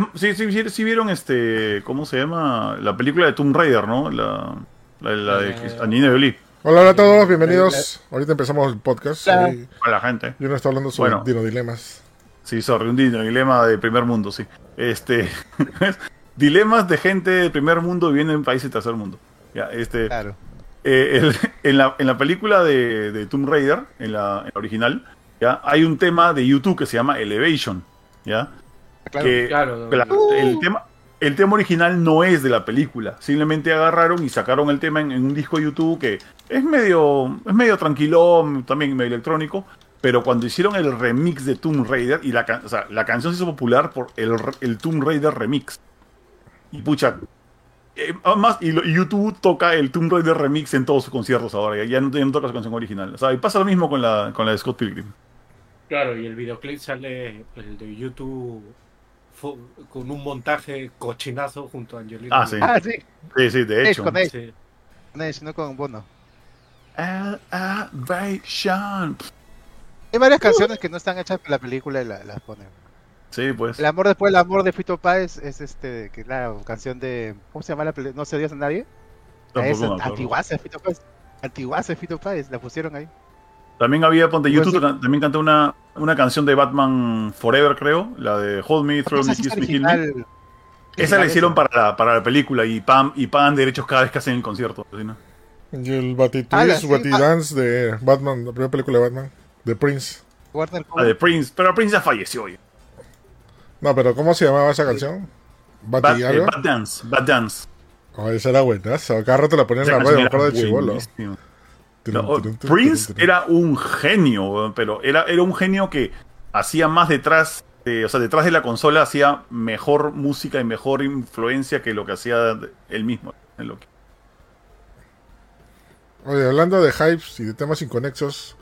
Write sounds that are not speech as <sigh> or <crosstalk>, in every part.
Ustedes sí, sí, sí, sí vieron este, ¿cómo se llama? La película de Tomb Raider, ¿no? La, la, la de Eh, Angelina Jolie. Hola, hola a todos, bienvenidos. Ahorita empezamos el podcast. Hola. Hoy- A la gente. Yo no estoy hablando sobre Bueno. dinodilemas. Sí, sorry, un di- dilema de primer mundo, sí. Este, <laughs> dilemas de gente de primer mundo viviendo en países de tercer mundo. Ya, este, Claro. eh, el- en, la, en la película de, de Tomb Raider, en la, en la original, ya, hay un tema de YouTube que se llama Elevation, ya. Claro. que claro. la- el tema el tema original no es de la película simplemente agarraron y sacaron el tema en, en un disco de YouTube que es medio es medio tranquilón también medio electrónico pero cuando hicieron el remix de Tomb Raider y la, can- o sea, la canción se hizo popular por el, el Tomb Raider remix y pucha eh, más y, lo- y YouTube toca el Tomb Raider remix en todos sus conciertos ahora ya, ya no, ya no toca su canción original o sea y pasa lo mismo con la con la de Scott Pilgrim Claro, y el videoclip sale el de YouTube con un montaje cochinazo junto a Angelina. Ah, sí. Ah, sí. sí sí de hecho con. Sí. No es, no con Bono. Elevation Hay varias canciones que no están hechas para la película y la- las ponen. Sí, pues. El amor después, el amor de Fito Páez es este, que la canción de, ¿cómo se llama la película? No se odias a nadie. Tampoco Es Fito Páez. Antiguaza de Fito Páez, la pusieron ahí. También había, ponte, Pues YouTube sí. también cantó una, una canción de Batman Forever, creo, la de Hold Me, Throw Me, Kiss Me, Kill Me. Esa la hicieron para la, para la película y pagan, y pagan derechos cada vez que hacen el concierto. ¿sí, no? Y el Batitwist, Ah, Batidance de Batman, la primera película de Batman, de Prince. La de Prince, pero Prince ya falleció. ya. No, pero ¿cómo se llamaba esa canción? ¿Bati eh? Bad Dance, Bad Dance. Oh, esa era buena. Cada rato la ponían en la radio, me acuerdo de chivolo. Prince era un genio, pero era, era un genio que hacía más detrás, de- o sea, detrás de la consola hacía mejor música y mejor influencia que lo que hacía él mismo. en lo que- Oye, hablando de hypes y de temas inconexos.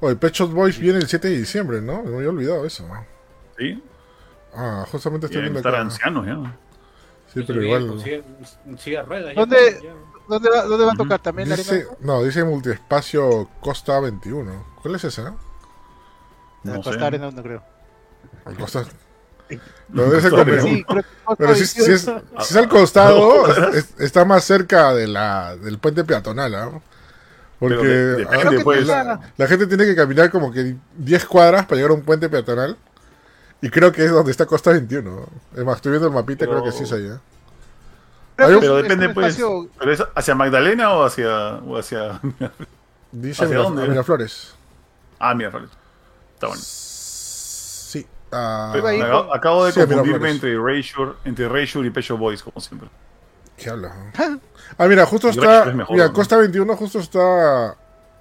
Oye, Pet Shop Boys viene el 7 de diciembre, ¿no? Me había olvidado eso. ¿Sí? Ah, justamente estoy Ya viendo estar acá. ancianos ya. Sí, pero Sí, igual. de ruedas, ya ¿Dónde- ya. ¿Dónde va, dónde va a tocar también la arena? no, dice multiespacio Costa 21. ¿Cuál es ese, no? No Costa sé. Arena no creo. Costa. <laughs> Lo debe ser Costa como- Arena. Sí, creo que Costa Pero si, si es, 21. si es al costado, <laughs> No, es- está más cerca de la, del puente peatonal, ¿ah? Porque de- ah, pues. la, la gente tiene que caminar como que 10 cuadras para llegar a un puente peatonal. Y creo que es donde está Costa 21. Es más, estoy viendo el mapita, Pero- creo que sí es ahí. Pero depende, pues. espacio- ¿Pero es hacia Magdalena o hacia. o hacia. <laughs> Dice ¿Hacia dónde? a Miraflores. Ah, mira, Flores. Está bueno. Sí. ah, Pero ahí- Me acabo, acabo de Sí, a confundirme Miraflores. entre Erasure, entre Erasure y Pecho Boys, como siempre. ¿Qué habla? Ah, mira, justo está. que es mejor, mira, ¿no? Costa 21 justo está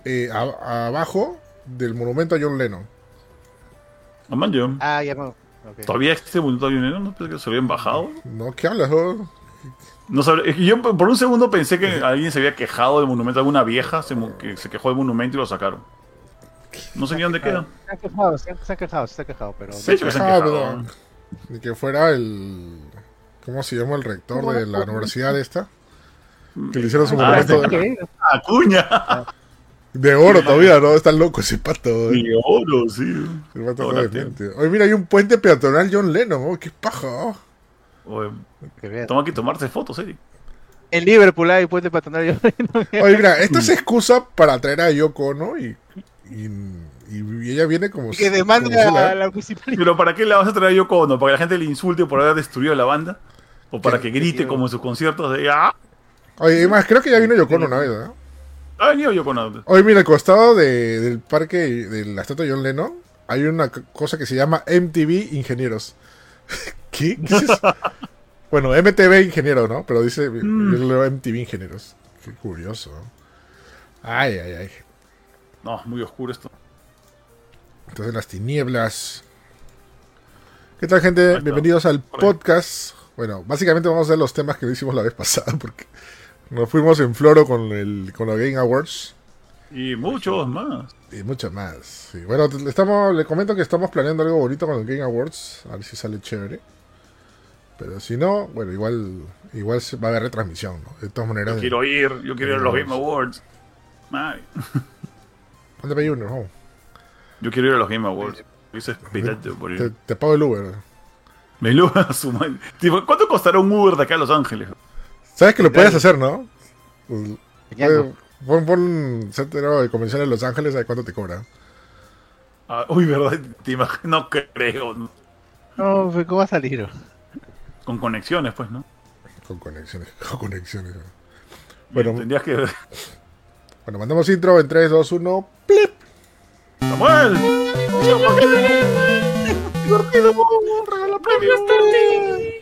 eh, a- abajo del monumento a John Lennon. Ah, man, yo- Ah, ya no. Todavía existe voluntario dinero, no pensé que se lo habían bajado. No, ¿qué hablas? oh? No sabré- yo por un segundo pensé que alguien se había quejado del monumento, alguna vieja se, mu- que se quejó del monumento y lo sacaron. No sé ni dónde queda. Se han quejado, se han, se han quejado, se han quejado, pero. Sí, que se han quejado. pero- Ni que fuera el. ¿Cómo se llama el rector de la universidad esta? Que le hicieron su Ah, monumento de, ¿Qué? ¡Acuña! <laughs> de oro todavía, ¿no? Está loco ese pato. ¿eh? Y oro, sí. El pato. Oye, mira, hay un puente peatonal John Lennon. Oh, ¡Qué paja! oh. Oye, Que vean. Toma que tomarse fotos, Eric. En Liverpool hay puente patronal. yo- <laughs> Oye, mira, esta es excusa para traer a Yoko, Ono y, y, y ella viene como. que como demande sola. a la municipalidad. Pero ¿para qué la vas a traer yo Ono? ¿Para que la gente le insulte por haber destruido la banda? ¿O para que grite como en sus conciertos de ¡Ah! Oye, además, creo que ya vino Yoko Ono una vez, ¿no? Ha venido yo con Oye, mira, al costado de- del parque de la estatua de John Lennon hay una cosa que se llama MTV Ingenieros. <laughs> ¿Qué? ¿Qué es <laughs> bueno, MTV Ingeniero, ¿no? Pero dice Mm. MTV Ingenieros. Qué curioso. Ay, ay, ay. No, muy oscuro esto. Entonces las tinieblas. ¿Qué tal, gente? Bienvenidos al podcast. Bueno, básicamente vamos a ver los temas que no hicimos la vez <laughs> pasada porque nos fuimos en floro con, el, con los Game Awards. Y muchos más. Y mucho más. sí. Bueno, estamos, le comento que estamos planeando algo bonito con el Game Awards. A ver si sale chévere. Pero si no, bueno, igual igual se va a haber retransmisión, ¿no? De todas maneras. Yo quiero ir, yo quiero ir a los Game Awards. Ay, ¿Dónde me uno? No. Yo quiero ir a los Game Awards. Por Te, ir. te pago el Uber. Me lo a su madre. ¿Cuánto costará un Uber de acá a Los Ángeles? ¿Sabes que lo puedes hacer, no? Eh, Pon, un centro de convenciones en Los Ángeles, a ver cuánto te cobra. Ah, uy, ¿verdad? Te No creo. ¿no? No, ¿cómo va a salir? Con conexiones, pues, ¿no? Con conexiones. <laughs> Con conexiones. Bueno, Tendrías que. bueno, mandamos intro en 3, 2, 1. ¡Plip! ¡Samuel!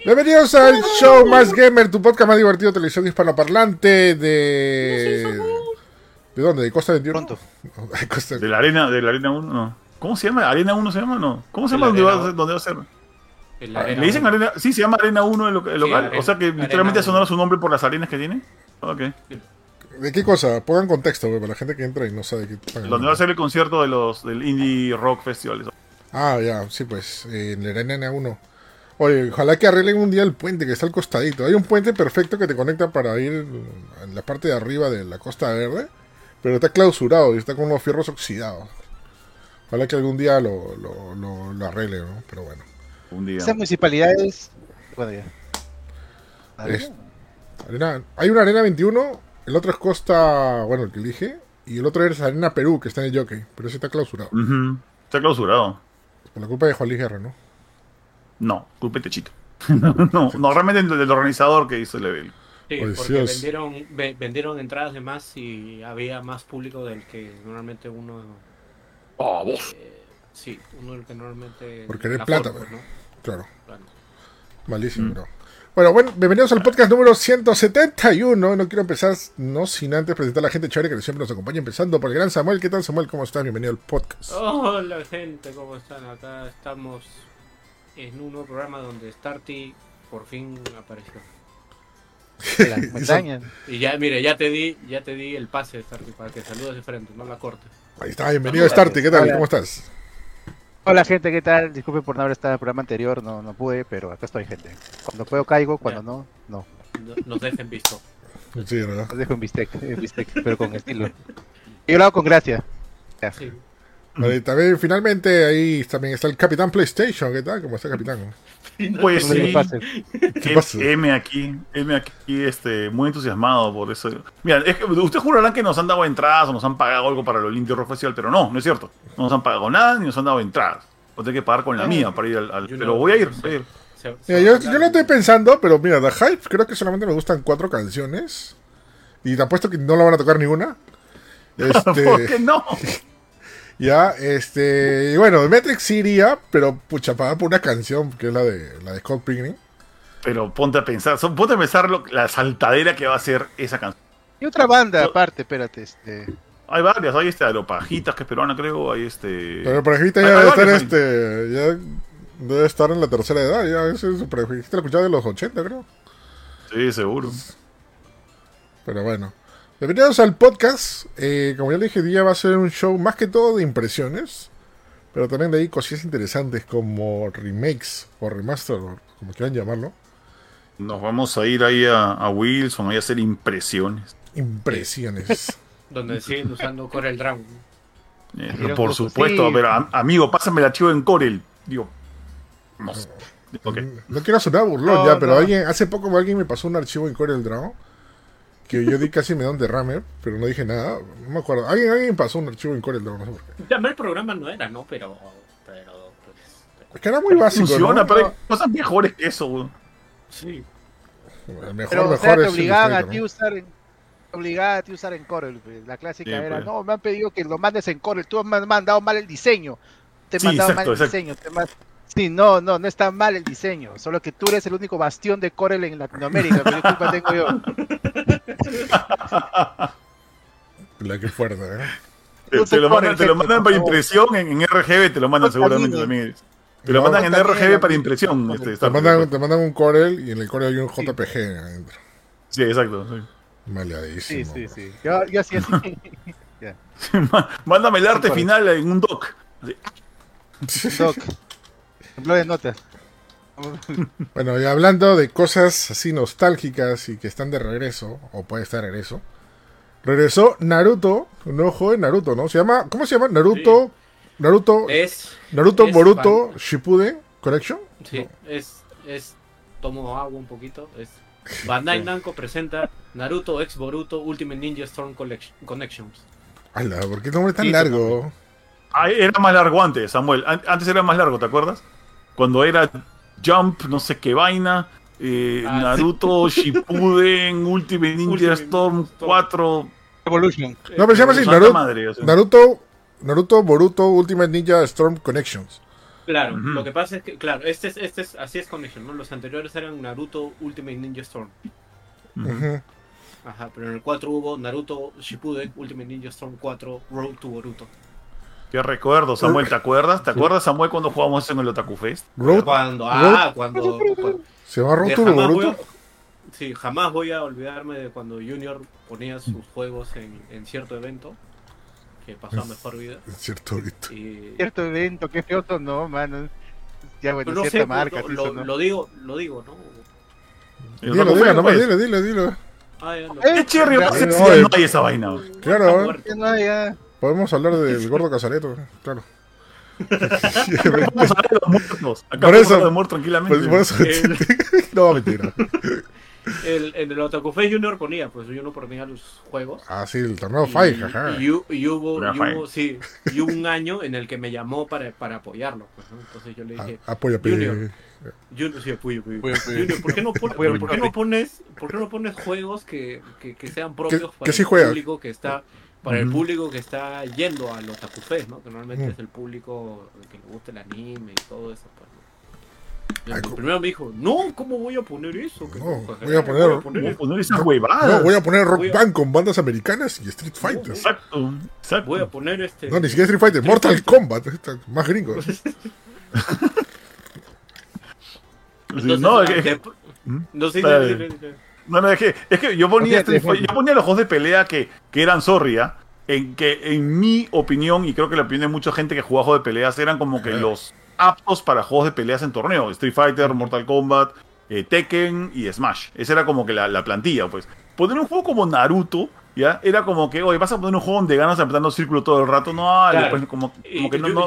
Bienvenidos al show más gamer, tu podcast más divertido, televisión hispanoparlante de... ¿De dónde? ¿De Costa 21? Pronto. De Costa... De la arena, de la arena 1, no. ¿Cómo se llama? ¿Arena 1 se llama? No. ¿Cómo se De llama la donde va, donde va a ser? El Ah, arena ¿Le dicen arena? Sí, se llama Arena 1 el, loca- el local. arena- o sea que literalmente ha sonado su nombre por las arenas que tiene. Ok. ¿De qué cosa? Pongan contexto, güey, para la gente que entra y no sabe qué... Donde va a ser el concierto de los del Indie Rock Festival. eso. Ah, ya, sí, pues, eh, en la arena 1. Oye, ojalá que arreglen un día el puente que está al costadito. Hay un puente perfecto que te conecta para ir en la parte de arriba de la Costa Verde, pero está clausurado y está con unos fierros oxidados. Ojalá que algún día lo, lo, lo, lo arreglen, ¿no? Pero bueno. Un día. Esas municipalidades. Bueno, ya. Es- Arena- hay una Arena 21, el otro es Costa, bueno, el que elige, y el otro es Arena Perú, que está en el jockey, pero ese está clausurado. Está clausurado. Por la culpa de Juan Luis Guerra, ¿no? No, culpe Techito. <laughs> no, no, no, realmente del, del organizador que hizo el evento. Sí, Pues, porque vendieron, ve- vendieron entradas de más y había más público del que normalmente uno. Oh, vos. eh, sí, uno del que normalmente. Por querer la plata, forma, pues. ¿no? Claro. Malísimo, Mm. bro. Bueno, bueno, bienvenidos al podcast número 171. No quiero empezar, no sin antes presentar a la gente chévere que siempre nos acompaña, empezando por el gran Samuel. ¿Qué tal, Samuel? ¿Cómo estás? Bienvenido al podcast. Hola gente, ¿cómo están? Acá estamos en un nuevo programa donde Starty por fin apareció. <laughs> Y ya, mire, ya te di, ya te di el pase, Starty, para que saludes de frente, no la cortes. Ahí está, bienvenido a Starty. ¿Qué tal? Hola. ¿Cómo estás? Hola gente, ¿qué tal? Disculpe por no haber estado en el programa anterior, no, no pude, pero acá estoy gente. Cuando puedo caigo, cuando Ya. no, no. No- Nos dejen visto. Sí, ¿verdad? Os dejo un bistec, un bistec, pero con estilo. Y yo lo hago con gracia. Ya. Sí. Vale, y también, finalmente, ahí también está el Capitán PlayStation. ¿Qué tal? ¿Cómo está, Capitán? Pues sí. pase. <laughs> ¿Qué pasa? M aquí, M aquí, este, muy entusiasmado por eso. Mira, es que ustedes jurarán que nos han dado entradas o nos han pagado algo para el Indie Rock Festival, pero no, no es cierto. No nos han pagado nada ni nos han dado entradas. Voy a tener que pagar con la mía para ir al. pero voy a ir, voy a ir. Mira, yo, yo lo estoy pensando, pero mira, The Hype creo que solamente me gustan cuatro canciones. Y te apuesto que no la van a tocar ninguna. <laughs> ¿Por qué Este, no? <laughs> ya, este. Y bueno, Matrix sí iría, pero pucha, pagar por una canción, que es la de la de Scott Pilgrim. Pero ponte a pensar, son- ponte a pensar lo- la saltadera que va a ser esa canción. Y otra banda Yo- aparte, espérate, este. Hay varias, hay este Aeropajitas, que es peruana, creo, hay este. Pero ya hay debe estar varias, este. Ya debe estar en la tercera edad, ya ese es su prejista lo escuchaba de los 80, creo. Sí, seguro. Pero bueno. Bienvenidos al podcast. Eh, como ya le dije, día va a ser un show más que todo de impresiones. Pero también de ahí cosillas interesantes como remakes o remaster, o como quieran llamarlo. Nos vamos a ir ahí a, a Wilson, ahí a hacer impresiones. Impresiones. <laughs> Donde siguen usando Corel Draw. Eh, por cosas, supuesto, sí. pero am- amigo, pásame el archivo en Corel. Digo, no sé. Ok. No quiero sonar burlón No, ya, pero no. alguien, hace poco alguien me pasó un archivo en Corel Draw que yo di casi me da un derrame, pero no dije nada. No me acuerdo. Alguien, alguien pasó un archivo en Corel no sé por qué. Ya el programa no era, ¿no? Pero. Pero. Pues, Es que era muy básico. Funciona, ¿no? pero hay cosas mejores que eso. güey. sí. Mejor, Pero o mejor sea, te es obligaban a ti usar obligaban a ti usar en Corel. pues. La clásica Sí, era, pues. no, me han pedido que lo mandes en Corel, tú me has mandado mal el diseño. Te he Sí, mandado exacto, mal el exacto. diseño. te Sí, no, no, no está mal el diseño, solo que tú eres el único bastión de Corel en Latinoamérica, pero ¿qué culpa tengo yo? <laughs> La que fuerte, ¿eh? Te, No te te lo mandan, ponen te lo gente, mandan por para impresión en, en RGB, te lo mandan No seguramente también. Te lo No, mandan en RGB para impresión. Este, Te mandan, te mandan un Corel y en el Corel hay un JPG adentro. Sí, exacto. sí. Sí, Maleadísimo. sí, bro. sí. Yo, yo así, así. <laughs> Má- Mándame el arte Sí, final en un doc. Doc. De notas. <laughs> Bueno, y hablando de cosas así nostálgicas y que están de regreso, o puede estar de regreso, regresó Naruto, un nuevo juego de Naruto, ¿no? Se llama, ¿cómo se llama? Naruto, Naruto, Es. Naruto es Boruto Shippuden Collection. Sí, es es tomo agua un poquito. Es <laughs> Bandai Namco presenta Naruto X Boruto Ultimate Ninja Storm Collection- Connections. Ala, ¿por qué el nombre tan Sí, largo? Ah, era más largo antes, Samuel. An- Antes era más largo, ¿te acuerdas? Cuando era Jump, no sé qué vaina. eh, Ah, sí. Naruto, Shippuden, <laughs> Ultimate Ninja Ultimate Storm Ninja Storm. 4. Evolution. No, pero se llama así, Naruto, madre, o sea. Naruto, Naruto, Boruto, Ultimate Ninja Storm Connections. Claro, lo que pasa es que, claro, este es, este es, así es Connection, ¿no? Los anteriores eran Naruto Ultimate Ninja Storm. Ajá, pero en el 4 hubo Naruto Shippuden Ultimate Ninja Storm 4 Road to Boruto. Qué recuerdo, Samuel, ¿te acuerdas? ¿Te acuerdas, Samuel, cuando jugamos eso en el Otaku Fest? Road, Cuando, ah, cuando, cuando- ¿Se llama Road que to jamás voy Boruto? a, sí, jamás voy a olvidarme de cuando Junior ponía sus juegos en, en cierto evento que pasó a mejor vida. Es cierto, ahorita. Y, Cierto evento, qué feo no, mano. Ya, bueno, no cierta sé, marca, lo, sí, lo- ¿no? lo digo, lo digo, ¿no? El Dilo, dilo, nomás, pues. dilo, dilo, dilo. Ah, ya, no. Eh, ¿Qué cherry va no, hay esa vaina? Claro, ¿eh? no, ya. Podemos hablar del <laughs> gordo Casareto, claro. Vamos a hablar de los muertos. Acá Por eso- de muertos tranquilamente. Pues por eso. El- <laughs> no, mentira. El, en el Otaku Fest Junior ponía, pues Junior ponía los juegos. Ah, sí, el torneo Five, jaja. Y, y hubo, y hubo- sí, y hubo un año en el que me llamó para, para apoyarlo. Pues, ¿no? Entonces yo le dije, Ah, Apoya, Junior. Junior, sí, apoyo, apoyo. Junior, ¿por qué no, pon- Apoyo, ¿por qué apoyo. no pones, por qué no pones juegos que, que, que sean propios que para el juegas. público que está para el público que está yendo al Otaku Fest, ¿no? Que normalmente es el público que le gusta el anime y todo eso. Pues, ¿no? Ay, primero me dijo, no, ¿cómo voy a poner eso? ¿Qué No, cosa? voy a poner- Vamos a poner esas huevadas. No, voy a poner Rock Voy a- Band con bandas americanas y Street Fighter. Exacto, exacto. Voy a poner este. No, ni siquiera Street Fighter, Mortal Kombat, más gringo. <laughs> Entonces, no, que- ¿Mm? no sí, sí, sí. No, no, es que, es que yo ponía fíjate. yo ponía los juegos de pelea que, que eran sorry, ¿ah? en que en mi opinión, y creo que la opinión de mucha gente que jugaba juegos de peleas, eran como que los aptos para juegos de peleas en torneo. Street Fighter, Mortal Kombat, eh, Tekken y Smash. Esa era como que la, la plantilla, pues. Poner un juego como Naruto, ¿ya? Era como que, oye, vas a poner un juego donde ganas apretando círculo todo el rato. No, Claro. pues como, que no, no-.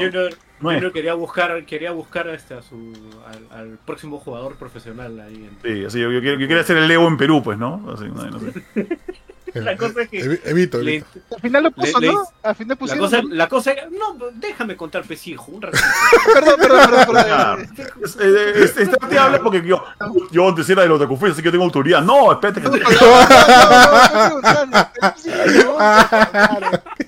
Junior quería buscar, quería buscar este, a su, al, al próximo jugador profesional ahí. En... Sí, así, yo, yo, quiero- yo quería ser el Leo en Perú, pues, ¿no? Así, no, no sé. <laughs> La cosa es que Evi- Evito, Le-. Al final lo puso, Le- le- ¿no? Al final la, pusieron. cosa, ¿no? la cosa era, no, déjame contar pesijo, un ratito. Perdón, perdón, perdón. Ya. perdón. Es- eh, es- Este te habla porque yo, yo antes era de los Otaku Fest, así que yo tengo autoridad. No, espérate que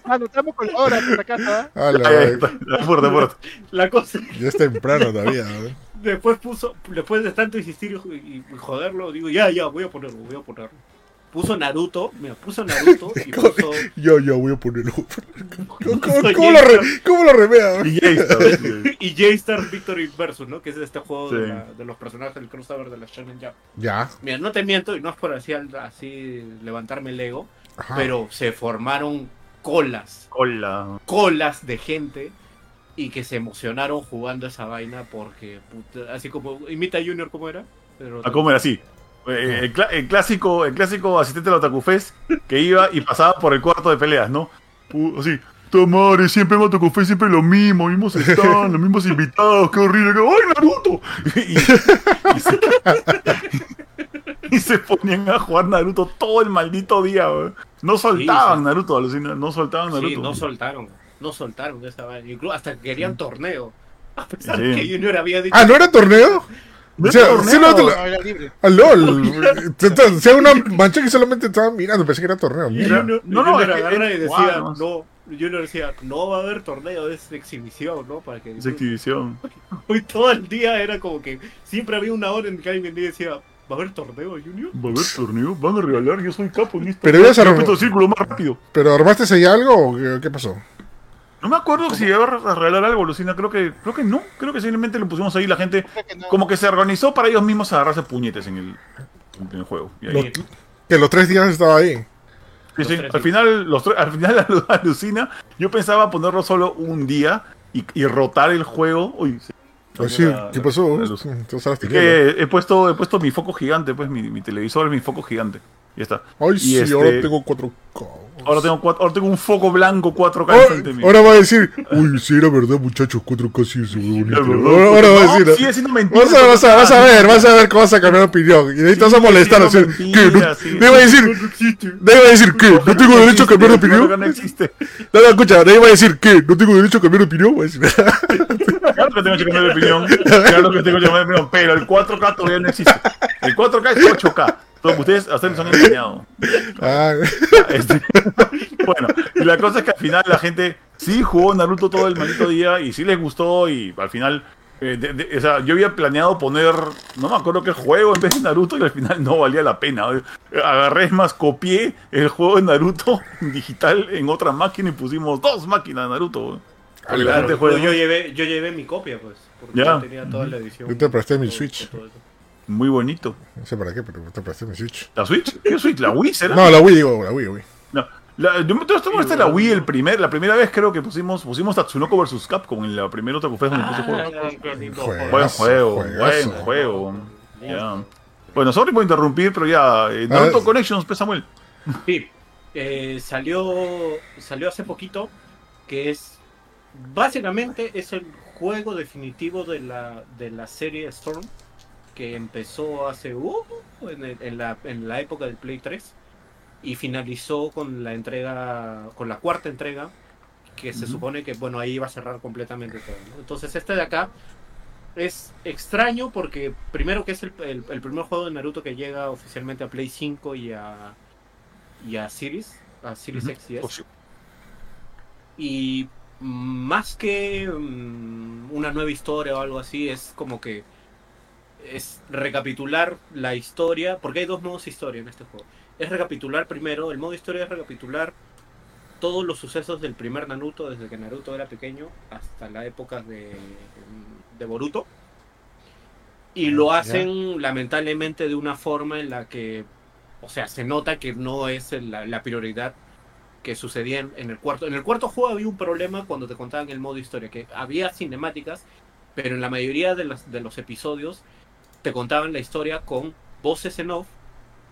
Mano, estamos con hora por acá, ¿ah? Ah, la- está, fuerte. La cosa, ya es temprano todavía. ¿no? después puso, después de tanto insistir y, y joderlo, digo, ya, ya, voy a ponerlo, voy a ponerlo. Puso Naruto, mira, puso Naruto y <laughs> puso... Yo, yo voy a ponerlo. <laughs> ¿Cómo, cómo, lo, re, ¿Cómo lo remea? Y <laughs> sí. y J-Star Victory Versus, ¿no? Que es este juego de, Sí. la- de los personajes del crossover de la Shonen Jump. Ya. Mira, no te miento, y no es por así, así levantarme el ego, Ajá. pero se formaron colas, Hola. colas de gente y que se emocionaron jugando esa vaina porque, puta, así como, imita a Junior como era. Pero, ¿A cómo era así? Eh, el, clásico, el clásico asistente del Otaku Fest que iba y pasaba por el cuarto de peleas, ¿no? Así, Tomare, siempre en Otaku Fest, siempre lo mismo, mismos están, los mismos invitados, qué horrible, que- ¡ay, Naruto! <laughs> Y, y se, <laughs> y se ponían a jugar Naruto todo el maldito día, weón. No soltaban sí. Naruto, alucina, no soltaban Naruto. Sí, no soltaron, no soltaron esa vaina. Incluso hasta querían torneo. A pesar Sí. de que Junior había dicho. Ah, ¿no era torneo? No O sea, sí, no No. Ah, LOL. <laughs> Sea, una mancha que solamente estaba mirando, pensé que era torneo. Y Mira. Junior, No, no, y es- decía, wow, no, Junior decía, no va a haber torneo, es exhibición, ¿no? Para que Es exhibición. <laughs> hoy todo el día era como que siempre había una hora en que alguien decía, ¿va a haber torneo, Junior? Va a haber torneo, van a regalar, yo soy capo en esto. Pero ibas a Yo re- aprieto el círculo más rápido. ¿Pero armaste ahí algo o qué, qué pasó? No me acuerdo si iba a regalar algo, Lucina. Creo que, creo que no. Creo que simplemente lo pusimos ahí. La gente Creo que no. como que se organizó para ellos mismos agarrarse puñetes en el, en el juego. Y ahí- Lo- que los tres días estaba ahí. sí, sí, al final, <laughs> los, al final alucina. Yo pensaba ponerlo solo un día y, y rotar el juego. Uy, sí. Pues sí, La- ¿qué pasó? que he puesto, he puesto mi foco gigante, pues mi, mi televisor es mi foco gigante. Ya está. Ay, Y sí, este- ahora tengo 4K. Ahora tengo, cuatro- ahora tengo un foco blanco 4K Ahora, enfrente mío. ahora va a decir, uy, sí, era verdad, muchachos, 4K sí es bonito. Ahora, ahora va a No, decir, sigue siendo mentira. vas a, vas, a, vas a ver, vas a ver cómo vas a cambiar de opinión. Y de ahí te vas a molestar. sí, así, no, ¿qué? ¿No- sí. ¿Debo decir, debo decir qué? ¿No tengo derecho a cambiar de opinión? no existe. No, no, escucha, nadie va a decir qué, no tengo derecho a cambiar de opinión. Claro que tengo que cambiar de opinión. Claro que tengo que cambiar de opinión. Pero el 4K todavía no existe. El 4K es 8K. Todos ustedes, a ustedes nos han engañado. ah, Este, <laughs> bueno, y la cosa es que al final la gente sí jugó Naruto todo el maldito día y sí les gustó y al final, eh, de- de- o sea, yo había planeado poner, no me acuerdo qué juego en vez de Naruto y al final no valía la pena. Agarré, es más, copié el juego de Naruto digital en otra máquina y pusimos dos máquinas de Naruto. Gente claro. yo llevé, yo llevé mi copia, pues. Porque Ya. yo tenía toda la edición. Yo te presté mi Switch. Muy bonito. no sé para qué, pero te presté mi Switch. ¿La Switch? ¿Qué Switch? ¿La Wii será? No, la Wii, digo, la Wii, la Wii. No, la, yo me estuve esta la Wii el primer, la primera vez creo que pusimos pusimos Tatsunoko vs Capcom en la primera otra conferencia donde puse juegos. Ah, Juegazo, Buen juego, juegazo. buen juego. Ya. Bueno, sorry por interrumpir, pero ya. eh, Naruto Connections, pues Samuel. Sí, eh, salió, salió hace poquito, que es básicamente es el juego definitivo de la, de la serie Storm, que empezó hace uh, en, el- en la, en la época del Play 3 y finalizó con la entrega, con la cuarta entrega, que se supone que bueno ahí va a cerrar completamente todo. ¿no? Entonces este de acá es extraño porque primero que es el, el- el primer juego de Naruto que llega oficialmente a Play 5 y a y a Series, a Series Ujú. X y S. Y más que mm, una nueva historia o algo así, es como que es recapitular la historia, porque hay dos modos historia en este juego. Es recapitular primero, el modo historia es recapitular todos los sucesos del primer Naruto, desde que Naruto era pequeño hasta la época de, de Boruto. Y lo Ya. hacen lamentablemente de una forma en la que, o sea, se nota que no es la, la prioridad que sucedía en, en el cuarto. En el cuarto juego había un problema cuando te contaban el modo historia, que había cinemáticas, pero en la mayoría de, las, de los episodios te contaban la historia con voces en off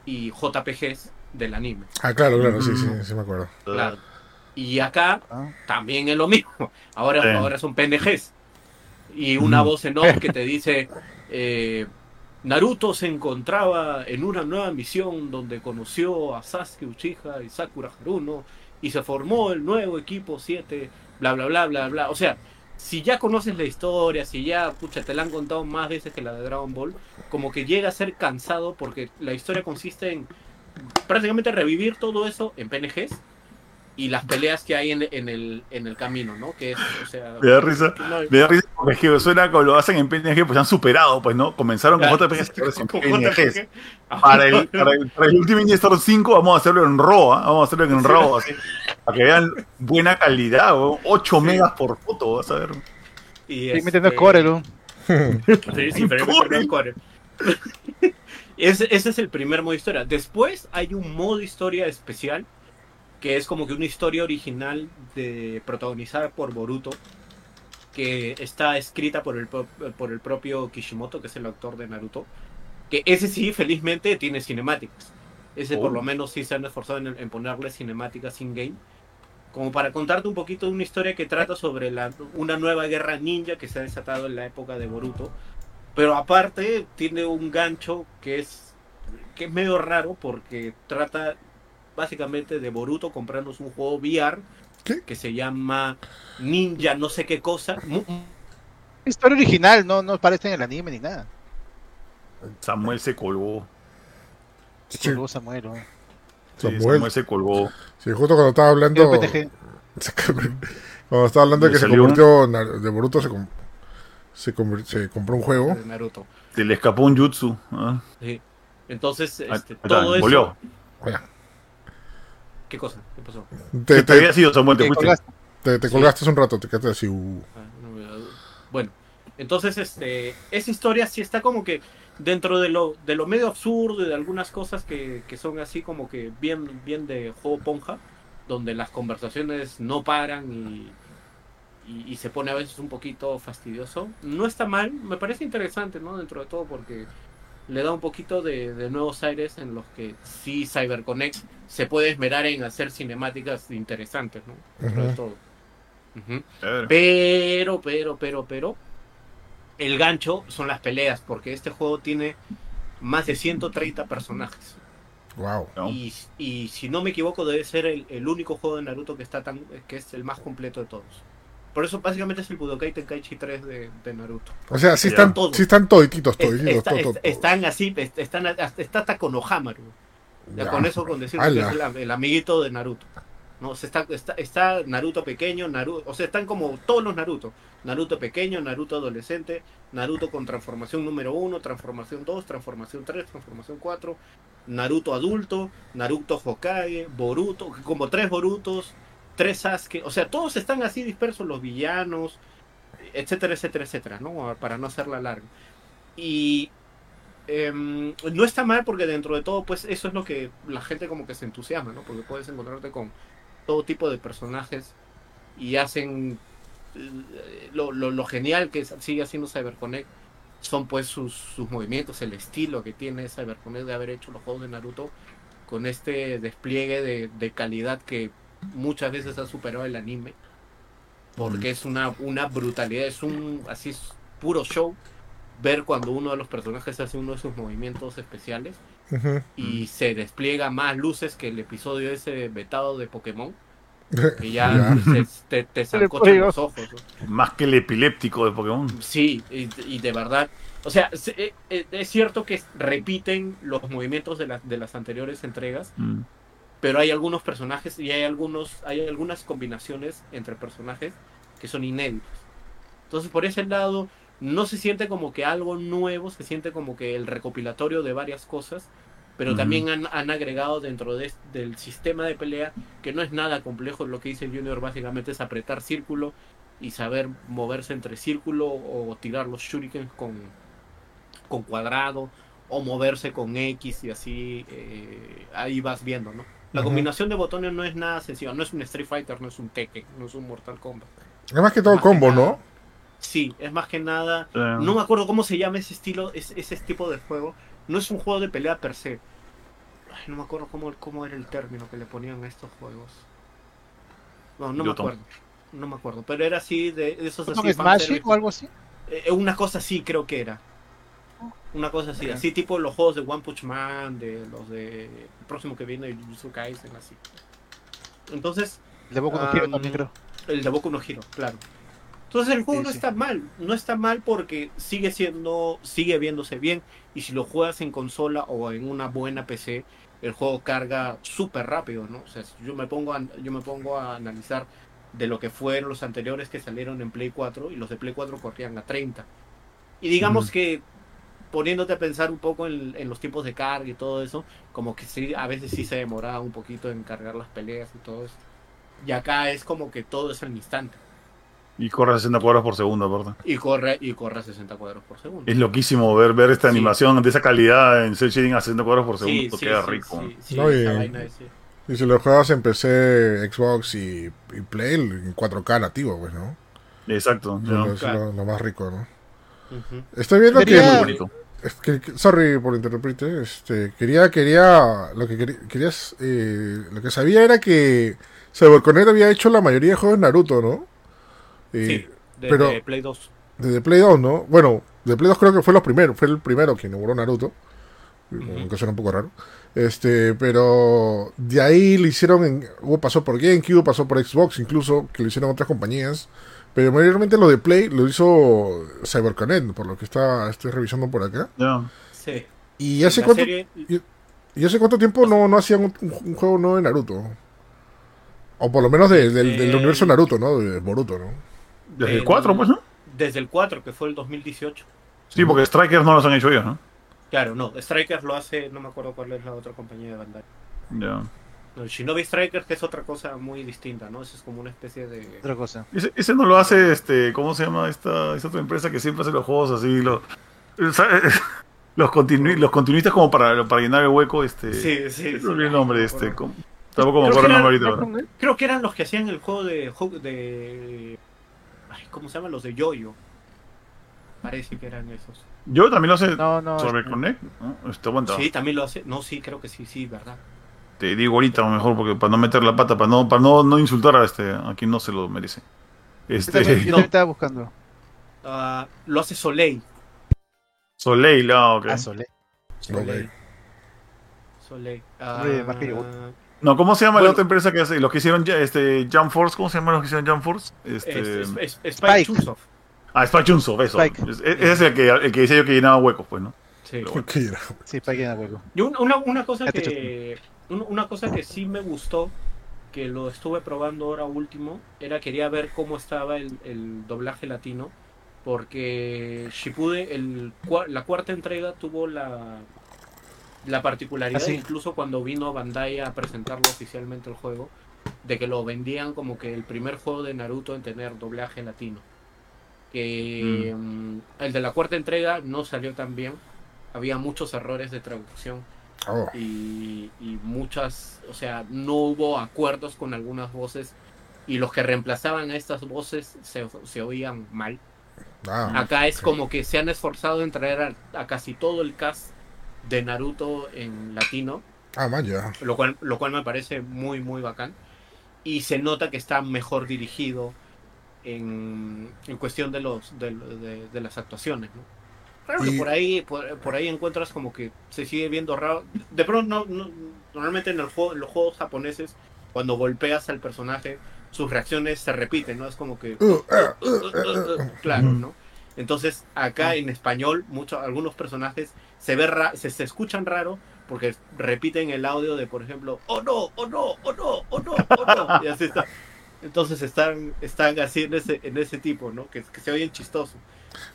y JPGs del anime. Ah, claro, claro, sí, Mm. sí, sí me acuerdo. Claro. Y acá Ah. también es lo mismo. <laughs> Ahora, Sí. ahora son PNGs. Y una Ujú. voz en off que te dice, eh, Naruto se encontraba en una nueva misión donde conoció a Sasuke Uchiha y Sakura Haruno y se formó el nuevo equipo 7, bla, bla, bla, bla, bla. O sea, si ya conoces la historia, si ya, pucha, te la han contado más veces que la de Dragon Ball, como que llega a ser cansado porque la historia consiste en prácticamente revivir todo eso en PNGs y las peleas que hay en, en el, en el camino, ¿no? Que es, o sea... Me da risa. no- Me da risa porque es que suena como lo hacen en PNG, pues han superado, pues, ¿no? Comenzaron con JPGs, PNGs. Para el, para, el, para el Ninja Storm 5 vamos a hacerlo en RAW, ¿ah? vamos a hacerlo en RAW, así, para que vean buena calidad, ¿no? 8 megas por foto, vas a ver. Y Estoy metiendo este- Corel, ¿no? Sí, sí, pero Corel. <laughs> ese, ese es el primer modo historia. Después hay un modo historia especial que es como que una historia original de protagonizada por Boruto que está escrita por el, por el propio Kishimoto, que es el autor de Naruto. Que ese sí, felizmente, tiene cinemáticas. Ese por Oh. lo menos sí se han esforzado en, en ponerle cinemáticas in-game. Como para contarte un poquito de una historia que trata sobre la, una nueva guerra ninja que se ha desatado en la época de Boruto. Pero aparte tiene un gancho que es, que es medio raro porque trata básicamente de Boruto comprarnos un juego VR ¿Qué? que se llama Ninja no sé qué cosa. Historia original, no, no parece en el anime ni nada. Samuel se colgó. Sí, Colgó Samuel, ¿no? Sí, Samuel. Samuel se colgó. sí, justo cuando estaba hablando. Cuando estaba hablando de que se convirtió de Boruto, se, com- se, convir- se compró un juego. de Naruto. Se le escapó un jutsu. ¿ah? Sí. Entonces, Ah, este, todo eso. volvió. Oye, ¿Qué cosa? ¿Qué pasó? Te, ¿Qué te, había sido, Samuel? ¿Te colgaste. te- colgaste un rato, te quedaste así. uh. Ah, Bueno, entonces este, esa historia sí está como que dentro de lo, de lo medio absurdo y de algunas cosas que, que son así como que bien, bien de juego ponja, donde las conversaciones no paran y, y, y se pone a veces un poquito fastidioso. No está mal, me parece interesante, ¿no? Dentro de todo porque le da un poquito de, de nuevos aires en los que sí CyberConnect se puede esmerar en hacer cinemáticas interesantes, ¿no? Dentro de Ujú. todo. Pero, pero, pero, pero, el gancho son las peleas, porque este juego tiene más de 130 personajes. Wow. Y, y si no me equivoco, debe ser el, el único juego de Naruto que está tan que es el más completo de todos. Por eso básicamente es el Budokai Tenkaichi 3 de, de Naruto. O sea, sí están, Todo. sí están todititos, todititos, está- todo, todo, todo. están así, es- están, hasta- está hasta Konohamaru. Ya Ya. con eso, con decir que es el, am- el amiguito de Naruto. No, o sea, está, está, está Naruto pequeño, Naruto, o sea, están como todos los Naruto. Naruto pequeño, Naruto adolescente, Naruto con transformación número 1, transformación 2, transformación 3, transformación 4, Naruto adulto, Naruto Hokage, Boruto, como tres Borutos, tres Sasuke, o sea, todos están así dispersos, los villanos, etcétera, etcétera, etcétera, ¿no? Para no hacerla larga. Y em, no está mal porque dentro de todo, pues eso es lo que la gente como que se entusiasma, ¿no? Porque puedes encontrarte con todo tipo de personajes y hacen eh, lo, lo, lo genial que sigue haciendo CyberConnect son pues sus, sus movimientos, el estilo que tiene CyberConnect de haber hecho los juegos de Naruto con este despliegue de, de calidad que muchas veces ha superado el anime porque es una, una brutalidad, es un así es puro show ver cuando uno de los personajes hace uno de sus movimientos especiales y se despliega más luces que el episodio ese vetado de Pokémon <laughs> que Ya. se- te, te <laughs> los ojos ¿no? <laughs> Más que el epiléptico de Pokémon. Sí, y, y de verdad. O sea, se- eh, eh, es cierto que repiten los movimientos de, las de las anteriores entregas, Mm. Pero hay algunos personajes y hay algunos hay algunas combinaciones entre personajes que son inéditos. Entonces, por ese lado, no se siente como que algo nuevo, se siente como que el recopilatorio de varias cosas, pero también han, han agregado dentro de, del sistema de pelea que no es nada complejo. Lo que dice el Junior básicamente es apretar círculo y saber moverse entre círculo o tirar los shurikens con, con cuadrado o moverse con X y así eh, ahí vas viendo, ¿no? La combinación de botones no es nada sencilla, no es un Street Fighter, no es un Tekken, no es un Mortal Kombat. Es más que todo Más combo. ¿no? Sí, es más que nada Eh, no me acuerdo cómo se llama ese estilo, es- ese tipo de juego. No es un juego de pelea per se. Ay, no me acuerdo cómo, cómo era el término que le ponían a estos juegos. No, no me acuerdo. No me acuerdo. Pero era así de, de esos ¿Un así. Smash o algo así? Eh, una cosa así creo que era. Una cosa así, así tipo los juegos de One Punch Man, de los de el próximo que viene, Jujutsu Kaisen, así. Entonces, El de Boku no Hero Um, también creo. el de Boku no Hero, claro. Entonces el juego Sí, no sí. está mal, no está mal porque sigue siendo, sigue viéndose bien y si lo juegas en consola o en una buena PC, el juego carga súper rápido, ¿no? O sea, si yo me pongo a, yo me pongo a analizar de lo que fueron los anteriores que salieron en Play 4 y los de Play 4 corrían a 30. Y digamos que poniéndote a pensar un poco en, en los tiempos de carga y todo eso, como que sí, a veces sí se demoraba un poquito en cargar las peleas y todo eso. Y acá es como que todo es al instante. Y corre a 60 cuadros por segundo, aparte. Y corre, y corre a 60 cuadros por segundo. Es loquísimo ver, ver esta Sí. animación de esa calidad en cel shading a 60 cuadros por segundo. Sí, queda sí, rico. sí, sí, No, y- esa vaina es- sí. Y si lo juegas en PC, Xbox y, y Play, en 4K nativo, pues, ¿no? Exacto. Es lo- Claro. lo, lo más rico, ¿no? Ujú. Estoy viendo Muy que... es que- sorry por interrumpirte. Este, quería, quería... Lo que quería, querías, eh, lo que sabía era que CyberConnect había hecho la mayoría de juegos Naruto, ¿no? Eh, Sí, de, pero- de Play 2. Desde Play 2, ¿no? Bueno, de Play 2 creo que fue los primeros, fue el primero que inauguró Naruto. Ujú. Aunque suena un poco raro. Este, pero de ahí lo hicieron en, pasó por GameCube, pasó por Xbox, incluso que lo hicieron otras compañías. Pero mayormente lo de Play lo hizo CyberConnect, por lo que está, estoy revisando por acá. Ya. Sí. ¿Y hace cuánto, serie- y hace cuánto tiempo no, no hacían un, un juego nuevo de Naruto? O por lo menos de- del, del Eh, universo Naruto, ¿no? De Boruto, ¿no? Desde El- el 4, pues, ¿no? Desde el 4, que fue el 2018. Sí, porque Strikers no los han hecho ellos, ¿no? Claro, no. Strikers lo hace, no me acuerdo cuál es la otra compañía de Bandai. Ya. No, Shinobi Strikers, que es otra cosa muy distinta, ¿no? Eso es como una especie de. Otra cosa. Ese, ese no lo hace, este, ¿cómo se llama esta, esta otra empresa que siempre hace los juegos así? Los, <laughs> los, continu- los continuistas como para, para llenar el hueco, este... Sí, sí. no sí. olvidé el nombre, No este... como- tampoco me Creo acuerdo que el nombre ahorita. ¿verdad? Creo que eran los que hacían el juego de. de ay, ¿Cómo se llaman? Los de Yoyo. Parece que eran esos. Yo también lo sé No, no. sobre este- Connect. ¿no? Este, aguanta. Sí, también lo hace. No, sí, creo que sí, sí, verdad. Te digo ahorita mejor porque para no meter la pata, para no, para no, no insultar a este, a quien no se lo merece. Yo también, Este, yo <laughs> también estaba buscando. Ah, lo hace Soleil. Soleil, ah, ok. Ah, Solé. Soleil. Soleil. Ah. No, ¿cómo se llama Bueno. la otra empresa que hace? Los que hicieron este, Jump Force, ¿cómo se llama los que hicieron Jump Force? Este, es, es, es- es Spike. Spike Chunsoft. Ah, Spike Chunsoft, eso. Spike. Es- Ese es el que, el que decía yo que llenaba huecos, pues, ¿no? Sí. ¿Por qué era? Sí, para que juego. Y un- una, una cosa que una cosa que sí me gustó que lo estuve probando ahora último era quería ver cómo estaba el, el doblaje latino porque Shippuden el, la cuarta entrega tuvo la la particularidad Ah, incluso cuando vino Bandai a presentarlo oficialmente el juego de que lo vendían como que el primer juego de Naruto en tener doblaje latino. Que mm, el de la cuarta entrega no salió tan bien había muchos errores de traducción Oh, y, y muchas, o sea, no hubo acuerdos con algunas voces y los que reemplazaban a estas voces se, se oían mal. ah, Acá es ok. como que se han esforzado en traer a, a casi todo el cast de Naruto en latino, Ah, man, ya. lo cual, lo cual me parece muy, muy bacán. Y se nota que está mejor dirigido en, en cuestión de, los, de, de- de las actuaciones, ¿no? Claro que por ahí, por, por ahí encuentras como que se sigue viendo raro. De pronto, no, no- normalmente en, el juego, en los juegos japoneses, cuando golpeas al personaje, sus reacciones se repiten, ¿no? Es como que... Uh, ah, uh, Uh, uh, uh, uh, claro. ¿no? Entonces, acá en español, muchos, algunos personajes se, ve ra- se, se escuchan raro porque repiten el audio de, por ejemplo, oh no, oh no, oh no, oh no, oh no. <laughs> Y así está. Entonces están, están así en ese, en ese tipo, ¿no? Que, que se oyen chistosos.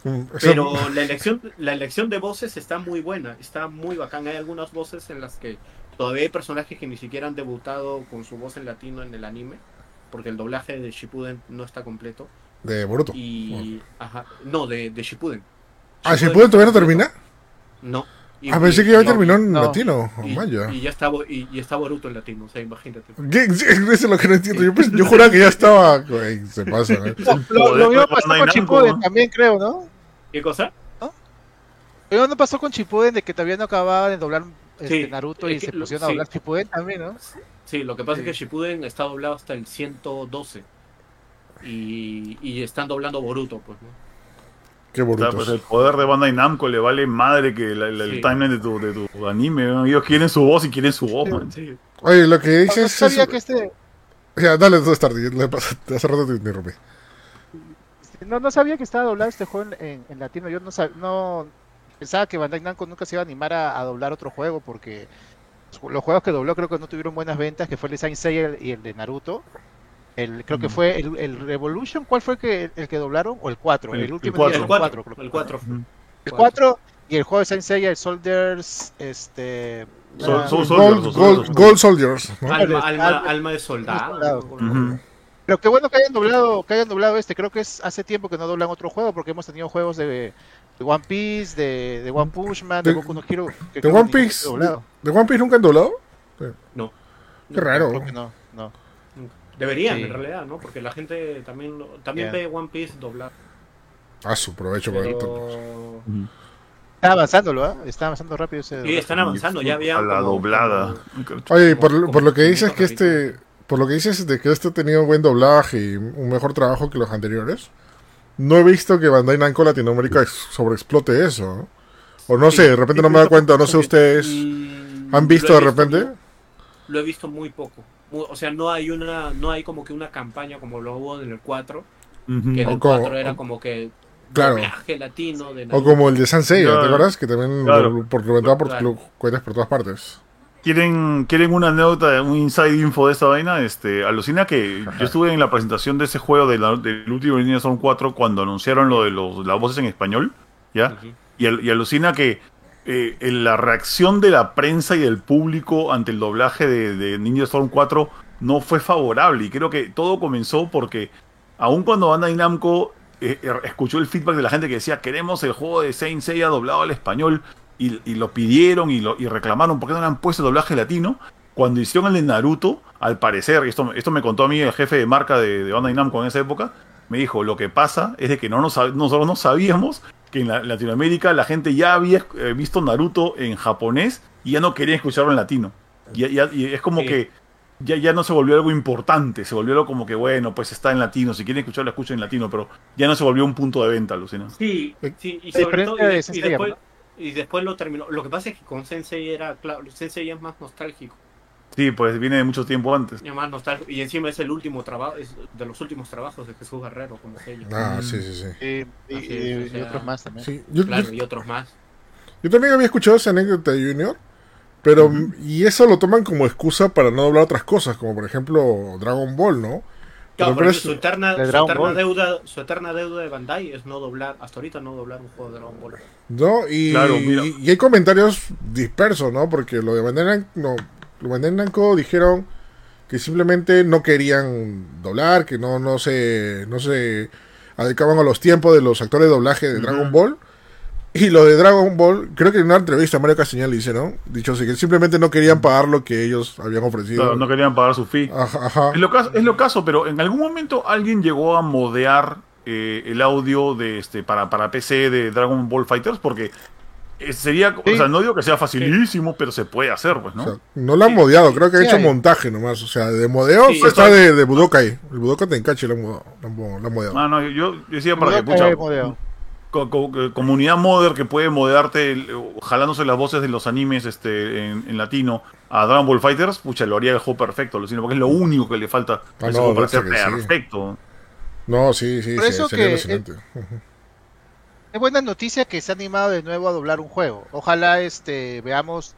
Mm, Pero la elección, la elección de voces está muy buena, está muy bacán. Hay algunas voces en las que todavía hay personajes que ni siquiera han debutado con su voz en latino en el anime, porque el doblaje de Shippuden no está completo. De Boruto. Y. Ajá. No, de, de Shippuden. Ah, ¿Shippuden todavía no termina? No. Y- Ah, pensé y- que ya terminó en no. latino. Y, man, ya. y ya está, Bo- y, y está Boruto en latino, o sea, imagínate. ¿Qué? Sí, Eso es lo que no entiendo. Yo, pens- yo juraba que ya estaba. Güey, se <laughs> pasa. ¿eh? No, lo, mismo pues, pasó no con ¿no? también, creo, ¿no? ¿Qué cosa? Lo mismo no pasó con Shippuden de que todavía no acababa de doblar este, Sí, Naruto es y que se pusieron a sí. doblar Shippuden también, ¿no? Sí, lo que pasa Sí. es que Shippuden está doblado hasta el 112. Y, y están doblando Boruto, pues, ¿no? Qué O sea, Boruto. pues el poder de Bandai Namco le vale madre que la- la- el timeline de tu, de tu anime. ¿no? Ellos quieren su voz y quieren su voz, man. Sí. Oye, lo que No, no dices sabía es. que este, Ya, dale, dos tarde. Le pasa- Hace rato te interrumpí. no, no sabía que estaba doblado este juego en, en- en latino. Yo no, sab- no pensaba que Bandai Namco nunca se iba a animar a, a doblar otro juego porque los juegos que dobló creo que no tuvieron buenas ventas, que fue el de Saint Seiya y el de Naruto. El, creo que Mm. fue el, el Revolution, ¿cuál fue el que, el que doblaron? ¿O el 4? El- El, último cuatro. día El del 4. creo que El fue. 4. Ujú. El 4 y el juego de Saint Seiya, el Soldiers, este... Sol- ah, Sol- Gold, Soldiers, Gold, Soldiers. Gold Soldiers. ¿no? Alma, Alma- alma, de soldado. soldado. Ujú. Pero qué bueno que hayan doblado, que hayan doblado este. Creo que es hace tiempo que no doblan otro juego porque hemos tenido juegos de, de One Piece, de, de One Punch Man, de, De- Boku no Hero. que ¿De que One Piece? ¿De One Piece nunca han doblado? No. Qué raro. Creo que no, no. Deberían, Sí. en realidad, ¿no? Porque la gente también, lo- también ve One Piece doblar. Ah, su provecho para Pero... Está avanzándolo, ¿ah? Está avanzando rápido ese. Sí, están avanzando, ya había. A la como- doblada. Oye, y por, como- por lo que dices que este, por lo que dices de que este ha tenido buen doblaje y un mejor trabajo que los anteriores, no he visto que Bandai Namco Latinoamérica ex- sobreexplote eso. ¿no? O no Sí, sé, de repente no me da cuenta, no sé ustedes, ¿han visto de repente? muy- lo he visto muy poco. O sea, no hay una, no hay como que una campaña como lo hubo en el 4, Ujú. que en O el como- 4 era como que Claro. doblaje latino de O como el de Sanseiya, ¿te Claro. acuerdas? Que también Claro. lo, por, lo por Claro. lo- por todas partes. ¿Quieren, ¿Quieren una anécdota, un inside info de esta vaina? Este, alucina que yo estuve en la presentación de ese juego de la- del último Ninja Storm 4 cuando anunciaron lo de los, las voces en español, ¿ya? Ujú. Y, al- y alucina que eh, en la reacción de la prensa y del público ante el doblaje de, Ninja Storm 4 no fue favorable. Y creo que todo comenzó porque, aun cuando Bandai Namco eh, eh, escuchó el feedback de la gente que decía queremos el juego de Saint Seiya doblado al español, y, lo pidieron y, lo, y reclamaron por qué no le han puesto doblaje latino, cuando hicieron el de Naruto, al parecer, y esto, esto me contó a mí el jefe de marca de, de Bandai Namco en esa época, me dijo, lo que pasa es de que no nos, nosotros no sabíamos que en la- Latinoamérica la gente ya había eh, visto Naruto en japonés y ya no quería escucharlo en latino. Y, ya- y es como Sí. que ya, ya no se volvió algo importante, se volvió algo como que, bueno, pues está en latino, si quieren escucharlo, escuchen en latino, pero ya no se volvió un punto de venta, Lucina. Sí, Eh, sí, y sobre todo, y, y después, y después lo terminó. Lo que pasa es que con Sensei era, claro, Sensei es más nostálgico. Sí, pues viene de mucho tiempo antes. y encima es el último trabajo, es de los últimos trabajos de Jesús Guerrero como sello. Ah, Mm. sí, sí, sí. Y, y- Así es, y- o y sea, otros más también. Sí, yo, Claro, yo- y otros más. yo también había escuchado esa anécdota de Junior, pero y eso lo toman como excusa para no doblar otras cosas, como por ejemplo Dragon Ball, ¿no? Claro, Pero su eterna, su Dragon eterna deuda, su eterna deuda de Bandai es no doblar, hasta ahorita no doblar un juego de Dragon Ball. ¿no? Y, Claro, y- y hay comentarios dispersos, ¿no? Porque lo de Bandai no, Bandai Namco dijeron que simplemente no querían doblar, que no, no se no se adecuaban a los tiempos de los actores de doblaje de Dragon. Ball. Y lo de Dragon Ball, creo que en una entrevista Mario Castañal dice, ¿no? Dicho así, que simplemente no querían pagar lo que ellos habían ofrecido. Claro, no querían pagar su fee. Ajá, ajá. Es lo, caso, es lo caso, pero en algún momento alguien llegó a modear eh, el audio de este para, para PC de Dragon Ball Fighters porque sería, Sí. o sea, no digo que sea facilísimo, pero se puede hacer, pues, ¿no? O sea, no lo han Sí. modeado, creo que ha Sí hecho hay. montaje nomás. O sea, de modeo Sí, está de, de Budokai. El Budokai Tenkachi lo han, lo han han modeado. Ah, no, yo, yo decía para que, pucha, co- co- que comunidad modder que puede moderarte el- jalándose las voces de los animes este en, en latino a Dragon Ball Fighters, pucha, lo haría el juego perfecto, Lucino, porque es lo único que le falta Ah, no, para ser perfecto. No, sí, sí, Por sí, eso sería que, alucinante. Es buena noticia que se ha animado de nuevo a doblar un juego. Ojalá este veamos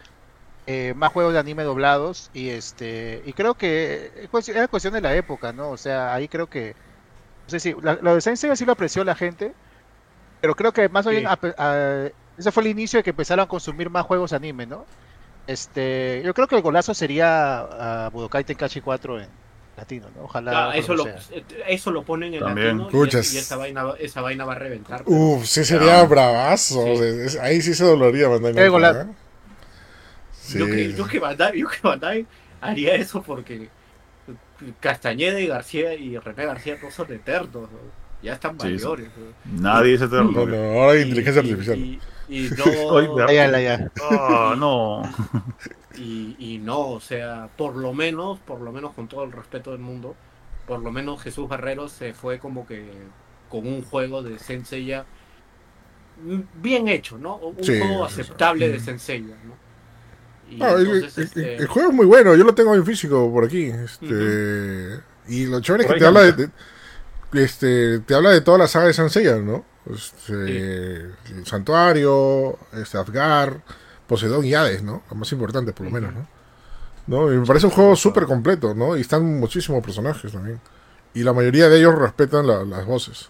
eh, más juegos de anime doblados y este y creo que era cuestión de la época, ¿no? O sea, ahí creo que no sé si la- Sensei sí lo apreció la gente, pero creo que más Sí. bien ape- a- ese fue el inicio de que empezaron a consumir más juegos anime, ¿no? Este, yo creo que el golazo sería a Budokai Tenkaichi 4 en latino, ¿no? Ojalá. Ah, eso, lo, eso lo ponen en También. latino y, Puchas. es- y esa, vaina, va- esa vaina va a reventar. pero- Uf, sí sería bravazo. Sí. o sea, es- ahí sí se dolería Bandai Eh. ¿eh? Sí. Yo, que, yo, que Bandai, yo que Bandai haría eso porque Castañeda y García y René García no son eternos. ¿no? Ya están sí. mayores. ¿no? Nadie es eterno. No, no, ahora hay inteligencia y- artificial. Y, y <laughs> no. Ah, no. <laughs> y, y no, o sea, por lo menos, por lo menos con todo el respeto del mundo, por lo menos Jesús Barrero se fue como que con un juego de Senseiya mm, bien hecho, ¿no? Un Sí, juego aceptable de Senseiya, ¿no? No, el, entonces, el- este, el juego es muy bueno, yo lo tengo en físico por aquí. Este, Y lo chévere es que te habla de, este, te habla de toda la saga de Sanseiya, ¿no? Este, El santuario, este, Asgard, Poseidón y Hades, ¿no? Lo más importante, por lo menos, ¿no? ¿No? Y me parece un juego súper completo, ¿no? Y están muchísimos personajes también. Y la mayoría de ellos respetan la- las voces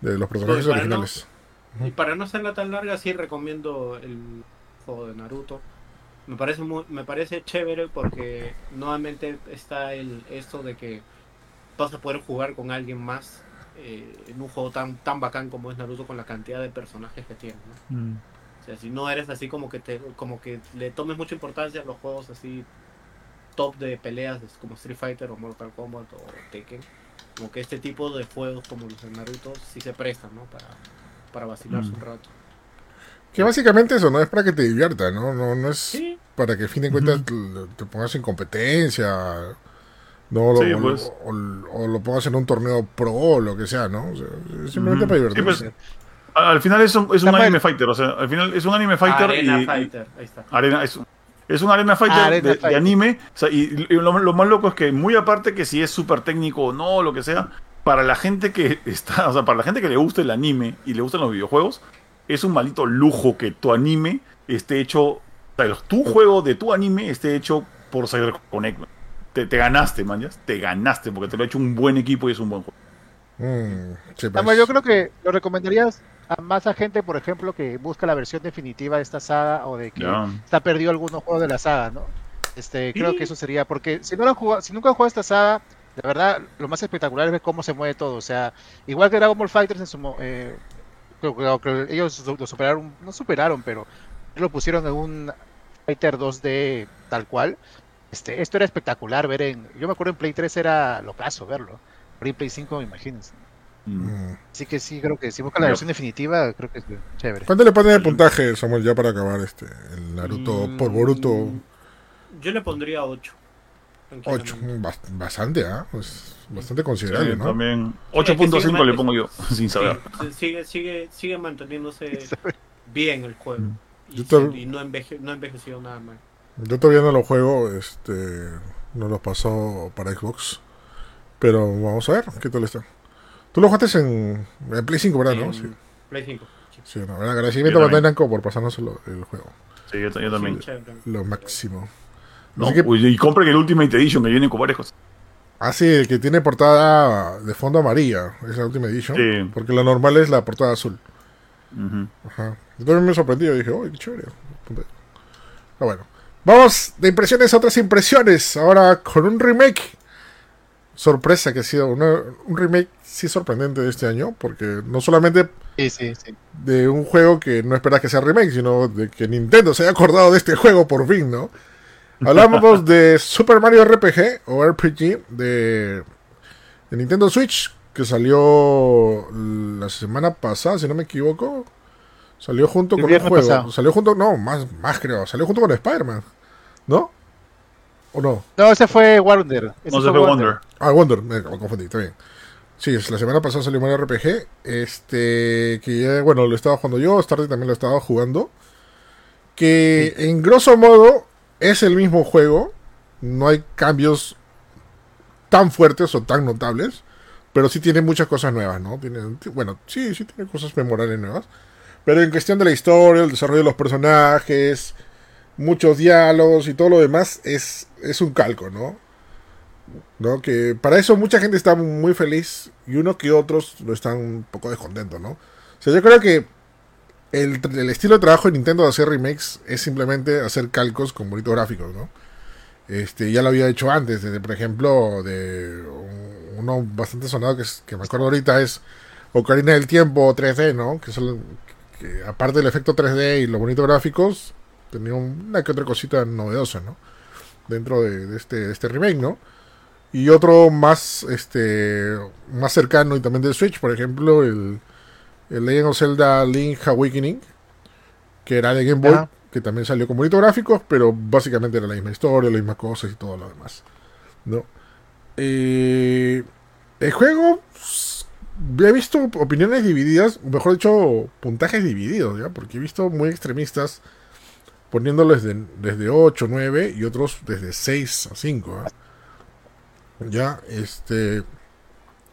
de los personajes no- originales. Y para no hacerla tan larga, sí recomiendo el juego de Naruto. Me parece muy, me parece chévere porque nuevamente está el esto de que vas a poder jugar con alguien más eh, en un juego tan tan bacán como es Naruto con la cantidad de personajes que tiene. ¿no? Mm. O sea, si no eres así como que te, como que le tomes mucha importancia a los juegos así top de peleas como Street Fighter o Mortal Kombat o Tekken, como que este tipo de juegos como los de Naruto sí se prestan, ¿no? Para, para vacilarse Mm. un rato. Que básicamente eso, ¿no? Es para que te divierta, ¿no? No, no es Sí, para que a fin de cuentas te, te pongas en competencia, no lo, Sí, o, pues. o- o lo pongas en un torneo pro o lo que sea, ¿no? O sea, es simplemente para Sí, divertirse. pues, Al final es un, es un anime fighter, o sea, al final es un anime fighter Arena y, y- Fighter, ahí está. Arena, es, es un Arena Fighter Arena de, anime. o sea, y, y lo, lo más loco es que, muy aparte que si es súper técnico o no, lo que sea, para la gente que <laughs> está, o sea, para la gente que le gusta el anime y le gustan los videojuegos, es un maldito lujo que tu anime esté hecho, o sea, tu juego de tu anime esté hecho por CyberConnect. Te, te ganaste, man, te ganaste, porque te lo ha hecho un buen equipo y es un buen juego. Mm, sí, pues. Además, yo creo que lo recomendarías a más a gente, por ejemplo, que busca la versión definitiva de esta saga o de que Ya. está perdido algunos juegos de la saga, ¿no? Este, creo que eso sería, porque si no lo han jugado, si nunca han jugado esta saga, de verdad, lo más espectacular es ver cómo se mueve todo, o sea, igual que Dragon Ball Fighters en su mo- eh, creo, creo que ellos lo superaron, no superaron, pero lo pusieron en un Fighter 2D tal cual. Este, esto era espectacular ver en, yo me acuerdo en Play 3 era lo caso verlo, pero en Play 5 imagínense. Mm. Así que sí, creo que si buscan la versión definitiva, creo que es chévere. ¿Cuánto le pones de puntaje, Samuel, ya para acabar este el Naruto Mm, por Boruto? Yo le pondría 8. 8, bastante, ¿ah? Pues bastante Sí, considerable, ¿no? También Sí, es que 8.5 sigue le pongo yo, <laughs> sin saber. sigue, sigue, sigue manteniéndose <laughs> bien el juego. Mm. Y, Yo tam- y no, enveje, no ha envejecido nada mal. Yo todavía no lo juego, este, no lo pasó para Xbox, pero vamos a ver qué tal está. Tú lo jugaste en, en Play 5, ¿verdad? ¿no? En Sí, Play 5. sí. sí no, bueno, agradecimiento a. Namco por pasarnos el, el juego. Sí, yo, yo también. Chévere. Lo máximo. No, que- uy, y compren el Ultimate Edition que viene con varias cosas. Ah, sí, el que tiene portada de fondo amarilla, es la Ultimate Edition, Sí. porque la normal es la portada azul. Ujú. Ajá. Yo también me sorprendí, yo dije, uy, qué chévere. Pero bueno, vamos de impresiones a otras impresiones. Ahora con un remake. Sorpresa que ha sido una- un remake sí sorprendente de este año, porque no solamente Sí, sí, sí. de un juego que no esperas que sea remake, sino de que Nintendo se haya acordado de este juego por fin, ¿no? <laughs> Hablamos de Super Mario RPG o RPG de, de Nintendo Switch, que salió la semana pasada, si no me equivoco. Salió junto El con un viernes juego. pasado. Salió junto, no, más, más creo. Salió junto con Spider-Man, ¿no? ¿O no? No, ese fue Wonder. Ese No se fue Wonder. Ah, Wonder, me, confundí, está bien. Sí, la semana pasada salió Mario RPG. Este, que ya, bueno, lo estaba jugando yo, tarde también lo estaba jugando. Que en grosso modo es el mismo juego. No hay cambios tan fuertes o tan notables. Pero sí tiene muchas cosas nuevas, ¿no? Tiene, bueno, sí, sí tiene cosas memorables nuevas. Pero en cuestión de la historia, el desarrollo de los personajes, muchos diálogos y todo lo demás, es, es un calco, ¿no? ¿no? Que para eso mucha gente está muy feliz y unos que otros lo están un poco descontentos, ¿no? O sea, yo creo que el, el estilo de trabajo de Nintendo de hacer remakes es simplemente hacer calcos con bonitos gráficos, ¿no? Este, ya lo había hecho antes, desde, por ejemplo, de un- uno bastante sonado que, es- que me acuerdo ahorita es Ocarina del Tiempo 3D, ¿no? Que, son, que aparte del efecto 3D y los bonitos gráficos, tenía una que otra cosita novedosa, ¿no? Dentro de, de este, de este remake, ¿no? Y otro más este más cercano y también de Switch, por ejemplo, el, el Legend of Zelda Link Awakening, que era de Game Boy, que también salió con bonitos gráficos, pero básicamente era la misma historia, las mismas cosas y todo lo demás. ¿no? Eh, el juego he visto opiniones divididas, mejor dicho, puntajes divididos, ¿ya? porque he visto muy extremistas poniéndoles de- desde 8, 9 y otros desde 6 a 5. ¿ah? Ya, este.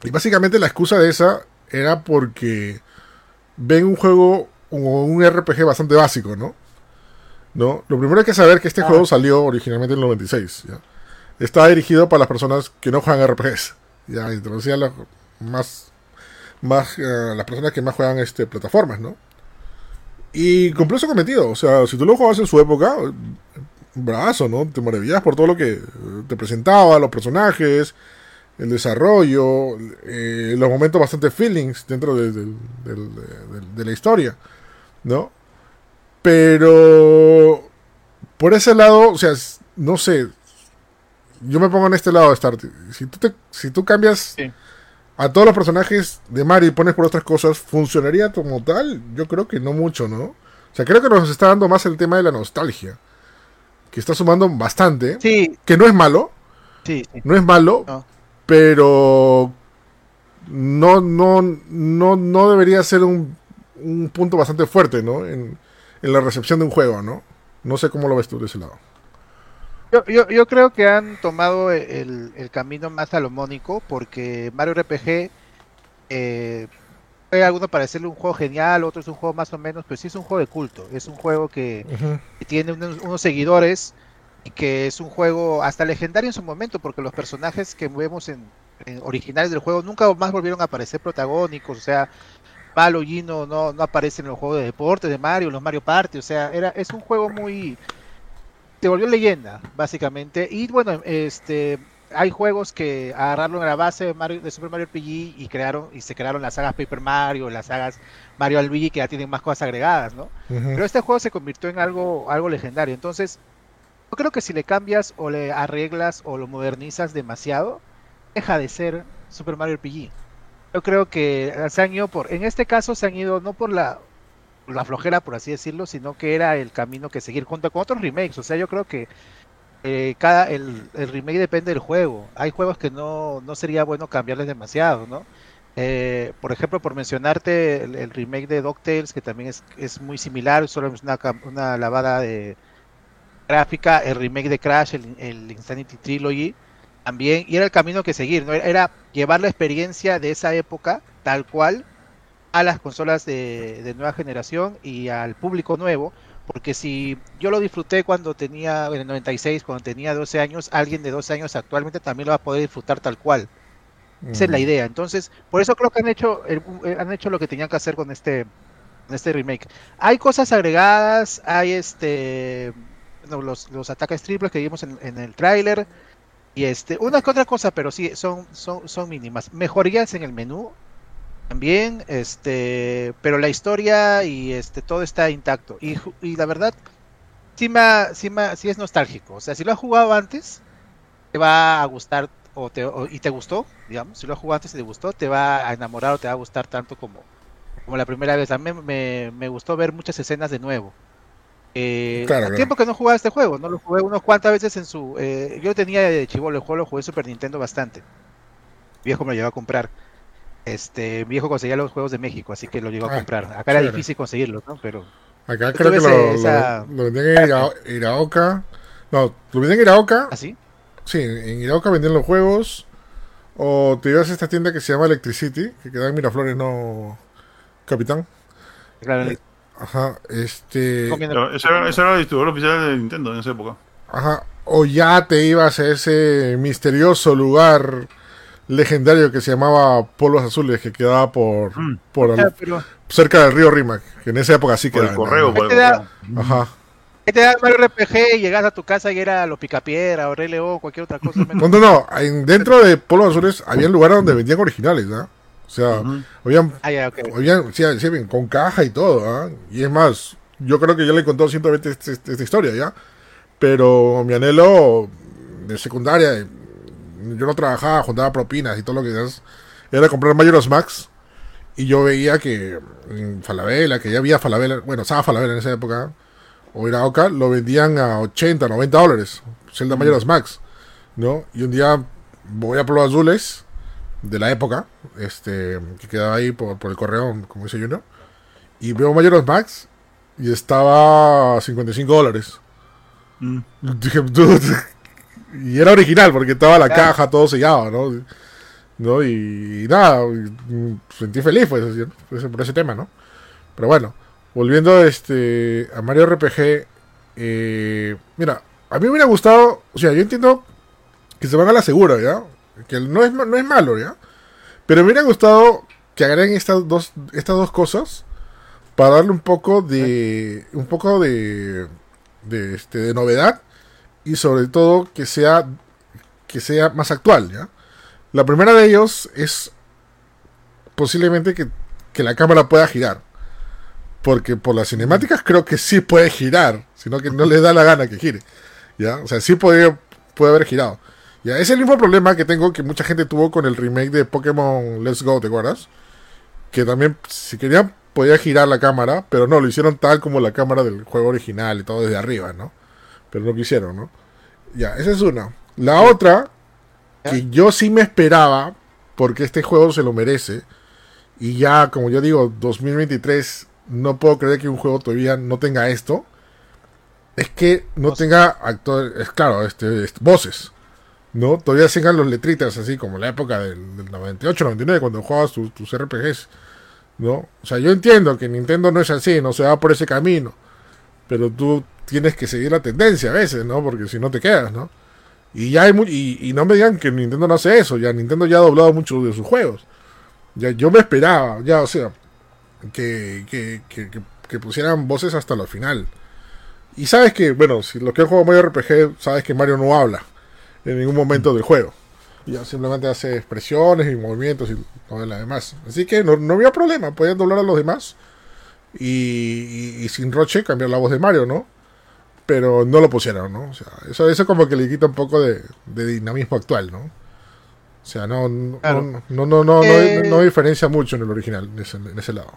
Y básicamente la excusa de esa era porque ven un juego o un RPG bastante básico, ¿no? ¿No? Lo primero hay que saber que este Ah. juego salió originalmente en el 96. ¿ya? Estaba dirigido para las personas que no juegan RPGs. Ya, introducía los más. Más eh, las personas que más juegan este, plataformas, ¿no? Y cumplió su cometido. O sea, si tú lo jugabas en su época, brazo, ¿no? Te maravillas por todo lo que eh, te presentaba, los personajes, el desarrollo, eh, los momentos bastante feelings dentro de, la historia, ¿no? Pero por ese lado, o sea, no sé, yo me pongo en este lado de Start. Si tú, te- si tú cambias. A todos los personajes de Mario y pones por otras cosas, ¿funcionaría como tal? Yo creo que no mucho, ¿no? O sea, creo que nos está dando más el tema de la nostalgia, que está sumando bastante, Sí, que no es malo, sí, sí. no es malo, No. pero no, no, no, no debería ser un, un punto bastante fuerte, ¿no? En, en la recepción de un juego, ¿no? No sé cómo lo ves tú de ese lado. Yo, yo, yo creo que han tomado el, el camino más salomónico porque Mario RPG eh, puede a alguno parecerle un juego genial, otro es un juego más o menos, pero sí es un juego de culto. Es un juego que, que tiene unos, unos seguidores y que es un juego hasta legendario en su momento porque los personajes que vemos en, en originales del juego nunca más volvieron a aparecer protagónicos, o sea, Palo Gino no, no aparece en los juegos de deporte de Mario, los Mario Party, o sea, era, es un juego muy se volvió leyenda, básicamente. Y bueno, este hay juegos que agarraron a la base de, Mario, de Super Mario RPG y crearon y se crearon las sagas Paper Mario, las sagas Mario Luigi que ya tienen más cosas agregadas, ¿no? Pero este juego se convirtió en algo algo legendario. Entonces, yo creo que si le cambias o le arreglas o lo modernizas demasiado, deja de ser Super Mario RPG. yo creo que se han ido por, en este caso se han ido no por la, la flojera, por así decirlo, sino que era el camino que seguir junto con otros remakes. O sea, yo creo que eh, cada el, remake depende del juego. Hay juegos que no, no sería bueno cambiarles demasiado, ¿no? Eh, por ejemplo, por mencionarte el, remake de DuckTales, que también es, es muy similar, solo es una, una lavada de gráfica, el remake de Crash, el, el Insanity Trilogy, también, y era el camino que seguir, ¿no? Era llevar la experiencia de esa época, tal cual, a las consolas de, de nueva generación y al público nuevo, porque si yo lo disfruté cuando tenía, en el 96, cuando tenía 12 años, alguien de 12 años actualmente también lo va a poder disfrutar tal cual. Esa es la idea. Entonces, por eso creo que han hecho, eh, han hecho lo que tenían que hacer con este, este remake. Hay cosas agregadas, hay este los, los ataques triples que vimos en, en el tráiler y este una que otra cosa, pero sí son son son mínimas. Mejorías en el menú, también, este, pero la historia y este todo está intacto. Y, y la verdad, sí, me, sí, me, sí es nostálgico. O sea, si lo has jugado antes, te va a gustar o te, o, y te gustó, digamos, si lo has jugado antes y te gustó, te va a enamorar o te va a gustar tanto como, como la primera vez. A mí me, me gustó ver muchas escenas de nuevo. Eh, claro, claro. tiempo que no jugaba este juego, no lo jugué unos cuantas veces en su... Eh, yo tenía de chivolo el juego, lo jugué en Super Nintendo bastante. viejo me lo llevó a comprar este viejo conseguía los juegos de México, así que lo llegó a ah, comprar. Acá era difícil conseguirlos, ¿no? Pero acá creo que lo, esa... lo, lo, vendían en Iraoka. No, lo vendían en Iraoka. ¿Ah, sí? Sí, en Iraoka vendían los juegos. O te ibas a esta tienda que se llama Electricity, que queda en Miraflores, no Capitán. Claro. Eh, ajá, este. ese, era, ese era el distribuidor oficial de Nintendo en esa época. Ajá. O ya te ibas a ese misterioso lugar legendario que se llamaba Polos Azules, que quedaba por, mm. por al, pero... cerca del río Rimac, que en esa época sí quedaba. el correo, por el correo. Ajá. Ahí te da Mario RPG y llegas a tu casa y era lo Picapiedra o Rey León, cualquier otra cosa. <laughs> no, no, no. En, <laughs> dentro de Polos Azules había lugares donde vendían originales, ¿no? O sea, uh -huh. habían, ah, yeah, okay. habían sí, sí, con caja y todo, ¿eh? Y es más, yo creo que ya le he contado simplemente esta, esta, esta historia, ¿ya? Pero mi anhelo de secundaria, yo no trabajaba, juntaba propinas y todo lo que es, era comprar Majora's Max. Y yo veía que en Falabella, que ya había Falabella, bueno, estaba Falabella en esa época, o Iraoka, lo vendían a 80, 90 dólares, Zelda mm. Majora's Max, ¿no? Y un día voy a Pueblo Azules, de la época, este, que quedaba ahí por, por el correo, como dice Junior, y veo Majora's Max y estaba a 55 dólares. Mm. Dije, <laughs> y era original porque estaba la claro. caja, todo sellado, ¿no? ¿no? Y, y nada, y, sentí feliz pues, por, por ese tema, ¿no? Pero bueno, volviendo este, a Mario RPG, eh, mira, a mí me hubiera gustado, o sea, yo entiendo que se van a la segura, ¿ya? Que no es, no es malo, ¿ya? Pero me hubiera gustado que agreguen estas dos, estas dos cosas para darle un poco de, un poco de, de, este, de novedad y sobre todo que sea que sea más actual, ¿ya? La primera de ellos es posiblemente que, que la cámara pueda girar. Porque por las cinemáticas creo que sí puede girar, sino que no le da la gana que gire. ¿Ya? O sea, sí puede, puede haber girado. Ya, es el mismo problema que tengo que mucha gente tuvo con el remake de Pokémon Let's Go, ¿te acuerdas? Que también, si querían, podía girar la cámara, pero no, lo hicieron tal como la cámara del juego original y todo desde arriba, ¿no? Pero no quisieron, ¿no? Ya, esa es una. La otra, que yo sí me esperaba, porque este juego se lo merece, y ya, como yo digo, 2023, no puedo creer que un juego todavía no tenga esto, es que no tenga actores, claro, este, este, voces, ¿no? Todavía tengan los letritas, así como la época del, del 98, 99, cuando jugabas tus, tus RPGs, ¿no? O sea, yo entiendo que Nintendo no es así, no se va por ese camino, pero tú tienes que seguir la tendencia a veces, ¿no? Porque si no te quedas, ¿no? Y ya hay y, y, no me digan que Nintendo no hace eso, ya Nintendo ya ha doblado muchos de sus juegos. Ya yo me esperaba, ya, o sea, que, que, pusieran voces hasta lo final. Y sabes que, bueno, si lo que he jugado Mario RPG, sabes que Mario no habla en ningún momento del juego. Ya simplemente hace expresiones y movimientos y todo lo demás. Así que no, no había problema, podían doblar a los demás. Y, y, sin Roche cambiar la voz de Mario, ¿no? Pero no lo pusieron, ¿no? O sea, eso, eso como que le quita un poco de, de dinamismo actual, ¿no? O sea, no, no, Claro. no, no, no, no, Eh, no diferencia mucho en el original, en ese, en ese lado.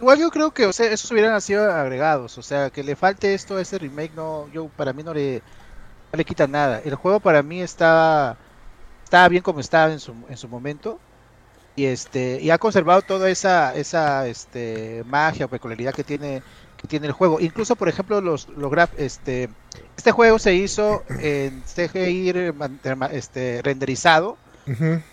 Igual yo creo que, o sea, esos hubieran sido agregados, o sea, que le falte esto a ese remake, no, yo para mí no le, no le quita nada. El juego para mí está, está bien como estaba en su, en su momento y este y ha conservado toda esa esa este magia o peculiaridad que tiene que tiene el juego. Incluso, por ejemplo, los, los graf- este este juego se hizo en CGI este renderizado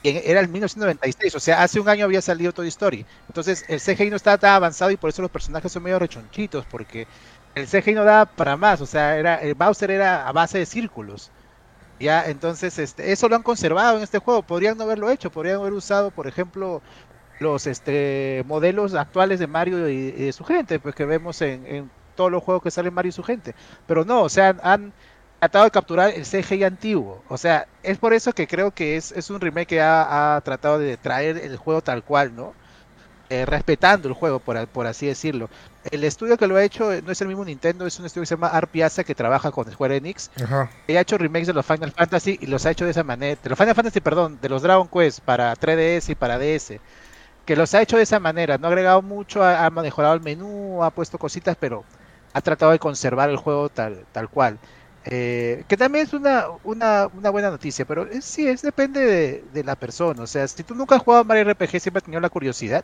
y era el 1996, o sea, hace un año había salido Toy Story. Entonces, el CGI no estaba tan avanzado y por eso los personajes son medio rechonchitos, porque el CGI no daba para más, o sea, era el Bowser era a base de círculos. Ya, entonces, este, eso lo han conservado en este juego. Podrían no haberlo hecho, podrían haber usado, por ejemplo, los este modelos actuales de Mario y, y de su gente, pues que vemos en, en todos los juegos que salen Mario y su gente. Pero no, o sea, han, tratado de capturar el CGI antiguo. O sea, es por eso que creo que es, es un remake que ha, ha tratado de traer el juego tal cual, ¿no? Eh, respetando el juego, por, por así decirlo. El estudio que lo ha hecho eh, no es el mismo Nintendo, es un estudio que se llama Art Piazza que trabaja con Square Enix. Ajá. que ha hecho remakes de los Final Fantasy y los ha hecho de esa manera. De los Final Fantasy, perdón, de los Dragon Quest para 3DS y para DS. Que los ha hecho de esa manera. No ha agregado mucho, ha, ha mejorado el menú, ha puesto cositas, pero ha tratado de conservar el juego tal, tal cual. Eh, que también es una, una, una buena noticia, pero es, sí, es depende de, de la persona. O sea, si tú nunca has jugado Mario RPG, siempre has tenido la curiosidad.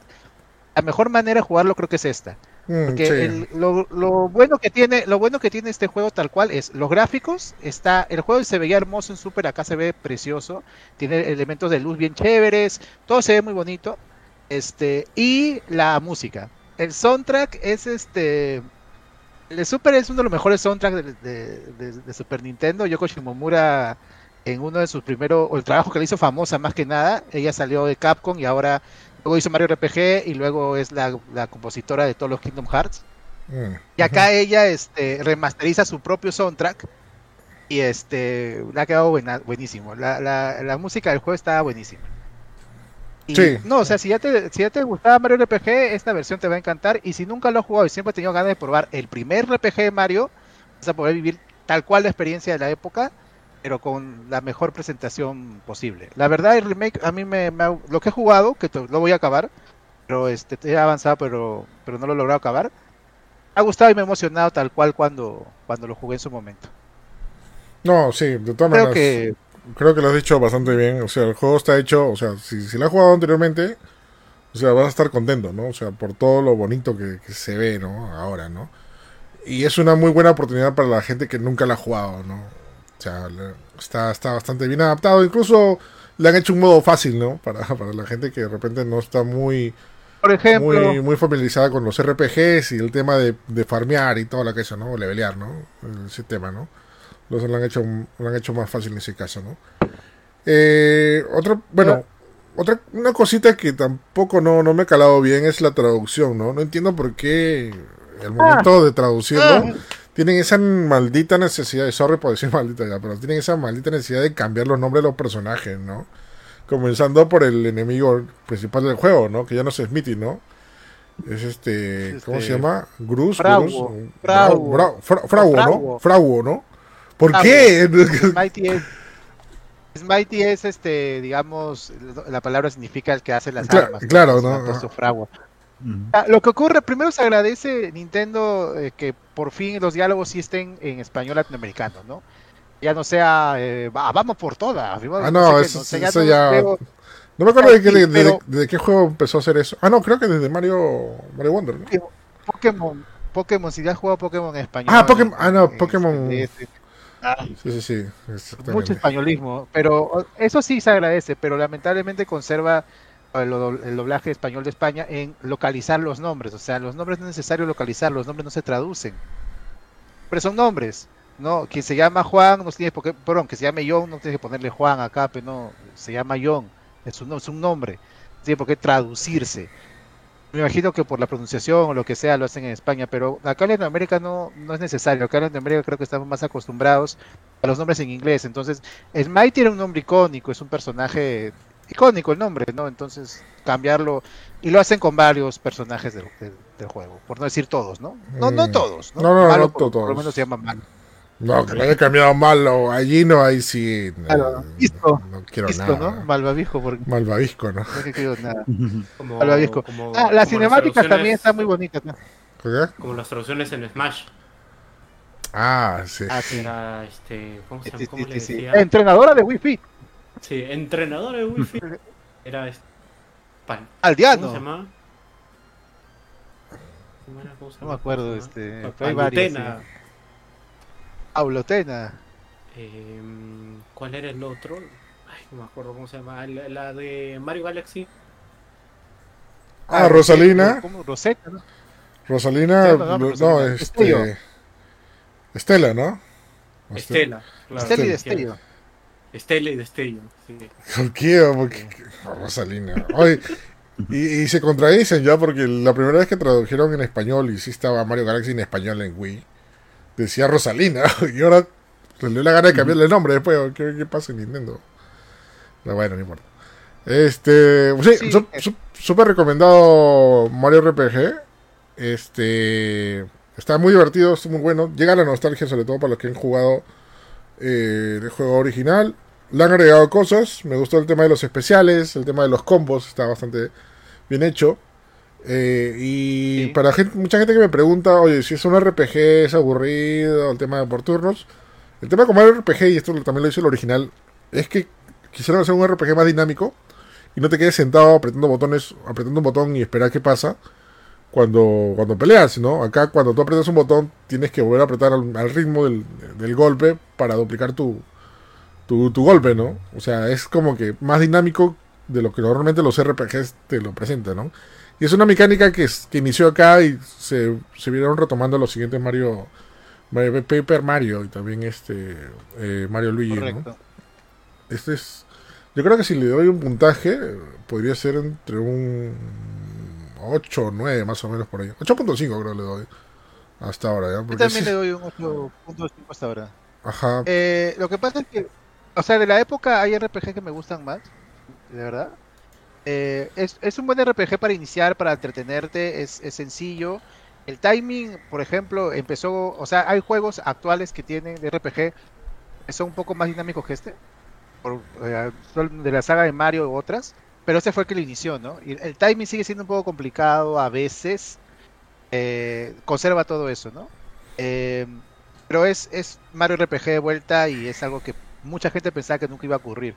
La mejor manera de jugarlo creo que es esta. Mm, Porque sí. el- lo, lo bueno que tiene, lo bueno que tiene este juego tal cual es los gráficos, está, el juego se veía hermoso en Super, acá se ve precioso, tiene elementos de luz bien chéveres, todo se ve muy bonito, este, y la música. El soundtrack es este el de Super es uno de los mejores soundtracks de, de- de- de Super Nintendo. Yoko Shimomura en uno de sus primeros, o el trabajo que le hizo famosa más que nada, ella salió de Capcom y ahora luego hizo Mario RPG y luego es la, la compositora de todos los Kingdom Hearts. Mm. Y acá ella este, remasteriza su propio soundtrack y este le ha quedado buena- buenísimo. La, la, la música del juego está buenísima. Y, Sí. No, o sea, si ya, te, si ya te gustaba Mario RPG, esta versión te va a encantar. Y si nunca lo has jugado y siempre has tenido ganas de probar el primer RPG de Mario, vas a poder vivir tal cual la experiencia de la época, pero con la mejor presentación posible. La verdad, el remake, a mí me, me lo que he jugado, que lo voy a acabar, pero este, he avanzado, pero, pero no lo he logrado acabar. Me ha gustado y me ha emocionado tal cual cuando, cuando lo jugué en su momento. No, sí, de todas Creo maneras. que Creo que lo has dicho bastante bien. O sea, el juego está hecho. O sea, si, si lo has jugado anteriormente, o sea, vas a estar contento, ¿no? O sea, por todo lo bonito que, que se ve, ¿no? Ahora, ¿no? Y es una muy buena oportunidad para la gente que nunca la ha jugado, ¿no? O sea, está, está bastante bien adaptado. Incluso le han hecho un modo fácil, ¿no? Para, <laughs> para la gente que de repente no está muy, por ejemplo, muy, muy familiarizada con los RPGs y el tema de, de farmear y todo lo que eso, ¿no? O levelear, ¿no? Ese tema, ¿no? Entonces lo han hecho, lo han hecho más fácil en ese caso, ¿no? Eh, otra, bueno, otra, una cosita que tampoco no, no me ha calado bien es la traducción, ¿no? No entiendo por qué el momento de traducirlo Ah. tienen esa maldita necesidad, y sorry por decir <laughs> maldita ya, pero tienen esa maldita necesidad de cambiar los nombres de los personajes, ¿no? Comenzando por el enemigo principal del juego, ¿no? Que ya no es Smithy, ¿no? Es este, ¿cómo Este, se llama? Gruz, Frauo, Gruz, Frauo. Brau- Fra- Frauo, ¿no? Frauo, ¿no? ¿Por Frauo. qué? <laughs> Mighty es, Mighty es este, digamos, la palabra significa el que hace las armas. claro, ¿no? fragua. Mm. Ah, Lo que ocurre, primero se agradece Nintendo eh, que por fin los diálogos sí estén en español latinoamericano, ¿no? Ya no sea, eh, va- vamos por todas. Ah, no, sé qué, eso- o sea, eso no ya- No me acuerdo de, qué, de, de- pero- de qué juego empezó a hacer eso. Ah, no, creo que desde Mario, Mario Wonder, ¿no? Pokémon, Pokémon, si ya has jugado Pokémon en español. Ah, Pokémon- ah, no, en- Pokémon- en- Mucho españolismo, pero eso sí se agradece, pero lamentablemente conserva el, do- el doblaje español de España en localizar los nombres, o sea, los nombres no es necesario localizar, los nombres no se traducen, pero son nombres, ¿no? Quien se llama Juan, no tiene por qué, perdón, que se llame John, no tiene que ponerle Juan acá, pero no, se llama John, es un, es un nombre, no tiene por qué traducirse. Me imagino que por la pronunciación o lo que sea lo hacen en España, pero acá en Latinoamérica no, no es necesario. Acá en Latinoamérica creo que estamos más acostumbrados a los nombres en inglés. Entonces, Smite era un nombre icónico, es un personaje icónico el nombre, ¿no? Entonces, cambiarlo. Y lo hacen con varios personajes del, del- del juego, por no decir todos, ¿no? No, no Mm. todos, ¿no? No, no, no, no por, por todos. lo menos se llama Malo. No, que lo haya cambiado malo. Allí no, ahí sí. no, Claro, No, quiero nada. ¿no? Malvavisco, porque <laughs> Malvavisco, ¿no? no quiero nada. <laughs> Como, Malvavisco. como- Ah, como las cinemáticas también están muy bonitas. ¿no? ¿Qué? Como las traducciones en Smash. Ah, sí. Ah, sí. Era este. ¿Cómo se llama? Sí, ¿Cómo sí, le sí, sí. decía? Entrenadora de Wi-Fi, Sí, entrenador de Wi-Fi. <laughs> Era este. Pan- ¿Cómo se Aldeano. llamaba? ¿Cómo era? ¿Cómo se No me llama? acuerdo, ¿Cómo se este, llama? pero hay varias, Palutena. Aulotena. Em, ¿Cuál era el otro? Ay, no me acuerdo cómo se llama. La, la de Mario Galaxy. Ah, Rosalina. ¿Cómo? Rosetta, ¿no? Rosalina, No, este. Estela, ¿no? Estela. claro, Estela y Destello. Estela y Destello. Sí. ¿Por qué? Porque, Rosalina. Oye, y, y se contradicen ya porque la primera vez que tradujeron en español y sí estaba Mario Galaxy en español en Wii, decía Rosalina. <laughs> Y ahora le dio la gana de cambiarle el nombre después. ¿Qué, qué pasa en Nintendo? No, bueno, no importa. Este, sí, Sí, su- eh. su- súper recomendado Mario RPG. Este, está muy divertido, está muy bueno. Llega la nostalgia, sobre todo para los que han jugado eh, el juego original. Le han agregado cosas. Me gustó el tema de los especiales, el tema de los combos, está bastante bien hecho. Eh, y Sí. para gente, mucha gente que me pregunta, oye, si es un RPG, es aburrido, el tema de por turnos. El tema con Mario RPG, y esto también lo hizo el original, es que quisieron hacer un RPG más dinámico y no te quedes sentado apretando botones, apretando un botón y esperar qué pasa cuando, cuando peleas, ¿no? Acá cuando tú apretas un botón tienes que volver a apretar al, al ritmo del, del golpe para duplicar tu, tu, tu golpe, ¿no? O sea, es como que más dinámico de lo que normalmente los RPGs te lo presentan, ¿no? Y es una mecánica que, es- que inició acá y se, se vieron retomando los siguientes Mario, Mario Paper Mario y también este eh, Mario Luigi, ¿no? Correcto. Este es. Yo creo que si le doy un puntaje, podría ser entre un 8 o 9 más o menos por ahí. 8.5 creo le doy. Hasta ahora, ¿ya? Yo también sí- le doy un 8.5 hasta ahora. Ajá. Eh, lo que pasa es que, o sea, de la época hay RPG que me gustan más, de verdad. Eh, es, un buen RPG para iniciar, para entretenerte, es, sencillo. El timing, por ejemplo, empezó, o sea, hay juegos actuales que tienen de RPG que son un poco más dinámicos que este, eh, de la saga de Mario u otras, pero este fue el que lo inició, ¿no? Y el timing sigue siendo un poco complicado a veces, eh, conserva todo eso, ¿no? Pero es, es Mario RPG de vuelta y es algo que mucha gente pensaba que nunca iba a ocurrir.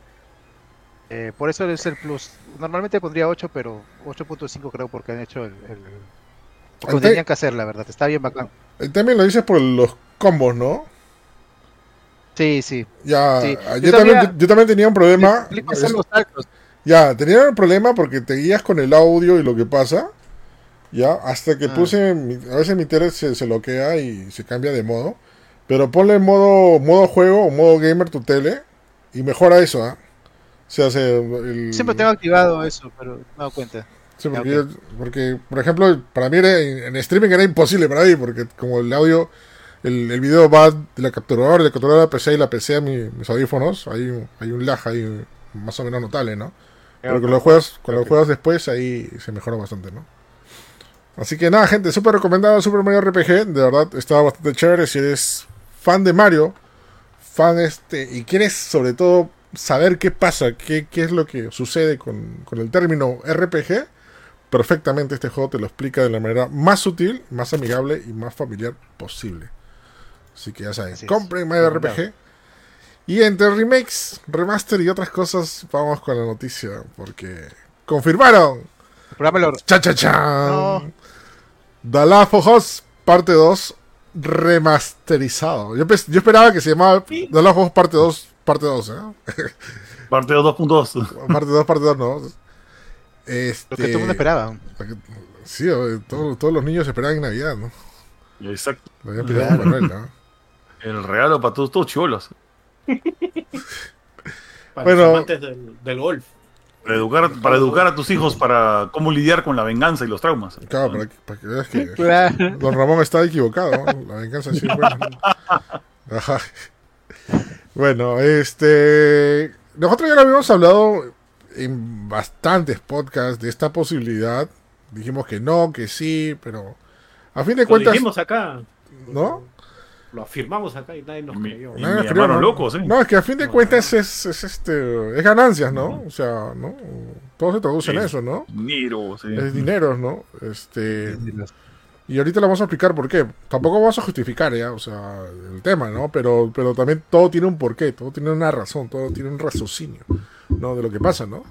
Eh, por eso es el plus. Normalmente pondría 8, pero 8.5 creo porque han hecho el... el- lo que El te- tenían que hacer, la verdad. Está bien bacán. El también lo dices por los combos, ¿no? Sí, sí. Ya, Sí. Yo, Yo también, yo también tenía un problema. Los. Ya, tenía un problema porque te guías con el audio y lo que pasa. Ya, hasta que Ah. puse. a veces mi tele se, se bloquea y se cambia de modo. Pero ponle modo, modo juego o modo gamer tu tele y mejora eso, ¿ah? Se, el- Siempre tengo activado eso, pero no me he dado cuenta. Sí, porque, yo- porque, por ejemplo, para mí era- en, streaming era imposible para mí, porque como el audio, el, el video va de la capturadora, de la capturadora de la PC y la PC a mi- mis audífonos, hay, un- hay un lag ahí más o menos notable, ¿no? Pero con los juegos, con los juegos después ahí se mejora bastante, ¿no? Así que nada, gente, súper recomendado Super Mario RPG, de verdad, está bastante chévere si eres fan de Mario, fan este, y quieres sobre todo saber qué pasa, qué, qué es lo que sucede con, con el término RPG, perfectamente este juego te lo explica de la manera más sutil, más amigable y más familiar posible. Así que ya saben, Así compren Recomendado. RPG. Y entre remakes, remaster y otras cosas, vamos con la noticia, porque confirmaron. Cha cha chan. No. The Last of Us parte 2 remasterizado. Yo, yo esperaba que se llamaba The Last of Us parte 2, parte 2, ¿eh? Partido <laughs> 2.2. Parte 2, <laughs> parte 2, no. Este, Lo que todo el mundo esperaba. que- Sí, todos, todos los niños esperaban en Navidad, ¿no? Exacto. Lo habían pedido Papá Noel, ¿no? <laughs> El regalo para todos, todos chivolos. Para Bueno. los amantes del, del golf. Para educar, para educar a tus hijos para cómo lidiar con la venganza y los traumas. Claro, para que, para que veas que Claro. Don Ramón está equivocado, ¿no? La venganza sí es buena. Ajá. Bueno, este. Nosotros ya lo habíamos hablado en bastantes podcasts de esta posibilidad. Dijimos que no, que sí, pero. A fin de Lo cuentas, dijimos acá. ¿no? lo afirmamos acá y nadie nos creyó. Nadie me llamaron ¿no? loco, sí. No, es que a fin de cuentas es, es este es ganancias, ¿no? O sea, ¿no? Todo se traduce en eso, ¿no? Niro, sí. Es dinero, ¿no? Este y ahorita le vamos a explicar por qué. Tampoco vamos a justificar ya, o sea, el tema, ¿no? Pero pero también todo tiene un porqué, todo tiene una razón, todo tiene un raciocinio, ¿no? De lo que pasa, ¿no?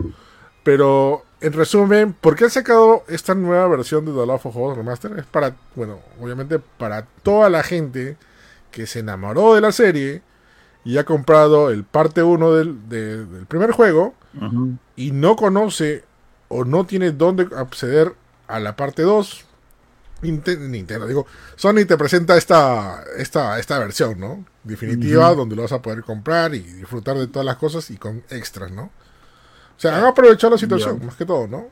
Pero en resumen, ¿por qué han sacado esta nueva versión de The Last of Us Remaster? Es para, bueno, obviamente para toda la gente que se enamoró de la serie y ha comprado el parte 1 del, de- del primer juego Ujú. y no conoce o no tiene dónde acceder a la parte 2, Ninte- Nintendo, digo, Sony te presenta esta, esta, esta versión, ¿no? Definitiva, donde lo vas a poder comprar y disfrutar de todas las cosas y con extras, ¿no? O sea, han aprovechado la situación, más que todo, ¿no?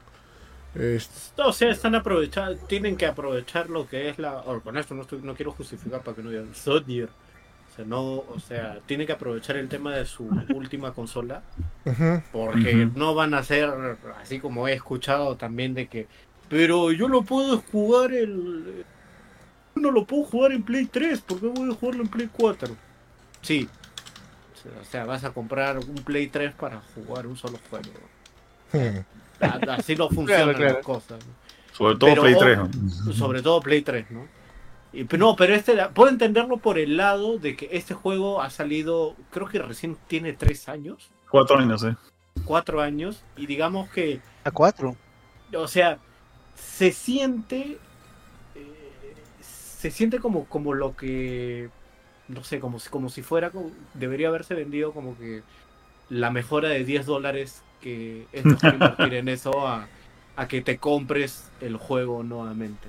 Es- No, o sea, están aprovechando, tienen que aprovechar lo que es la. o con esto no, estoy- no quiero justificar para que no digan Sony. O sea, no, o sea, tienen que aprovechar el tema de su última consola. Porque no van a ser así como he escuchado también de que. Pero yo lo puedo jugar el. No lo puedo jugar en Play 3, ¿por qué voy a jugarlo en Play 4? Sí. O sea, vas a comprar un Play 3 para jugar un solo juego. <laughs> A- Así no funcionan Claro, claro. las cosas. Sobre todo Pero- Play 3. ¿no? Sobre todo Play 3, ¿no? Y, no, pero este, puedo entenderlo por el lado de que este juego ha salido, creo que recién tiene 3 años, Cuatro años, sí. 4 años, y digamos que, A cuatro. o sea, se siente, eh, se siente como, como lo que, no sé, como si, como si fuera, debería haberse vendido como que la mejora de 10 dólares que es invertir en eso a, que te compres el juego nuevamente.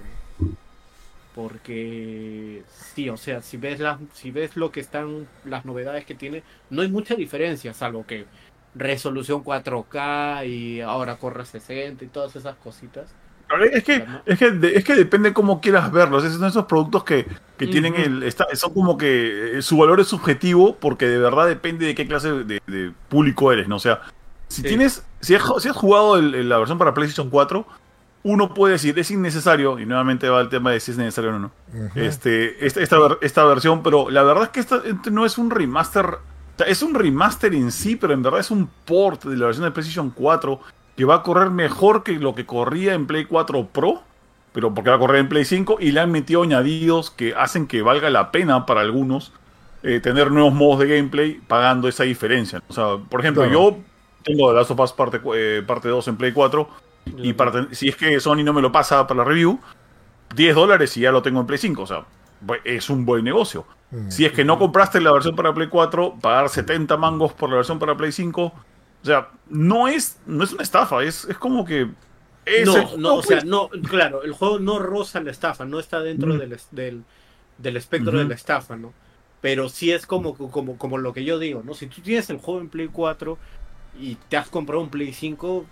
Porque sí, o sea, si ves las, si ves lo que están las novedades que tiene, no hay mucha diferencia, salvo que resolución 4K y ahora corre 60 y todas esas cositas. Es que, es que, de- es que depende cómo quieras verlos. Esos son esos productos que, que tienen el. está- son como que eh, su valor es subjetivo porque de verdad depende de qué clase de, de público eres, ¿no? O sea, si Sí. tienes. Si has, si has jugado el- el- la versión para PlayStation 4, uno puede decir es innecesario, y nuevamente va el tema de si es necesario o no. Este, esta, esta, esta versión, pero la verdad es que esta este no es un remaster. o sea, es un remaster en sí, pero en verdad es un port de la versión de PlayStation 4 que va a correr mejor que lo que corría en Play 4 Pro, pero porque va a correr en Play 5 y le han metido añadidos que hacen que valga la pena para algunos eh, tener nuevos modos de gameplay pagando esa diferencia. O sea, por ejemplo, Claro. yo tengo The Last of Us parte, eh, parte 2 en Play 4 y para si es que Sony no me lo pasa para la review, 10 dólares y ya lo tengo en Play 5. O sea, bu- es un buen negocio. Mm. Si es que no compraste la versión para Play 4, pagar 70 mangos por la versión para Play 5. O sea, no es, no es una estafa, es, es como que. Es no, el no, o sea, no, claro, el juego no roza la estafa, no está dentro Mm. del, del, del espectro de la estafa, ¿no? Pero sí es como, como, como lo que yo digo, ¿no? Si tú tienes el juego en Play 4 y te has comprado un Play 5,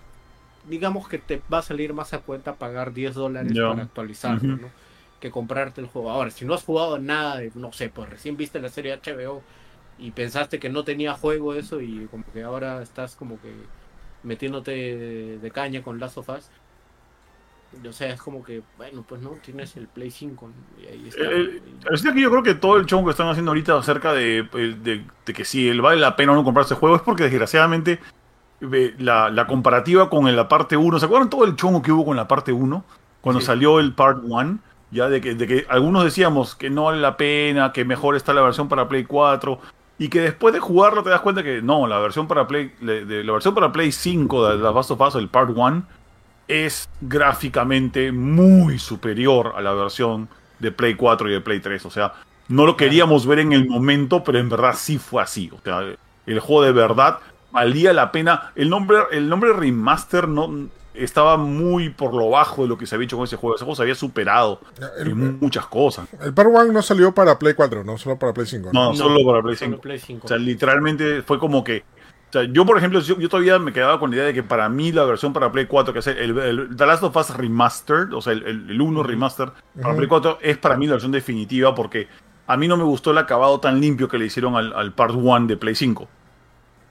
digamos que te va a salir más a cuenta pagar 10 dólares para actualizarlo. ¿no? Que comprarte el juego. Ahora, si no has jugado nada, de- no sé, pues recién viste la serie HBO y pensaste que no tenía juego eso y como que ahora estás como que metiéndote de, de caña con Last of Us. O sea, es como que, bueno, pues no, tienes el Play 5 ¿no? y ahí está. Eh, Es que yo creo que todo el chongo que están haciendo ahorita acerca de, eh, de- de que si vale la pena o no comprarse juego es porque desgraciadamente eh, la, la comparativa con la parte 1, ¿se acuerdan todo el chongo que hubo con la parte 1? Cuando Sí. salió el Part 1, ya de que, de que algunos decíamos que no vale la pena, que mejor está la versión para Play 4, y que después de jugarlo te das cuenta que no, la versión para Play, de, de- la versión para Play 5 de el Part 1, es gráficamente muy superior a la versión de Play 4 y de Play 3. O sea, no lo queríamos ver en el momento, pero en verdad sí fue así. O sea, el juego de verdad valía la pena. El nombre, el nombre remaster no estaba muy por lo bajo de lo que se había hecho con ese juego. Ese juego se había superado El, en muchas cosas. el Part 1 no salió para Play 4, no solo para Play 5. No, No, solo para Play solo 5. Play 5. O sea, literalmente fue como que. O sea, yo, por ejemplo, yo, yo todavía me quedaba con la idea de que para mí la versión para Play 4, que es el, el The Last of Us Remastered, o sea, el, el, el 1 Remaster para. Play 4, es para mí la versión definitiva porque a mí no me gustó el acabado tan limpio que le hicieron al, al Part 1 de Play 5.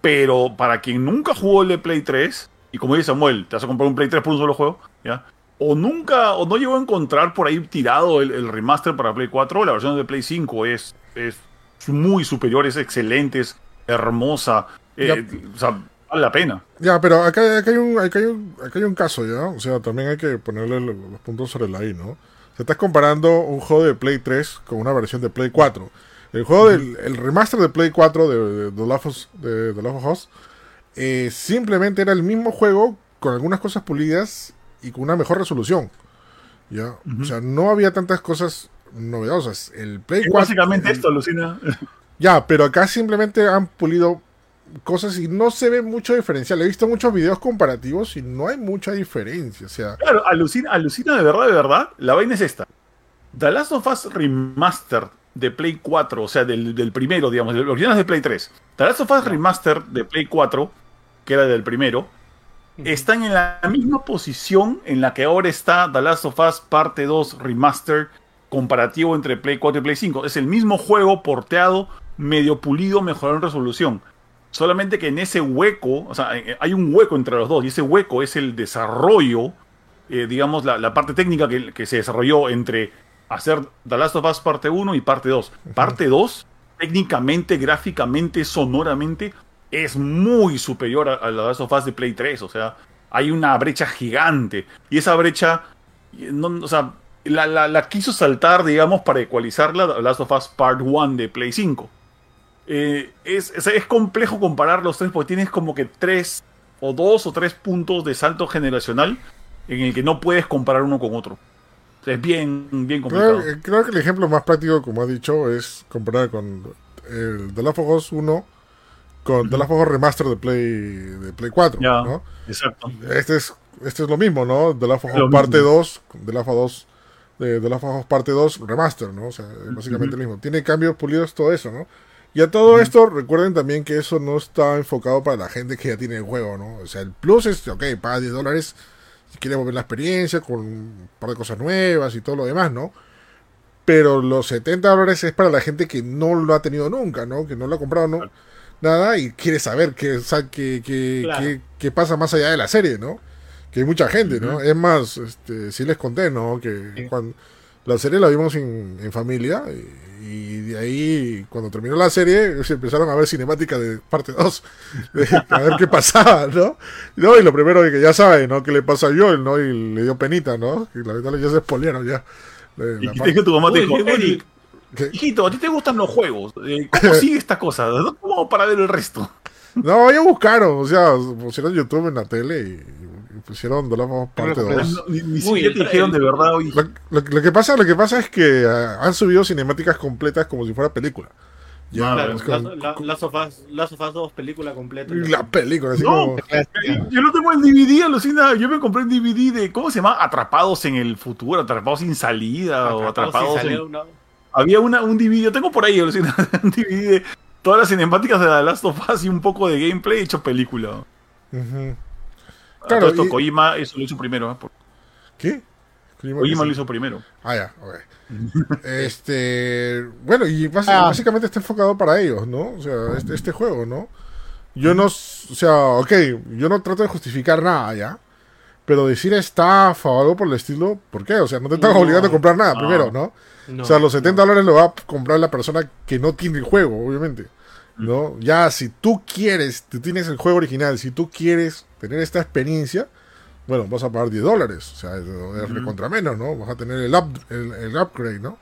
Pero para quien nunca jugó el de Play 3, y como dice Samuel, te vas a comprar un Play 3 por un solo juego, ¿ya? O nunca, o no llegó a encontrar por ahí tirado el, el remaster para Play 4, la versión de Play 5 es es muy superior, es excelente, es hermosa. eh, o sea, vale la pena. Ya, pero acá, acá hay un, acá, hay un, acá hay un caso, ¿ya? O sea, también hay que ponerle lo- los puntos sobre la I, ¿no? Se estás comparando un juego de Play 3 con una versión de Play 4. El juego del el remaster de Play 4 de, de, The Last of de The Last of Us, eh, simplemente era el mismo juego con algunas cosas pulidas y con una mejor resolución. ¿Ya? O sea, no había tantas cosas novedosas. El Play Es 4. básicamente esto, Lucina. <laughs> Ya, pero acá simplemente han pulido cosas y no se ve mucho diferencial. He visto muchos videos comparativos y no hay mucha diferencia. O sea, Claro, alucina, alucina de verdad, de verdad. La vaina es esta. The Last of Us Remaster de Play 4, o sea, del, del primero, digamos, el original es de Play 3. The Last of Us Remaster de Play 4, que era del primero, están en la misma posición en la que ahora está The Last of Us Parte 2 Remaster comparativo entre Play 4 y Play 5. Es el mismo juego porteado, medio pulido, mejorado en resolución. Solamente que en ese hueco, o sea, eh, hay un hueco entre los dos, y ese hueco es el desarrollo, eh, digamos, la, la parte técnica que, que se desarrolló entre hacer The Last of Us parte 1 y parte 2. Parte 2, técnicamente, gráficamente, sonoramente, es muy superior a, a The Last of Us de Play 3. O sea, hay una brecha gigante. Y esa brecha, no, o sea, la, la- la quiso saltar, digamos, para ecualizarla The Last of Us Part 1 de Play 5. Eh, es, es, es complejo comparar los tres porque tienes como que tres o dos o tres puntos de salto generacional en el que no puedes comparar uno con otro. Es bien, bien complicado. creo, creo que el ejemplo más práctico, como ha dicho, es comparar con el The Last of Us 1 con The Last of Us Remaster de Play, de Play 4. Ya. ¿no? Exacto. Este es, este es lo mismo, ¿no? The Last of Us parte mismo. 2, The Last of Us, de The Last of Us parte 2 Remaster, ¿no? O sea, es básicamente lo mismo. Tiene cambios pulidos, todo eso, ¿no? Y a todo esto, recuerden también que eso no está enfocado para la gente que ya tiene el juego, ¿no? O sea, el plus es, ok, paga 10 dólares si quieres volver la experiencia con un par de cosas nuevas y todo lo demás, ¿no? Pero los 70 dólares es para la gente que no lo ha tenido nunca, ¿no? Que no lo ha comprado, ¿no? Nada y quiere saber qué, qué, qué- Claro. qué- pasa más allá de la serie, ¿no? Que hay mucha gente, ¿no? Es más, este, sí les conté, ¿no? Que Sí. cuando la serie la vimos en, en familia y, y de ahí, cuando terminó la serie, se empezaron a ver cinemática de parte 2, <laughs> de- a ver qué pasaba, ¿no? ¿no? Y lo primero que ya sabe, ¿no? ¿Qué le pasa a Joel, ¿no? Y le dio penita, ¿no? Y la verdad ya se spoilearon ya. Y parte- que tu mamá te dijo. Eric, hijito, ¿a ti te gustan los juegos? Eh, ¿Cómo sigue esta cosa? <laughs> ¿Cómo para ver el resto? No, ya buscaron, o sea, pusieron YouTube en la tele y pusieron The Last of Us parte Pero 2. No, ni, ni Uy, siquiera el- te dijeron de verdad, oye, Lo, lo- lo que pasa, lo que pasa es que ah, han subido cinemáticas completas como si fuera película. Ya, Claro, con- la, la, Last of Us- Last of Us 2 película completa. la película, así No, como... Yo lo tengo en DVD, alucina. Yo me compré en DVD de, ¿cómo se llama? Atrapados en el futuro, atrapados sin salida o atrapados en... Había una, un DVD, yo tengo por ahí, alucina, <laughs> un DVD de todas las cinemáticas de The Last of Us y un poco de gameplay hecho película. A Claro, esto, y- Kojima eso lo hizo primero. ¿eh? Por- ¿Qué? Kojima, Kojima ¿qué lo hizo primero. Ah, ya, ok. <laughs> este, bueno, y Ah. básicamente está enfocado para ellos, ¿no? O sea, este, este juego, ¿no? Yo no, o sea, ok, yo no trato de justificar nada, ¿ya? Pero decir estafa o algo por el estilo, ¿por qué? O sea, no te están No. obligando a comprar nada No. primero, ¿no? no, o sea, los 70 no. dólares lo va a comprar la persona que no tiene el juego, obviamente. ¿No? Ya, si tú quieres, tú tienes el juego original, si tú quieres tener esta experiencia, bueno, vas a pagar 10 dólares. O sea, es, es recontra menos, ¿no? Vas a tener el, up- el, el upgrade, ¿no?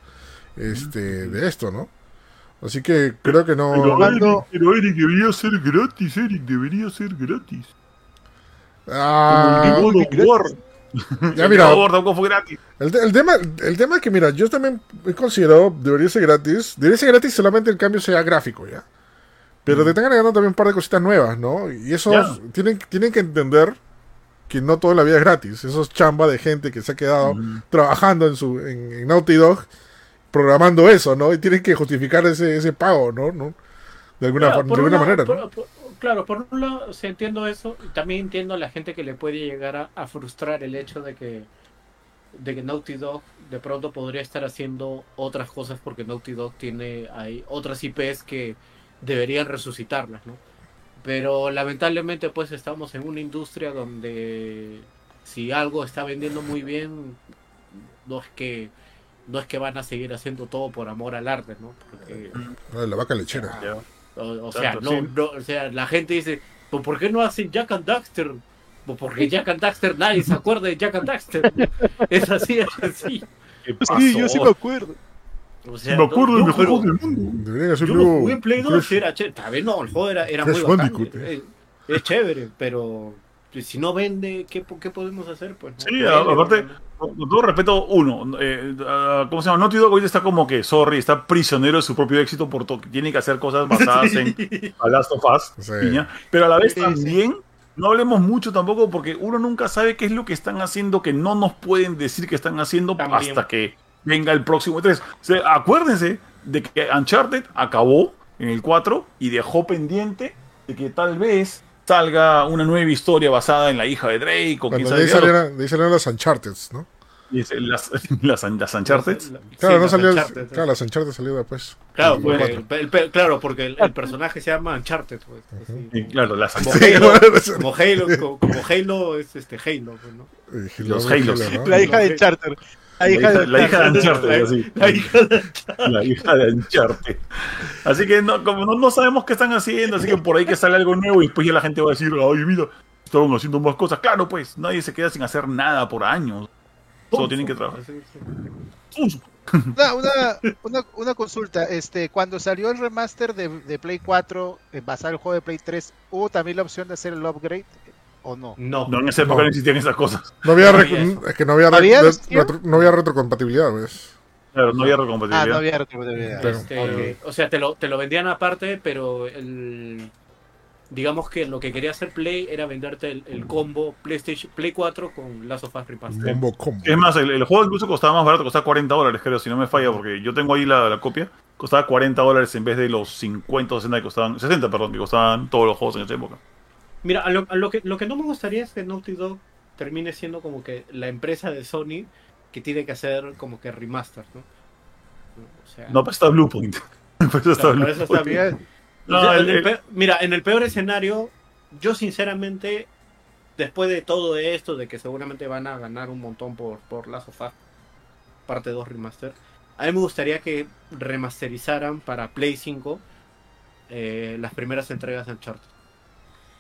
Este, de esto, ¿no? Así que creo que no. Pero Eric debería ser gratis, Eric, debería ser gratis. Ah, God of <laughs> War. ya, mira. El, el tema, el tema es que, mira, yo también he considerado, debería ser gratis. Debería ser gratis solamente el cambio sea gráfico, ¿ya? Pero te están agregando también un par de cositas nuevas, ¿no? Y eso Ya. tienen, tienen que entender que no toda la vida es gratis. Eso es chamba de gente que se ha quedado trabajando en su en, en Naughty Dog programando eso, ¿no? Y tienen que justificar ese, ese pago, ¿no? ¿no? De alguna, Claro, de un alguna manera, ¿no? por- por- claro, por un lado, sí entiendo eso. y También entiendo a la gente que le puede llegar a, a frustrar el hecho de que, de que Naughty Dog de pronto podría estar haciendo otras cosas porque Naughty Dog tiene hay otras IPs que deberían resucitarlas, ¿no? Pero lamentablemente pues estamos en una industria donde si algo está vendiendo muy bien, no es que no es que van a seguir haciendo todo por amor al arte, ¿no? Porque, Ah, La vaca lechera. O, o sea, no, no, o sea, la gente dice, "¿Pues ¿por qué no hacen Jack and Daxter? Pues porque Jack and Daxter nadie se acuerda de Jack and Daxter. <laughs> Es así, es así. ¿Qué Sí, yo sí me acuerdo. O sea, me acuerdo del mejor juego del mundo. Deberían hacer Yo lo nuevo jugué en Play 2 Crash- y era chévere. Tal vez no, el juego era, era muy bacán. Bandicoot, eh. Es chévere, pero pues, si no vende, ¿qué, qué podemos hacer? Pues, no? Sí, aparte, con todo respeto, uno, eh, ¿cómo se llama? Naughty Dog ahorita está como que, sorry, está prisionero de su propio éxito por to- tiene que hacer cosas basadas en <laughs> A Last of Us, Sí. piña. pero a la vez Sí, también no hablemos mucho tampoco porque uno nunca sabe qué es lo que están haciendo que no nos pueden decir que están haciendo También. hasta que venga el próximo 3. O sea, acuérdense de que Uncharted acabó en el 4 y dejó pendiente de que tal vez salga una nueva historia basada en la hija de Drake o Cuando de ahí salieron, de ahí salieron las Uncharted, ¿no? <laughs> Las, las, las Uncharted. Sí, Claro, no las salió. Uncharted, claro, las Uncharted salió después. Claro, El el- el- claro, porque el, el personaje se llama Uncharted. Pues, así. Sí, claro, las Como Sí, Halo, <laughs> bueno, como Halo, como, como Halo es este Halo, pues, ¿no? Eh, Los Halo. La hija de Charter. La hija de la hija de Uncharted. Uncharted, así. La hija de La hija de Uncharted. Así que no, como no, no sabemos qué están haciendo, así que por ahí que sale algo nuevo y después ya la gente va a decir, ay, mira, estaban haciendo más cosas. Claro, pues, nadie se queda sin hacer nada por años. Solo tienen que trabajar. Una, una, una, una consulta, este, cuando salió el remaster de, de Play 4 eh, basado en el juego de Play 3, ¿hubo también la opción de hacer el upgrade o no? No, No, en esa época No. no existían esas cosas. No había, No había es que no había, re- ¿Había re- opción? retro- no había retrocompatibilidad, ¿ves? Claro, no había Ah, no había retrocompatibilidad. Pero- Este, O sea, te lo, te lo vendían aparte, pero el, digamos que lo que quería hacer Play era venderte el, el combo PlayStation Play 4 con Last of Us Remastered. Combo combo. Es más, el, el juego incluso costaba más barato, costaba 40 dólares, creo, si no me falla, porque yo tengo ahí la, la copia. Costaba 40 dólares en vez de los 50 o 60 que costaban, 60, perdón, que costaban todos los juegos en esa época. Mira, a lo, a lo que, lo que no me gustaría es que Naughty Dog termine siendo como que la empresa de Sony que tiene que hacer como que remaster, ¿no? O sea, No, pues está Bluepoint. <laughs> Pues está claro, Bluepoint. eso está bien. No, O sea, el- en el el- pe- mira, en el peor escenario, yo sinceramente, después de todo esto, de que seguramente van a ganar un montón por, por Last of Us, parte 2 remaster, a mí me gustaría que remasterizaran para Play 5 eh, las primeras entregas de Uncharted.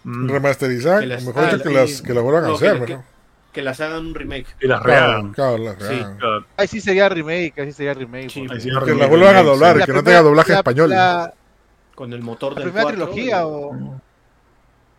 Mm, Remasterizar, Que o mejor ah, dicho, que y- las, que las vuelvan a hacer, que- que- ¿no? Que las hagan un remake. y las rehagan. claro, las Sí. rehagan. Claro. Ahí sí sería remake, ahí sí sería remake. Sí, porque- Ahí sí, Que las vuelvan a doblar, sí. La que no primera- tenga doblaje la- español. La, Con el motor la del primera 4, trilogía o...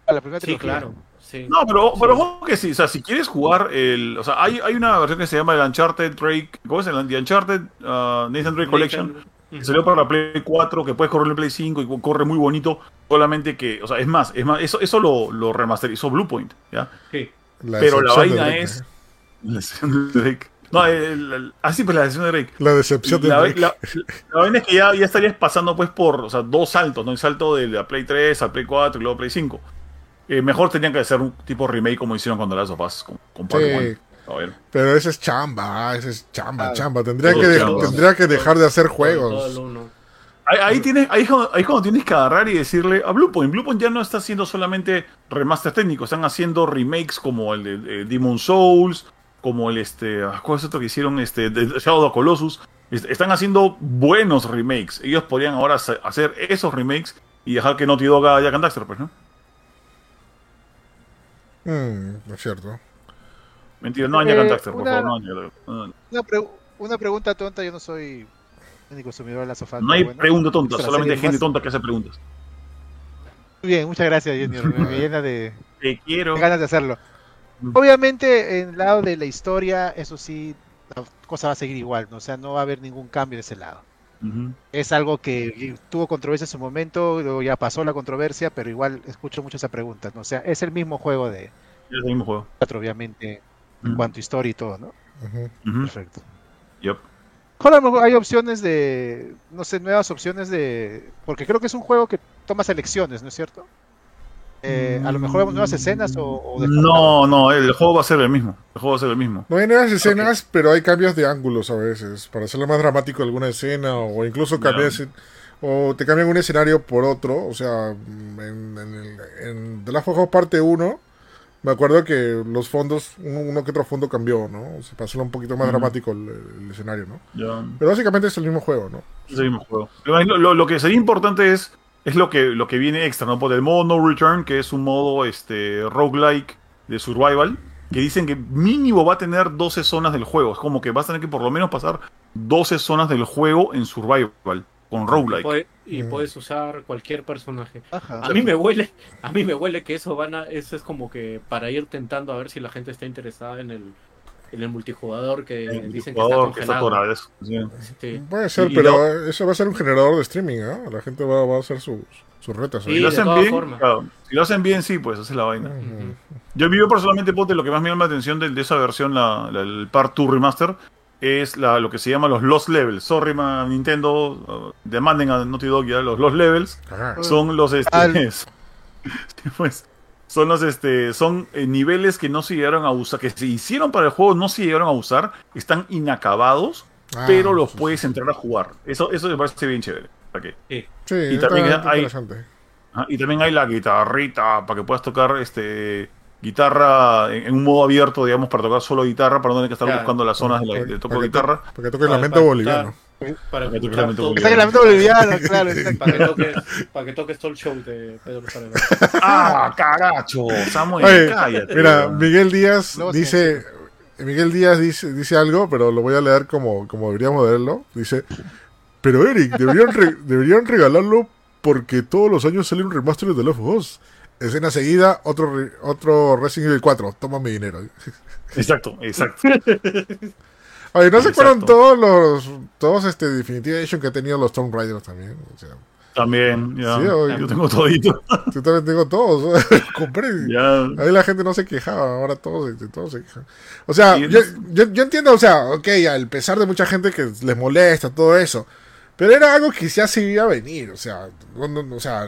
a la primera Sí, trilogía. claro. Sí. No, pero, pero ojo que sí, o sea, si quieres jugar el. O sea, hay, hay una versión que se llama el Uncharted Drake. ¿Cómo es el The Uncharted uh, Nathan Drake Collection? Que salió para la Play 4, que puedes correr en Play 5 y corre muy bonito. Solamente que, o sea, es más, es más, eso, eso lo, lo remasterizó Bluepoint, ¿ya? Sí. La pero la decepción vaina Drake, es- ¿eh? La edición de Drake. No, el, el- ah, sí, pues la edición de Drake. La decepción de La, Drake. la- la vaina es que ya, ya estarías pasando pues por o sea, dos saltos, ¿no? El salto de la Play 3 a Play 4 y luego Play 5. Eh, mejor tenían que hacer un tipo remake como hicieron cuando las of Us, con, con Part Sí. Pero ese es chamba, ese es chamba, Claro. chamba. Tendría que, chamba. tendría que dejar de hacer Todo- todo el juegos. Ahí, ahí tienes, ahí, es cuando- ahí es cuando tienes que agarrar y decirle a Bluepoint. Bluepoint ya no está haciendo solamente remaster técnicos, están haciendo remakes como el de, eh, Demon Souls, como el este. ah, ¿Cuál es otro que hicieron? Este, de Shadow of the Colossus. Est- Están haciendo buenos remakes. Ellos podrían ahora hacer esos remakes y dejar que Naughty Dog haga Jack and Daxter, pues, ¿no? Mm, no es cierto. Mentira, no and Eh, Daxter, por una- favor, no no, Una, pre- una pregunta tonta, yo no soy ni consumidor de la sofá. no hay bueno. pregunta tonta, solamente hay gente más- tonta que hace preguntas. Muy bien, muchas gracias, Junior. Me, <laughs> llena de, Te quiero. de ganas de hacerlo. Obviamente, en el lado de la historia, eso sí, la cosa va a seguir igual, ¿no? O sea, no va a haber ningún cambio de ese lado. Es algo que tuvo controversia en su momento, luego ya pasó la controversia, pero igual escucho mucho esa pregunta, ¿no? O sea, es el mismo juego de Es el mismo juego. 4, obviamente, en cuanto a historia y todo, ¿no? Ujú. Perfecto. Yup. Ahora a lo mejor hay opciones de, no sé, nuevas opciones de, porque creo que es un juego que toma selecciones, ¿no es cierto? Eh, a lo mejor vemos nuevas escenas o... No, no, el juego va a ser el mismo. El juego va a ser el mismo. No hay nuevas escenas, pero hay cambios de ángulos a veces. Para hacerlo más dramático alguna escena, o incluso ese- o te cambian un escenario por otro. O sea, en, en, el- en The Last of Us parte 1, Me acuerdo que los fondos, uno, uno que otro fondo cambió, ¿no? Se pasó un poquito más dramático el, el escenario, ¿no? Pero básicamente es el mismo juego, ¿no? Es el mismo juego. Lo, lo- lo que sería importante es, es lo, que, lo que viene extra, ¿no? Por el modo No Return, que es un modo este, roguelike de survival, que dicen que mínimo va a tener 12 zonas del juego. Es como que vas a tener que por lo menos pasar 12 zonas del juego en survival, con Y, roguelike. puede- y Mm. puedes usar cualquier personaje. Ajá. A mí me huele, a mí me huele que eso van a, eso es como que para ir tentando a ver si la gente está interesada en el, en el multijugador que El dicen que está jugador que está congelado. eso. Sí. Sí. Puede ser, Y- y pero eso va a ser un generador de streaming, ¿no? La gente va, va a hacer sus, sus retas. Sí. Si lo hacen bien, claro. si lo hacen bien, sí, pues esa es la vaina. Yo vivo personalmente, ponte, lo que más me llama la atención de, de esa versión, la, la- el Part 2 Remaster, es la, lo que se llama los Lost Levels. Sorry, ma, Nintendo, uh, demanden a Naughty Dog ya, los Lost Levels. Ajá. Son los este, Al- sí, <laughs> pues, son los este son eh, niveles que no se llegaron a usar, que se hicieron para el juego, no se llegaron a usar, están inacabados, Ah, pero los sí, puedes entrar a jugar. Eso, eso me parece bien chévere. ¿Para qué? Sí, y también hay- interesante. Ajá, Y también hay la guitarrita para que puedas tocar este guitarra en, en un modo abierto, digamos, para tocar solo guitarra, para no tener que estar Claro. buscando las zonas de, la, de toco para que guitarra. Para que toque el lamento para- boliviano. Para, Para que toque escuchar lamento boliviana, claro. exacto. para que toques, para que toques todo el show de Pedro Salgado. <laughs> ¡Ah, cagacho! Samuel, Oye, cállate. Mira, Miguel Díaz dice, Miguel Díaz dice, dice algo, pero lo voy a leer como, como deberíamos leerlo. Dice, pero Eric, deberían, re- deberían regalarlo porque todos los años sale un remaster de The Last of Us. Escena seguida, otro, otro Resident Evil 4. Toma mi dinero. Exacto, exacto. <laughs> Oye, ¿no se fueron todos los, todos este Definitive Edition que ha tenido los Tomb Raiders también? O sea, También, ya. Sí, oye. yo tengo todito. <laughs> yo también tengo todos. <laughs> Compré. Ya. Ahí la gente no se quejaba, ahora todos, todos se quejan. O sea, yo, yo, yo entiendo, o sea, ok, al pesar de mucha gente que les molesta todo eso, pero era algo que ya se iba a venir, o sea, no, no, o sea,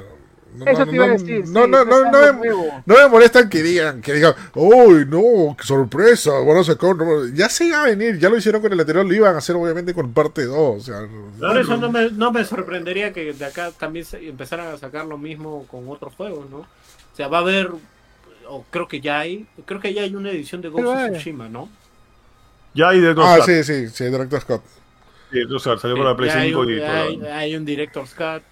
no, Eso no, te iba a no, decir. no, sí, no, no, no me, no molestan que digan, que digan, uy, no, qué sorpresa, van a sacar, no", ya se iba a venir, ya lo hicieron con el anterior, lo iban a hacer obviamente con parte 2, o sea, Por eso no me, no me sorprendería que de acá también se empezaran a sacar lo mismo con otros juegos, ¿no? O sea, va a haber, o creo que ya hay, creo que ya hay una edición de Ghost of. Tsushima, ¿no? Ya hay de ah, sí, sí, sí, Director Scott. Sí, o sea, salió para la Play Ya hay 5 un, y hay, hay un Director's Cut,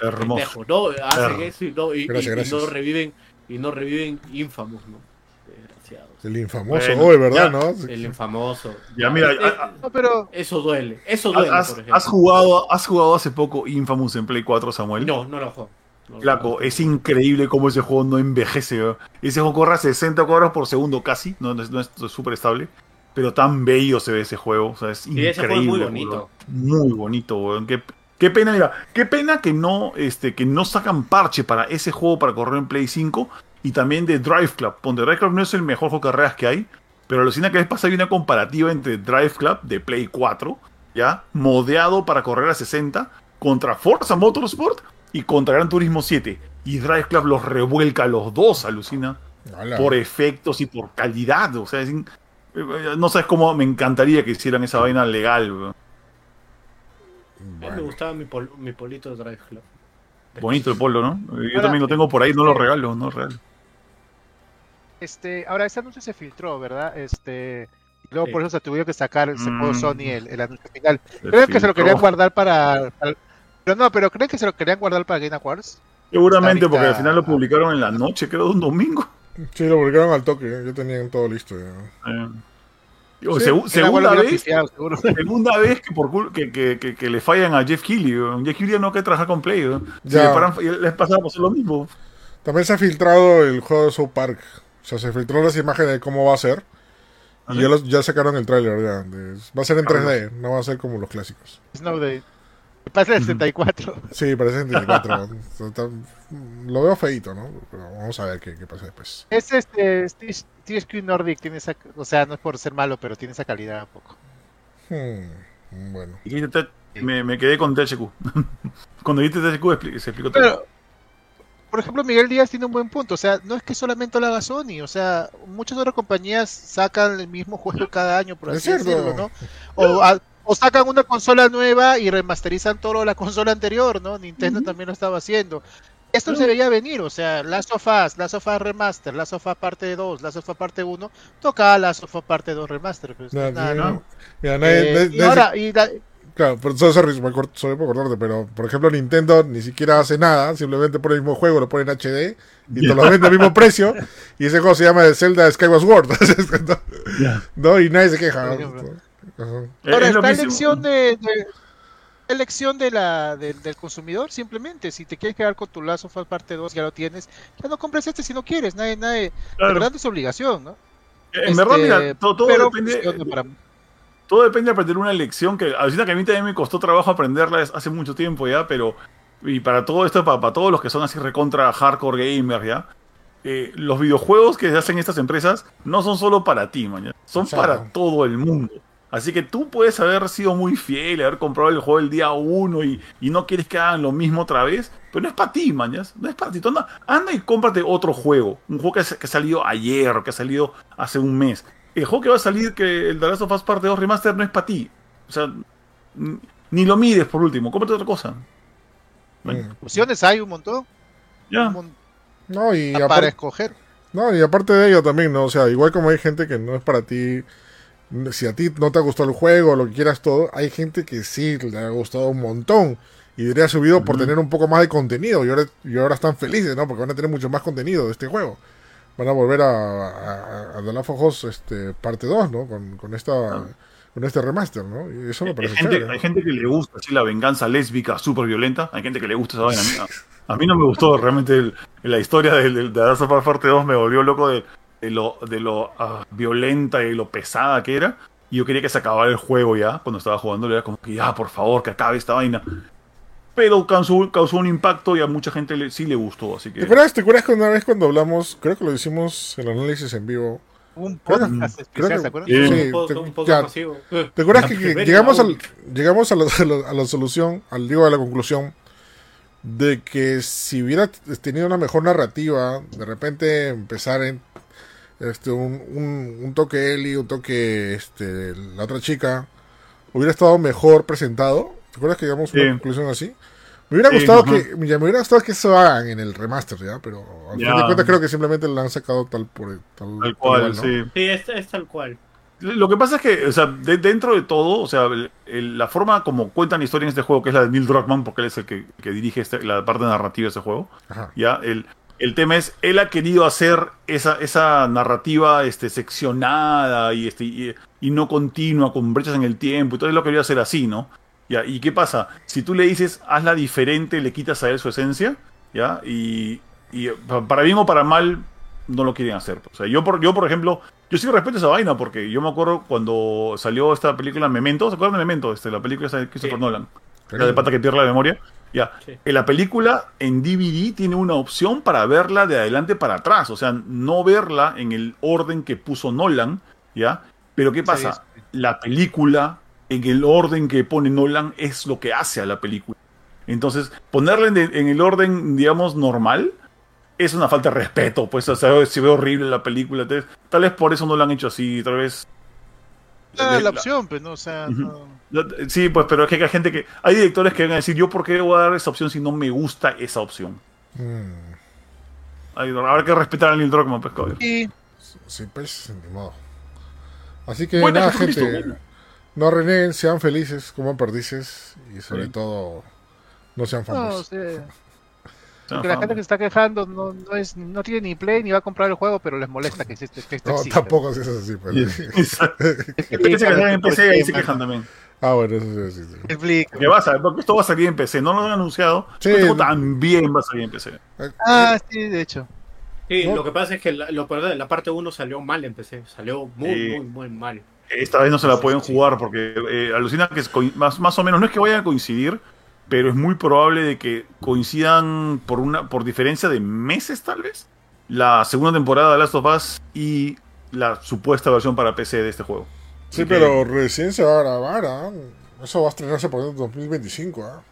Hermoso. pendejo, ¿no? Hacen eso y no, y, Gracias, y- y gracias. no reviven, y no reviven Infamous, ¿no? Desgraciados. El infamoso, Bueno, hoy, ¿verdad? ya. ¿no? El infamoso. Ya, mira, Eh, a- a- No, pero eso duele, eso duele, ¿Has, por ejemplo. has jugado, ¿Has jugado hace poco Infamous en Play 4, Samuel? No, no lo juego. No Flaco, es increíble cómo ese juego no envejece. ¿verdad? Ese juego corre a 60 cuadros por segundo casi, no, no es no es súper estable. Pero tan bello se ve ese juego. O sea, es increíble. ese juego es muy bonito. Muy bonito, weón. Qué, qué pena, mira, qué pena que no, este, que no sacan parche para ese juego para correr en Play 5 y también de Drive Club. Donde Drive Club no es el mejor juego de carreras que hay, pero alucina que vez pasada hay una comparativa entre Drive Club de Play 4, ya, modeado para correr a 60, contra Forza Motorsport y contra Gran Turismo 7. Y Drive Club los revuelca a los dos, alucina Hola. por efectos y por calidad. O sea, es in- eh, no sabes cómo me encantaría que hicieran esa vaina legal. A mí me gustaba mi, pol- mi polito de Drive Club. Bonito el polo, ¿no? Yo Ahora- también lo tengo por ahí, no lo regalo, no lo regalo. este, ahora este anuncio se filtró, ¿verdad? Este, y luego Sí. por eso se tuvo que sacar el Mm. Sony el, el anuncio final. Creo que se lo querían guardar para, para- pero no, pero creen que se lo querían guardar para Game Awards. Seguramente, Ahorita- porque al final lo publicaron en la noche, creo, de un domingo. Sí, lo publicaron al toque, yo tenía todo listo. ya. Eh, o Sí, segunda vez, <laughs> segunda vez que, por que, que, que, que le fallan a Jeff Keighley. Jeff Keighley no quiere trabajar con Play. weón. Si Ya. le paran, y les pasaba por hacer lo mismo. También se ha filtrado el juego de South Park. O sea, se filtró las imágenes de cómo va a ser. Y ya, los- ya sacaron el tráiler va a ser en Ah, 3D, no va a ser como los clásicos. Snow Day. Pasa el 64. Sí, parece en 64. <laughs> Está- lo veo feito, ¿no? Pero vamos a ver qué, qué pasa después. Es este THQ Nordic tiene esa, o sea, no es por ser malo, pero tiene esa calidad un poco. Hmm, bueno. Y dijiste, te- me, me quedé con THQ. <laughs> Cuando dijiste THQ se explicó todo. Pero, por ejemplo, Miguel Díaz tiene un buen punto. O sea, no es que solamente lo haga Sony. O sea, muchas otras compañías sacan el mismo juego cada año, por así decirlo, ¿no? O, a- o sacan una consola nueva y remasterizan todo la consola anterior, ¿no? Nintendo también lo estaba haciendo. Esto se veía venir, o sea, Last of Us, Last of Us Remaster, Last of Us Parte 2, Last of Us Parte 1, toca Last of Us Parte 2 Remaster. Pues, No, nada, ¿no? Mira, nadie- Eh, nadie- y nadie- ahora, y la- Claro, pero sorry, sorry, sorry por cortarte, pero por ejemplo Nintendo ni siquiera hace nada, simplemente pone el mismo juego, lo pone en HD y te lo vende al mismo precio y ese juego se llama Zelda Skyward Sword, <laughs> ¿no? ¿no? Y nadie se queja. Por ejemplo. Ajá. ahora Es está elección de, de- elección de la del- del consumidor simplemente si te quieres quedar con tu Last of Us parte 2 ya lo tienes ya no compres este si no quieres nadie nadie Claro. de verdad es obligación no En verdad, Este, mira, todo, todo pero depende. para- Todo depende de aprender una lección que alucina que a mí también me costó trabajo aprenderla hace mucho tiempo ya, pero y para todo esto, para, para todos los que son así recontra hardcore gamers ya, eh, los videojuegos que hacen estas empresas no son solo para ti, mañana, son para todo el mundo. Así que tú puedes haber sido muy fiel, haber comprado el juego el día uno y, y no quieres que hagan lo mismo otra vez, pero no es para ti, mañas. No es para ti. Tú anda, anda y cómprate otro juego. Un juego que, ha- que ha salido ayer o que ha salido hace un mes. El juego que va a salir, que el The Last of Us Parte 2 Remaster, no es para ti. O sea, ni lo mires por último. Cómprate otra cosa. Bueno, opciones hay un montón, ya. un No, y para aparte, escoger no, y aparte de ello también, ¿no? O sea, igual como hay gente que no es para ti, si a ti no te ha gustado el juego, lo que quieras todo, hay gente que sí le ha gustado un montón. Y diría subido por tener un poco más de contenido. Y ahora, y ahora están felices, ¿no? Porque van a tener mucho más contenido de este juego. Van a volver a, a, a The Last of Us, este, parte 2, ¿no? Con, con esta con este remaster, ¿no? Y eso me Hay parece gente, chévere. hay gente que le gusta así la venganza lésbica súper violenta. Hay gente que le gusta esa vaina. A mí, no me gustó realmente el- la historia de The Last of Us Parte 2. Me volvió loco de, de lo, de lo ah, violenta y lo pesada que era. Y yo quería que se acabara el juego ya. Cuando estaba jugando, era como que ya, por favor, que acabe esta vaina. Pero causó, causó un impacto y a mucha gente le- sí le gustó. Así ¿Te que. acuerdas, ¿Te acuerdas que una vez cuando hablamos, creo que lo hicimos el análisis en vivo? un podcast especial. Sí. Sí, un poco, te- un poco ya. ¿Te acuerdas La que, que llegamos, al, llegamos a la, a la- a la solución, al digo a la conclusión, de que si hubiera tenido una mejor narrativa, de repente empezar en este un, un, un toque Ellie, un toque este la otra chica, hubiera estado mejor presentado. ¿Te acuerdas que llegamos a Sí. una conclusión así? Me hubiera Sí, gustado ajá. que ya me hubiera gustado que eso hagan en el remaster, ¿ya? Pero al fin Ya. de cuentas creo que simplemente lo han sacado tal por tal, Tal tal cual, ¿no? sí. Sí, es, es tal cual. Lo que pasa es que, o sea, de- dentro de todo, o sea, el- el- la forma como cuentan la historia en este juego, que es la de Neil Druckmann, porque él es el que, que dirige este- la parte narrativa de este juego, Ajá. ya, el, el tema es, él ha querido hacer esa, esa narrativa este, seccionada y, este, y, y no continua, con brechas en el tiempo, y todo él lo quería hacer así, ¿no? Ya, ¿y qué pasa? Si tú le dices, hazla diferente, le quitas a él su esencia, ¿ya? Y, y pa- para bien o para mal, no lo quieren hacer. O sea, yo por, yo, por ejemplo, yo sí respeto esa vaina, porque yo me acuerdo cuando salió esta película Memento, ¿se acuerdan de Memento? Este, la película esa de Christopher Sí. Nolan. La de pata que pierde la memoria. Ya. Sí. En la película, en DVD, tiene una opción para verla de adelante para atrás. O sea, no verla en el orden que puso Nolan. ¿Ya? Pero ¿qué pasa? La película, en el orden que pone Nolan, es lo que hace a la película. Entonces, ponerla en, en el orden, digamos, normal, es una falta de respeto. Pues, o sea, se ve horrible la película. Entonces, tal vez por eso no la han hecho así. Tal vez. Ah, la- la opción, pues no, o sea, no. Sí, pues, pero es que hay gente que. Hay directores que van a decir, ¿yo por qué voy a dar esa opción si no me gusta esa opción? Mm, Habrá que respetar a Neil Druckmann, pues, cabrón. Y sí, pues, ni modo. Así que Buena nada, gente. No reneguen, sean felices, coman perdices y sobre Sí. todo no sean no, famosos. sea, <laughs> sea, que la gente que se está quejando no, no es no tiene ni play ni va a comprar el juego, pero les molesta <laughs> que existe. Que esto No, exista. tampoco es así. <laughs> Pero... Que se quejan en PC y ahí se quejan también. Ah, bueno, eso sí, sí, sí. Explico. Que va a porque esto va a salir en PC, no lo han anunciado. Sí. pero esto también va a salir en PC. Ah, sí, de hecho. Sí, ¿No? lo que pasa es que la, lo, la parte 1 salió mal en PC. Salió muy, muy, muy mal. Esta vez no se la pueden sí. jugar porque eh, alucina que es más, más o menos, no es que vayan a coincidir, pero es muy probable de que coincidan por una por diferencia de meses tal vez la segunda temporada de Last of Us y la supuesta versión para PC de este juego. Sí, pero recién se va a grabar, ¿ah? Eso va a estrenarse por el 2025, ¿ah?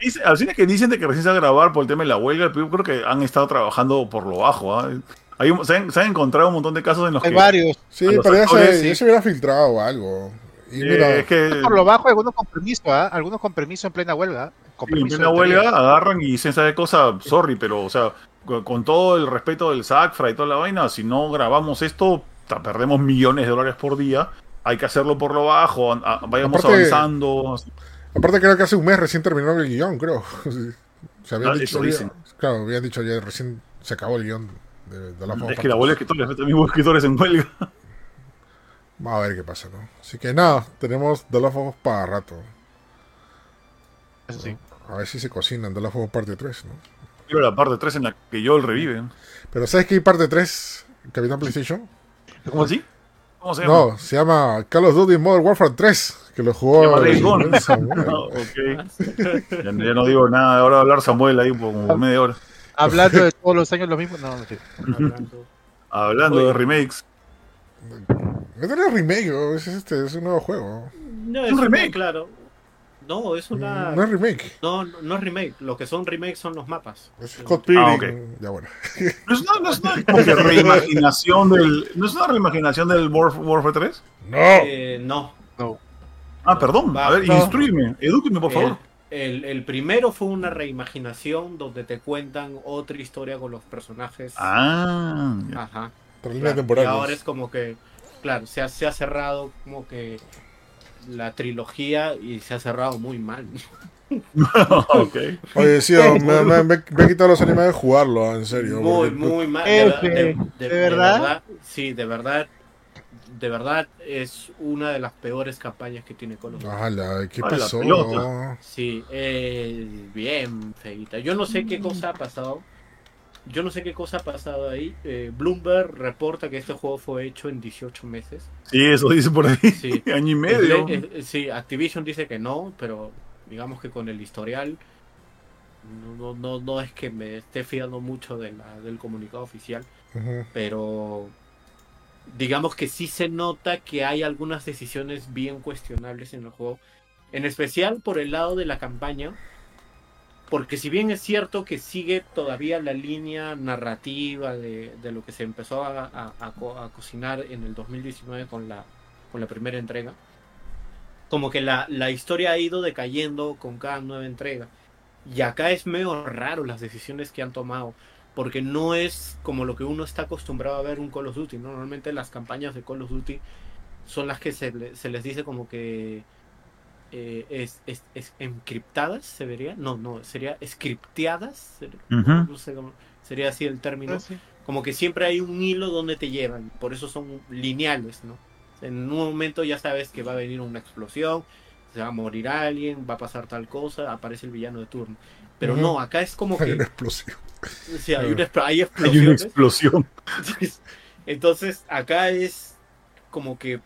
Dice- Alucina que dicen de que recién se va a grabar por el tema de la huelga, pero yo creo que han estado trabajando por lo bajo. ¿ah? Hay un- se, han, se han encontrado un montón de casos en los Hay que varios. Sí, pero ya se, sí. ya se hubiera filtrado o algo. Y eh, mira, es que Por lo bajo, algunos con permiso, ¿ah? Algunos con permiso en plena huelga. Sí, en plena huelga agarran y dicen, ¿sabes cosa? Sorry, pero, o sea, con, con todo el respeto del SACFRA y toda la vaina, si no grabamos esto, perdemos millones de dólares por día. Hay que hacerlo por lo bajo, a- a- vayamos Aparte- avanzando. Aparte creo que hace un mes recién terminó el guion, creo. <laughs> O sea, habían Ah, dicho, eso dicen. claro, habían dicho ya recién se acabó el guion de, de la Es que la huelga de escritores, también hubo escritores en huelga. Vamos a ver qué pasa, ¿no? Así que nada, tenemos The Last of Us para rato. Eso sí. A ver si se cocinan The Last of Us parte 3, ¿no? Pero la parte 3 en la que yo el revive. Pero ¿sabes qué hay parte 3? Capitán PlayStation. ¿Cómo así? ¿Cómo se llama? No, se llama Call of Duty Modern Warfare 3, que lo Se jugó llama Days Gone. Samuel. Ah, ok. Ya, ya no digo nada, ahora voy a hablar Samuel ahí por como media hora. Hablando de <laughs> todos los años lo mismo, no, no sé. Hablando. Hablando Oye. de remakes. No tiene remake, es, este, es un nuevo juego. No, Es un remake. claro. No, es una. No es remake, No, no, no es remake. Lo que son remakes son los mapas. es Scott Pilgrim. Ah, ok. Ya bueno. <laughs> No es una, no es reimaginación del. ¿No es una reimaginación del Warf- Warfare 3? No. Eh, no. Ah, perdón. A ver, No. instruyeme, edúqueme, por favor. El, el- el primero fue una reimaginación donde te cuentan otra historia con los personajes. Ah. Ajá. Claro. Y ahora es como que, claro, se ha, se ha cerrado como que la trilogía y se ha cerrado muy mal. <laughs> ok. Oye, sí, <laughs> me, me, me- me he quitado los animes de jugarlo, en serio. Muy, porque- muy mal. De, ¿de verdad? Sí, de verdad. De verdad es una de las peores campañas que tiene Call of Duty. Ala, ¿qué pasó? Sí, eh, bien feita. Yo no sé qué cosa ha pasado. Yo no sé qué cosa ha pasado ahí. Eh, Bloomberg reporta que este juego fue hecho en 18 meses. Sí, eso dice por ahí. Sí. <laughs> Año y medio. Sí, Activision dice que no, pero digamos que con el historial no, no, no, no es que me esté fiando mucho de la- del comunicado oficial, pero digamos que sí se nota que hay algunas decisiones bien cuestionables en el juego, en especial por el lado de la campaña, porque si bien es cierto que sigue todavía la línea narrativa de, de lo que se empezó a, a- a co- a cocinar en el 2019 con la, con la primera entrega, como que la, la historia ha ido decayendo con cada nueva entrega. Y acá es medio raro las decisiones que han tomado, porque no es como lo que uno está acostumbrado a ver un Call of Duty. ¿no? Normalmente las campañas de Call of Duty son las que se, se les dice como que eh, es, es, es encriptadas, ¿se vería? No, no, sería scripteadas, no sé cómo- sería así el término Ah, sí. como que siempre hay un hilo donde te llevan, por eso son lineales, ¿no? En un momento ya sabes que va a venir una explosión, se va a morir alguien, va a pasar tal cosa, aparece el villano de turno. Pero no, acá es como Hay que una explosión. sí, hay, una hay Hay una explosiones. explosión. <laughs> Entonces, acá es como que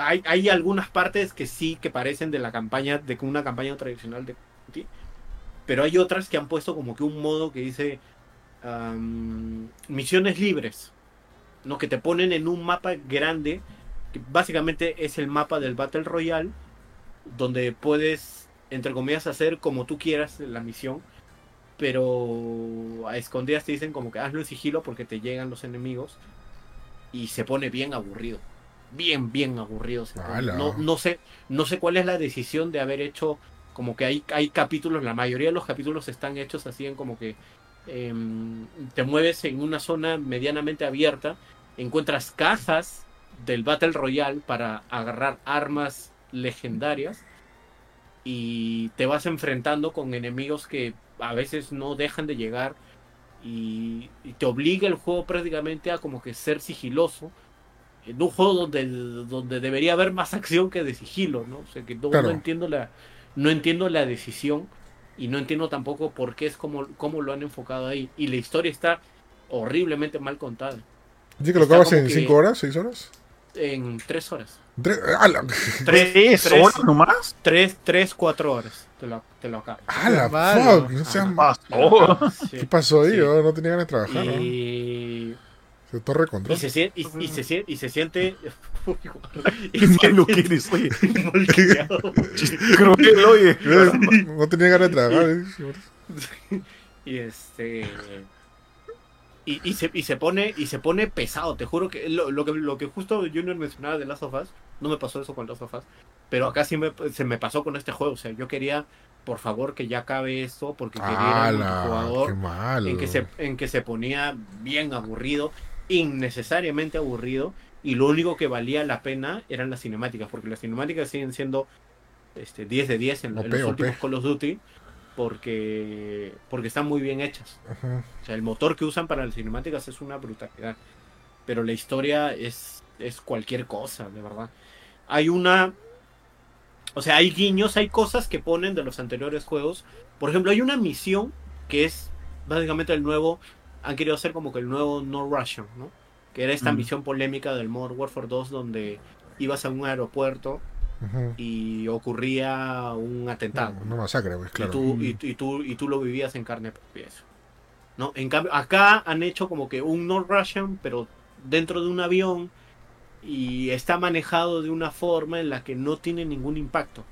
hay, algunas partes que sí que parecen de la campaña, de una campaña tradicional de Duty, pero hay otras que han puesto como que un modo que dice am, misiones libres, ¿no? Que te ponen en un mapa grande, que básicamente es el mapa del Battle Royale, donde puedes, entre comillas, hacer como tú quieras la misión, pero a escondidas te dicen como que hazlo en sigilo porque te llegan los enemigos y se pone bien aburrido. Bien, bien aburrido. se pone. Ala. No, no sé, no sé cuál es la decisión de haber hecho como que hay, hay capítulos, la mayoría de los capítulos están hechos así en como que em, te mueves en una zona medianamente abierta, encuentras cajas del Battle Royale para agarrar armas legendarias y te vas enfrentando con enemigos que a veces no dejan de llegar y, y te obliga el juego prácticamente a como que ser sigiloso en un juego donde, donde debería haber más acción que de sigilo, ¿no? O sea que no, Claro. no entiendo la no entiendo la decisión y no entiendo tampoco por qué es como, como lo han enfocado ahí y la historia está horriblemente mal contada Dice que lo acabas en que- 5 horas, 6 horas. en tres horas <laughs> Tres, ¡Hala! tres, ¿Tres tres, horas nomás? tres, tres, cuatro horas te lo, te lo acabas ¡Hala! malo. ¡Fuck! No seas. Sí. ¿Qué pasó ahí? Sí. No tenía ganas de trabajar, ¿no? Y, Se torre control. y se siente <laughs> y, <laughs> y se siente y se siente y Qué se malo que eres, oye. <laughs> oye. No, tenía ganas de trabajar. ¿eh? y este y, y se, y se pone y se pone pesado te juro que lo, lo que lo que justo Junior mencionaba de Last of Us no me pasó eso con Last of Us pero acá sí me, se me pasó con este juego o sea yo quería por favor que ya acabe esto porque quería ¡Hala! jugador en que se en que se ponía bien aburrido, innecesariamente aburrido y lo único que valía la pena eran las cinemáticas, porque las cinemáticas siguen siendo este 10 de 10 en, los OP. últimos Call of Duty porque porque están muy bien hechas. Ajá. O sea, el motor que usan para las cinemáticas es una brutalidad. Pero la historia es, es cualquier cosa, de verdad. Hay una. O sea, hay guiños, hay cosas que ponen de los anteriores juegos. Por ejemplo, hay una misión que es básicamente el nuevo. Han querido hacer como que el nuevo No Russian, ¿no? Que era esta Mm. misión polémica del Modern Warfare 2 donde ibas a un aeropuerto y ocurría un atentado. Una masacre, pues, claro. Y, tú, y, y tú, y tú lo vivías en carne propia eso. ¿No? En cambio, acá han hecho como que un North Russian, pero dentro de un avión y está manejado de una forma en la que no tiene ningún impacto.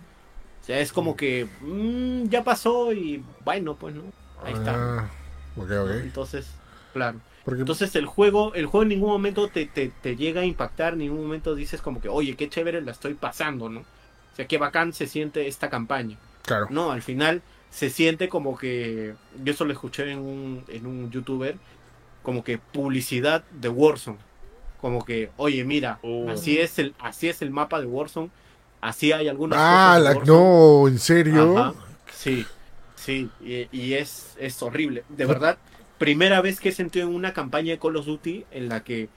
O sea, es como que mm, ya pasó y bueno, pues no. Ahí está. Ah, ok, ok. Entonces, claro. Porque, Entonces el juego, el juego en ningún momento te, te, te llega a impactar, en ningún momento dices como que, oye, qué chévere la estoy pasando, ¿no? O sea, qué bacán se siente esta campaña. claro. No, al final se siente como que, yo eso lo escuché en un, en un youtuber, como que publicidad de Warzone. Como que, oye, mira, Oh. así es el, así es el mapa de Warzone, así hay algunas Ah, cosas la, no, ¿en serio? Ajá, sí, sí, y, y es, es horrible. De verdad, primera vez que he sentido en una campaña de Call of Duty en la que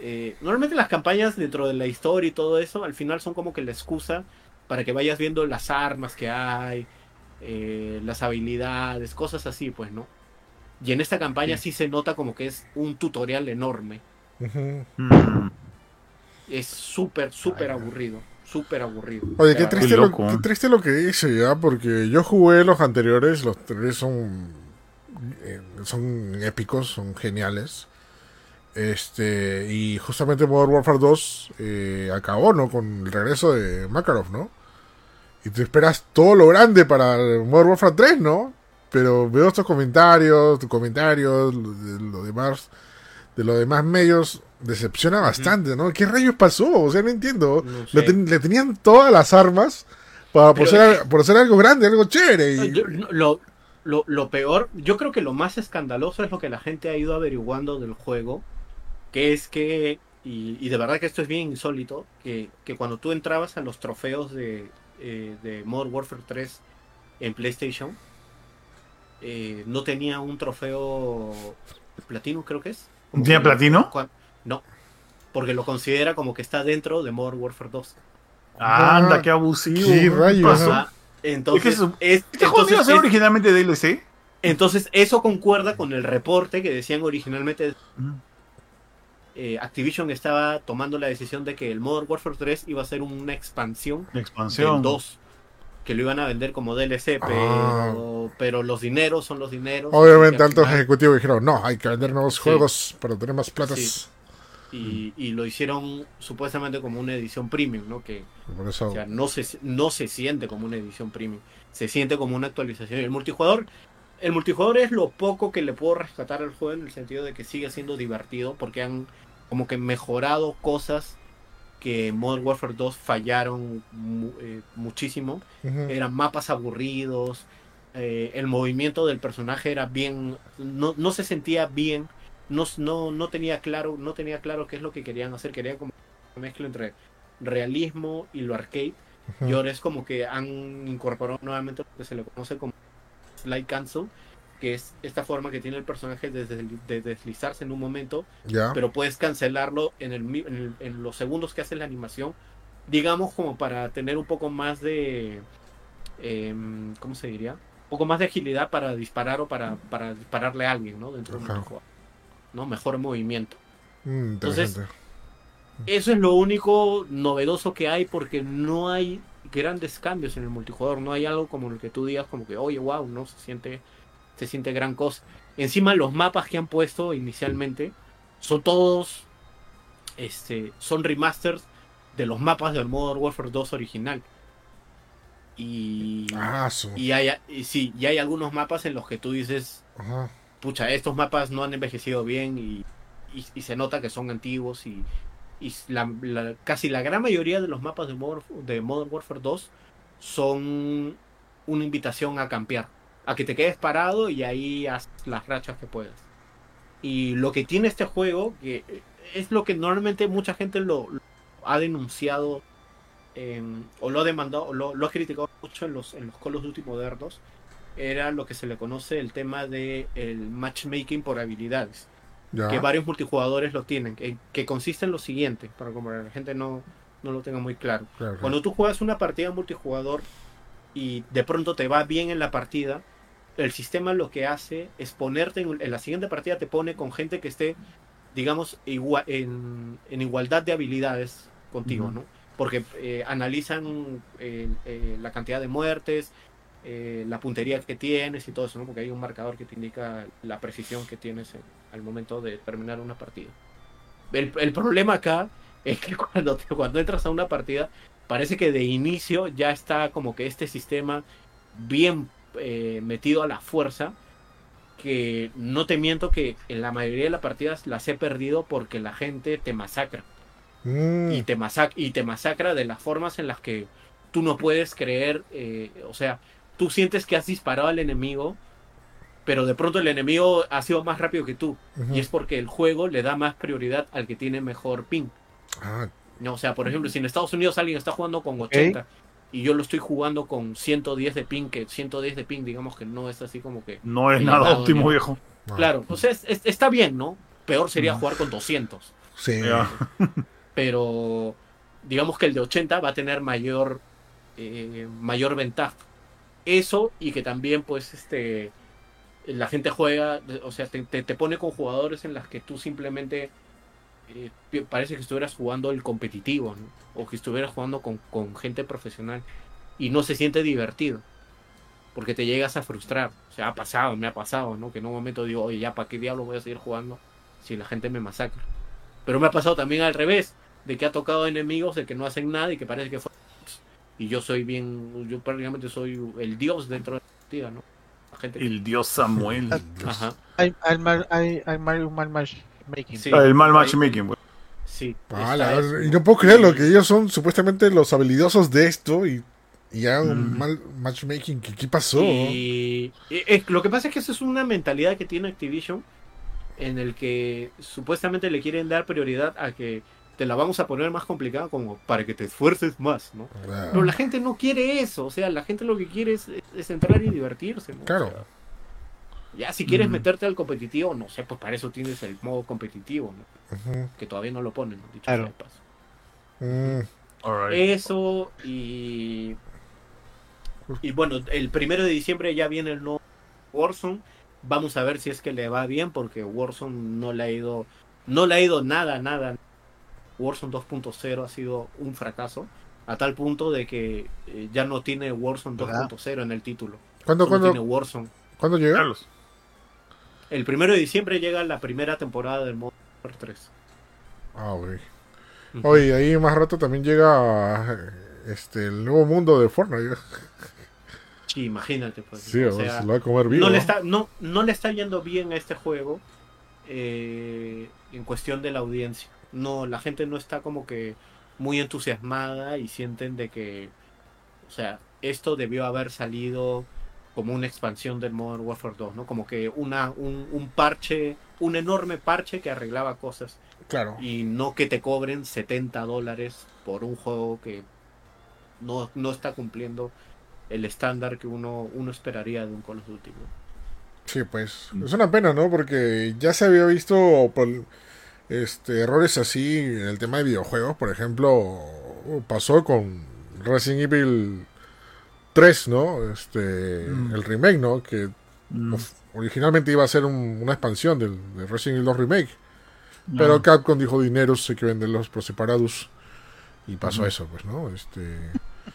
eh, normalmente las campañas dentro de la historia y todo eso, al final son como que la excusa para que vayas viendo las armas que hay, eh, las habilidades, cosas así, pues, ¿no? Y en esta campaña sí se nota como que es un tutorial enorme. Mm. Es súper, súper aburrido. Súper aburrido. Oye, qué triste, lo, qué triste lo que dice ya, porque yo jugué los anteriores, los tres son eh, son épicos, son geniales. Este, y justamente Modern Warfare 2 eh, acabó, ¿no? Con el regreso de Makarov, ¿no? Y te esperas todo lo grande para Modern Warfare 3, ¿no? Pero veo estos comentarios, tus comentarios, lo, de, lo demás, de los demás medios, decepciona bastante, ¿no? ¿Qué rayos pasó? O sea, no entiendo. No Le, sé. ten- le tenían todas las armas para por, ser, por algo grande, algo chévere. y- Yo- no, lo, lo, lo peor, yo creo que lo más escandaloso es lo que la gente ha ido averiguando del juego, que es que, y, y de verdad que esto es bien insólito, que, que cuando tú entrabas a los trofeos de, eh, de Modern Warfare 3 en PlayStation, eh, no tenía un trofeo platino, creo que es. Como ¿Tiene que- platino? No, porque lo considera como que está dentro de Modern Warfare 2. Anda, qué abusivo. ¿Qué rayos, pasó? Entonces, Es que eso- es- ¿Este juego iba a ser originalmente DLC? Entonces, eso concuerda con el reporte que decían originalmente. Mm. eh, Activision estaba tomando la decisión de que el Modern Warfare 3 iba a ser una expansión expansión. 2. Que lo iban a vender como DLC, pero, pero los dineros son los dineros. Obviamente, altos ejecutivos dijeron: No, hay que vender nuevos Sí. juegos para tener más platas. Sí. Y, y lo hicieron supuestamente como una edición premium, ¿no? Que Por eso. o sea, no se, no se siente como una edición premium. Se siente como una actualización. Y el multijugador, el multijugador es lo poco que le puedo rescatar al juego en el sentido de que sigue siendo divertido porque han como que mejorado cosas que en Modern Warfare 2 fallaron eh, muchísimo. Eran mapas aburridos, eh, el movimiento del personaje era bien, no, no se sentía bien, no, no, no tenía claro, no tenía claro qué es lo que querían hacer, querían como una mezcla entre realismo y lo arcade. Ujú. Y ahora es como que han incorporado nuevamente lo que se le conoce como slide cancel, que es esta forma que tiene el personaje de, desli- de deslizarse en un momento, pero puedes cancelarlo en, el, en, el- en los segundos que hace la animación, digamos como para tener un poco más de, em, ¿cómo se diría? Un poco más de agilidad para disparar o para, para dispararle a alguien, ¿no? Dentro de un juego. ¿No? Mejor movimiento. Mm, Entonces. Eso es lo único novedoso que hay porque no hay grandes cambios en el multijugador. No hay algo como el que tú digas como que, oye, wow, no se siente, se siente gran cosa. Encima los mapas que han puesto inicialmente son todos, este, son remasters de los mapas del Modern Warfare 2 original. Y, Ah, y hay, y sí, y hay algunos mapas en los que tú dices, Ajá. Pucha, estos mapas no han envejecido bien y, y- se nota que son antiguos y, y la- casi la gran mayoría de los mapas de Modern, de Modern Warfare 2 son una invitación a campear, a que te quedes parado y ahí haz las rachas que puedas. Y lo que tiene este juego, que es lo que normalmente mucha gente lo, ha denunciado em, o lo ha demandado, lo ha criticado mucho en los, en los Call of Duty modernos, era lo que se le conoce el tema del el matchmaking por habilidades Ya. que varios multijugadores lo tienen, que, que consiste en lo siguiente, para que la gente no, no lo tenga muy claro. Claro, Cuando tú juegas una partida multijugador y de pronto te va bien en la partida, el sistema lo que hace es ponerte en, en la siguiente partida te pone con gente que esté, digamos, igua- en, en igualdad de habilidades contigo. ¿no? Porque eh, analizan eh, eh, la cantidad de muertes, eh, la puntería que tienes y todo eso, ¿no? Porque hay un marcador que te indica la precisión que tienes en- al momento de terminar una partida. El, el problema acá <laughs> es que cuando, te- cuando entras a una partida, parece que de inicio ya está como que este sistema bien eh, metido a la fuerza, que no te miento que en la mayoría de las partidas las he perdido porque la gente te masacra Mm, y te, masac- y te masacra de las formas en las que tú no puedes creer, eh, o sea, tú sientes que has disparado al enemigo, pero de pronto el enemigo ha sido más rápido que tú, y es porque el juego le da más prioridad al que tiene mejor ping. Ah, ¿no? O sea, por ejemplo, si en Estados Unidos alguien está jugando con 80 y yo lo estoy jugando con 110 de ping, que 110 de ping, digamos que no es así como que... No es nada óptimo, ya. viejo. ah, Claro, o sea, es- es- está bien, ¿no? Peor sería Mm. jugar con 200. Sí. <laughs> Pero digamos que el de 80 va a tener mayor eh, mayor ventaja eso y que también pues este la gente juega o sea te, te- pone con jugadores en las que tú simplemente eh, parece que estuvieras jugando el competitivo ¿no? o que estuvieras jugando con, con gente profesional y no se siente divertido porque te llegas a frustrar. O sea ha pasado me ha pasado no que en un momento digo oye ya para qué diablo voy a seguir jugando si la gente me masacra pero me ha pasado también al revés, de que ha tocado enemigos de que no hacen nada y que parece que fue... Y yo soy bien, yo prácticamente soy el dios dentro de la partida, ¿no? La gente que- El dios Samuel. <laughs> Ajá, Hay, hay, mal, hay, hay mal, un mal matchmaking. Sí. Ah, el mal matchmaking, pues. sí. Y no puedo creerlo, que ellos son supuestamente los habilidosos de esto y, y hagan un Mm. mal matchmaking. ¿Qué, qué pasó? Y, y- es- lo que pasa es que eso es una mentalidad que tiene Activision en el que supuestamente le quieren dar prioridad a que te la vamos a poner más complicada como para que te esfuerces más, ¿no? Pero la gente no quiere eso, o sea, la gente lo que quiere es, es entrar y divertirse, ¿no? Claro. O sea, ya si quieres meterte al competitivo, no sé, pues para eso tienes el modo competitivo, Que todavía no lo ponen, ¿no? dicho Claro. sea de paso. mm. Eso y... Y bueno, el primero de diciembre ya viene el nuevo Warzone. Vamos a ver si es que le va bien porque Warzone no le ha ido... No le ha ido nada, nada. Warzone 2.0 ha sido un fracaso. A tal punto de que eh, ya no tiene Warzone ¿Verdad? 2.0 en el título. ¿Cuándo, cuándo, tiene Warzone. ¿cuándo llega? Carlos. El primero de diciembre llega la primera temporada del modo 3. Ah, ok. Oye, ahí más rato también llega este el nuevo mundo de Fortnite. Sí, imagínate. Pues, Sí, o sea, se lo va a comer vivo. no, le está, no, no le está yendo bien a este juego eh, en cuestión de la audiencia. No, la gente no está como que muy entusiasmada y sienten de que, o sea, esto debió haber salido como una expansión del Modern Warfare 2, ¿no? Como que una, un, un parche, un enorme parche que arreglaba cosas Claro. y no que te cobren 70 dólares por un juego que no, no está cumpliendo el estándar que uno, uno esperaría de un Call of Duty. ¿no? Sí, pues. Es una pena, ¿no? Porque ya se había visto por, este, errores así en el tema de videojuegos. Por ejemplo, pasó con Resident Evil 3, ¿no? Este, Mm. el remake, ¿no? Que Mm. of- originalmente iba a ser un- una expansión del, de Resident Evil 2 Remake. No. Pero Capcom dijo dineros, hay que venderlos por separados. Y pasó eso, pues, ¿no? Este.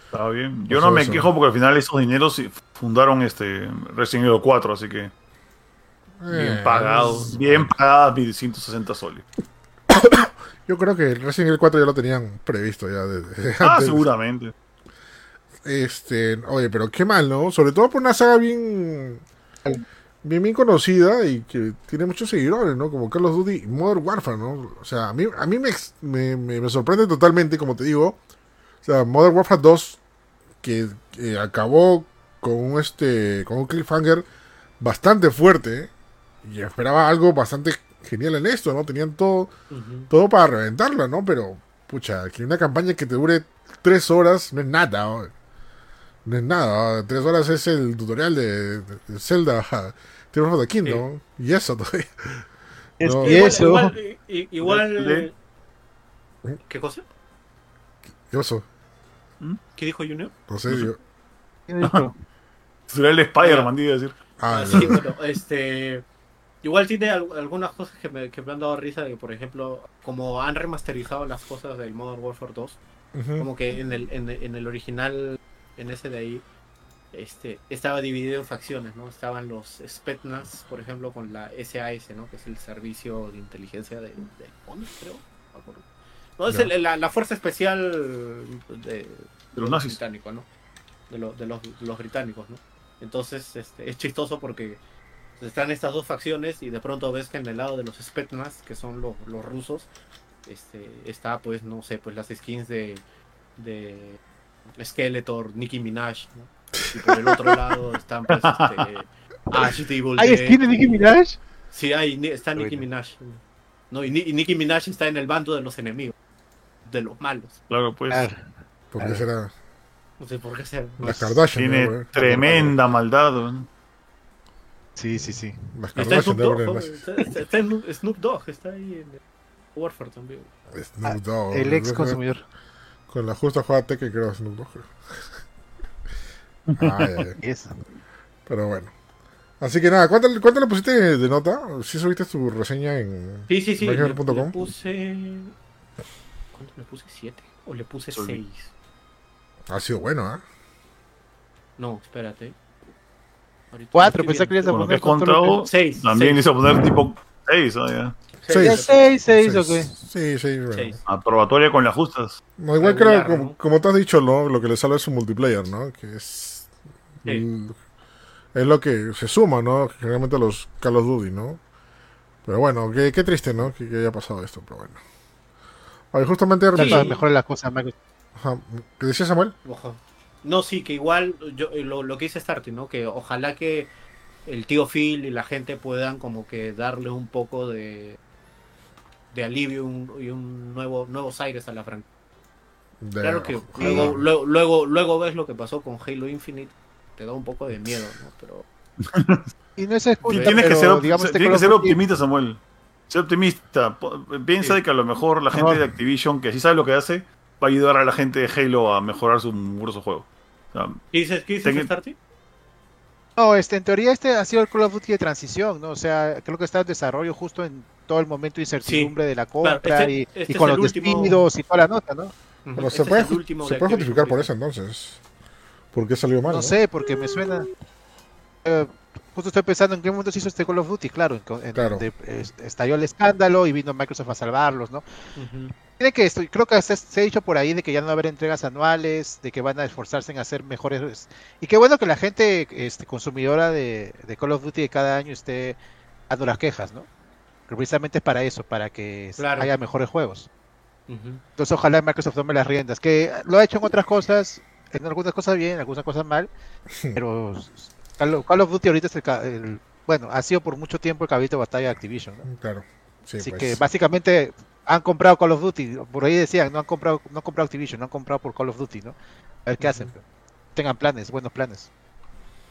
Está bien. Yo no me eso. quejo porque al final esos dineros fundaron este Resident Evil 4, así que bien eh, pagados. Bien pagadas 1160 soles. Yo creo que Resident Evil 4 ya lo tenían previsto ya desde Ah, antes. seguramente. Este, oye, pero qué mal, ¿no? Sobre todo por una saga bien, bien, bien conocida y que tiene muchos seguidores, ¿no? Como Call of Duty y Modern Warfare, ¿no? O sea, a mí, a mí me, me, me- me sorprende totalmente, como te digo. O sea, Modern Warfare 2, que, que acabó con un este con un cliffhanger bastante fuerte y esperaba algo bastante genial en esto, ¿no? Tenían todo todo para reventarla, ¿no? Pero pucha, que una campaña que te dure tres horas no es nada, ¿no? No es nada, ¿no? tres horas es el tutorial de, de Zelda <laughs> Tears of the Kingdom y eso todavía. <laughs> Es No. que Igual, eso. igual, <laughs> ¿De- ¿Qué cosa? ¿Qué pasó? ¿Qué dijo Junior? No sé, yo. ¿Quién dijo? Será el Spider-Man, digo decir. Ah, Ah, no, sí, no. bueno, este. Igual tiene al- algunas cosas que me, que me han dado risa, de que por ejemplo, como han remasterizado las cosas del Modern Warfare 2, Ujú. como que en el, en, el- en el original, en ese de ahí, este, estaba dividido en facciones, ¿no? Estaban los Spetsnaz, por ejemplo, con la SAS, ¿no? Que es el servicio de inteligencia de, de ONU, creo. no es el- la, la fuerza especial de, De los nazis. británicos, ¿no? De, lo- de los, de los británicos, ¿no? Entonces, este, es chistoso porque están estas dos facciones y de pronto ves que en el lado de los Spetsnaz, que son los, los rusos, este, está pues, no sé, pues las skins de, de Skeletor, Nicki Minaj, ¿no? Y por el otro lado están pues este, <laughs> Ash, Devil ¿Hay skin de Nicki Minaj? Sí, hay, está Nicki. Minaj. No, y, Ni- y Nicki Minaj está en el bando de los enemigos, de los malos. Claro, pues. Claro. ¿Por qué será? No sé por qué ser. Las Kardashian. Tiene ¿no? tremenda maldad. ¿no? Sí, sí, sí. Las Está Snoop de Dogg, está, está- está en Snoop- Dogg, está ahí en Warfare también. Snoop Dogg. El ex consumidor. Con la justa jugada Tekken creo Snoop Dogg. <laughs> Ay. Pero bueno. Así que nada, ¿cuánto, cuánto le pusiste de nota? ¿Sí subiste tu reseña en Sí, sí, sí. Le, puse. ¿Cuánto le puse? ¿Siete? ¿O le puse seis? Ha sido bueno, ¿ah? No, espérate. Ahorita Cuatro, estoy pensé que le ibas a lo poner que control. Seis. también le hizo poner tipo 6, ¿no? Ya. Seis. Ya seis, seis, ok. Sí, sí, bueno. Aprobatoria con las justas. No, igual creo, como, ¿no? como te has dicho, ¿no? lo que le sale es su multiplayer, ¿no? Que es. Sí. el- es lo que se suma, ¿no? Generalmente a los Call of Duty, ¿no? Pero bueno, qué, qué triste, ¿no? Que, que haya pasado esto, pero bueno. Oye, justamente. Sí. Mejorar las cosas. Ajá, ¿Qué decía Samuel? Ojo. No, sí, que igual yo, eh, lo, lo que dice Starty, ¿no? Que ojalá que el tío Phil y la gente puedan como que darle un poco de, de alivio un- y un nuevo nuevos aires a la franquicia. De- Claro que luego, luego, luego, luego ves lo que pasó con Halo Infinite, te da un poco de miedo, ¿no? Pero <laughs> Y no es excusa, Tienes que pero, ser, digamos, este tienes que ser optimista, Samuel. Ser optimista. Piensa Sí. de que a lo mejor la gente de Activision, que sí sabe lo que hace, va a ayudar a la gente de Halo a mejorar su mugroso juego. Sea, ¿qué dices, qué dices Tengo- Starty? No, este, en teoría este ha sido el Call of Duty de transición, ¿no? O sea, creo que está en desarrollo justo en todo el momento de incertidumbre de la compra Claro, este- y, este y con los último- despidos y toda la nota, ¿no? Pero Este se puede, se justificar por eso entonces. ¿Por qué salió mal? No no? sé, porque me suena... eh, justo estoy pensando en qué momento se hizo este Call of Duty, claro, en, en Claro. donde estalló el escándalo y vino Microsoft a salvarlos, ¿no? Tiene que, estoy- creo que hasta se ha dicho por ahí de que ya no va a haber entregas anuales, de que van a esforzarse en hacer mejores. Y qué bueno que la gente este, consumidora de, de Call of Duty de cada año esté dando las quejas, ¿no? Que precisamente es para eso, para que Claro. haya mejores juegos. Ujú. Entonces ojalá Microsoft tome las riendas, que lo ha hecho en otras cosas, en algunas cosas bien, en algunas cosas mal, <laughs> pero Call of, Duty ahorita es el, el- bueno, ha sido por mucho tiempo el caballito de batalla de Activision, ¿no? Claro. Sí, Así pues. que básicamente han comprado Call of Duty. Por ahí decían, no han comprado, no han comprado Activision, no han comprado por Call of Duty, ¿no? A ver qué hacen. Tengan planes, buenos planes.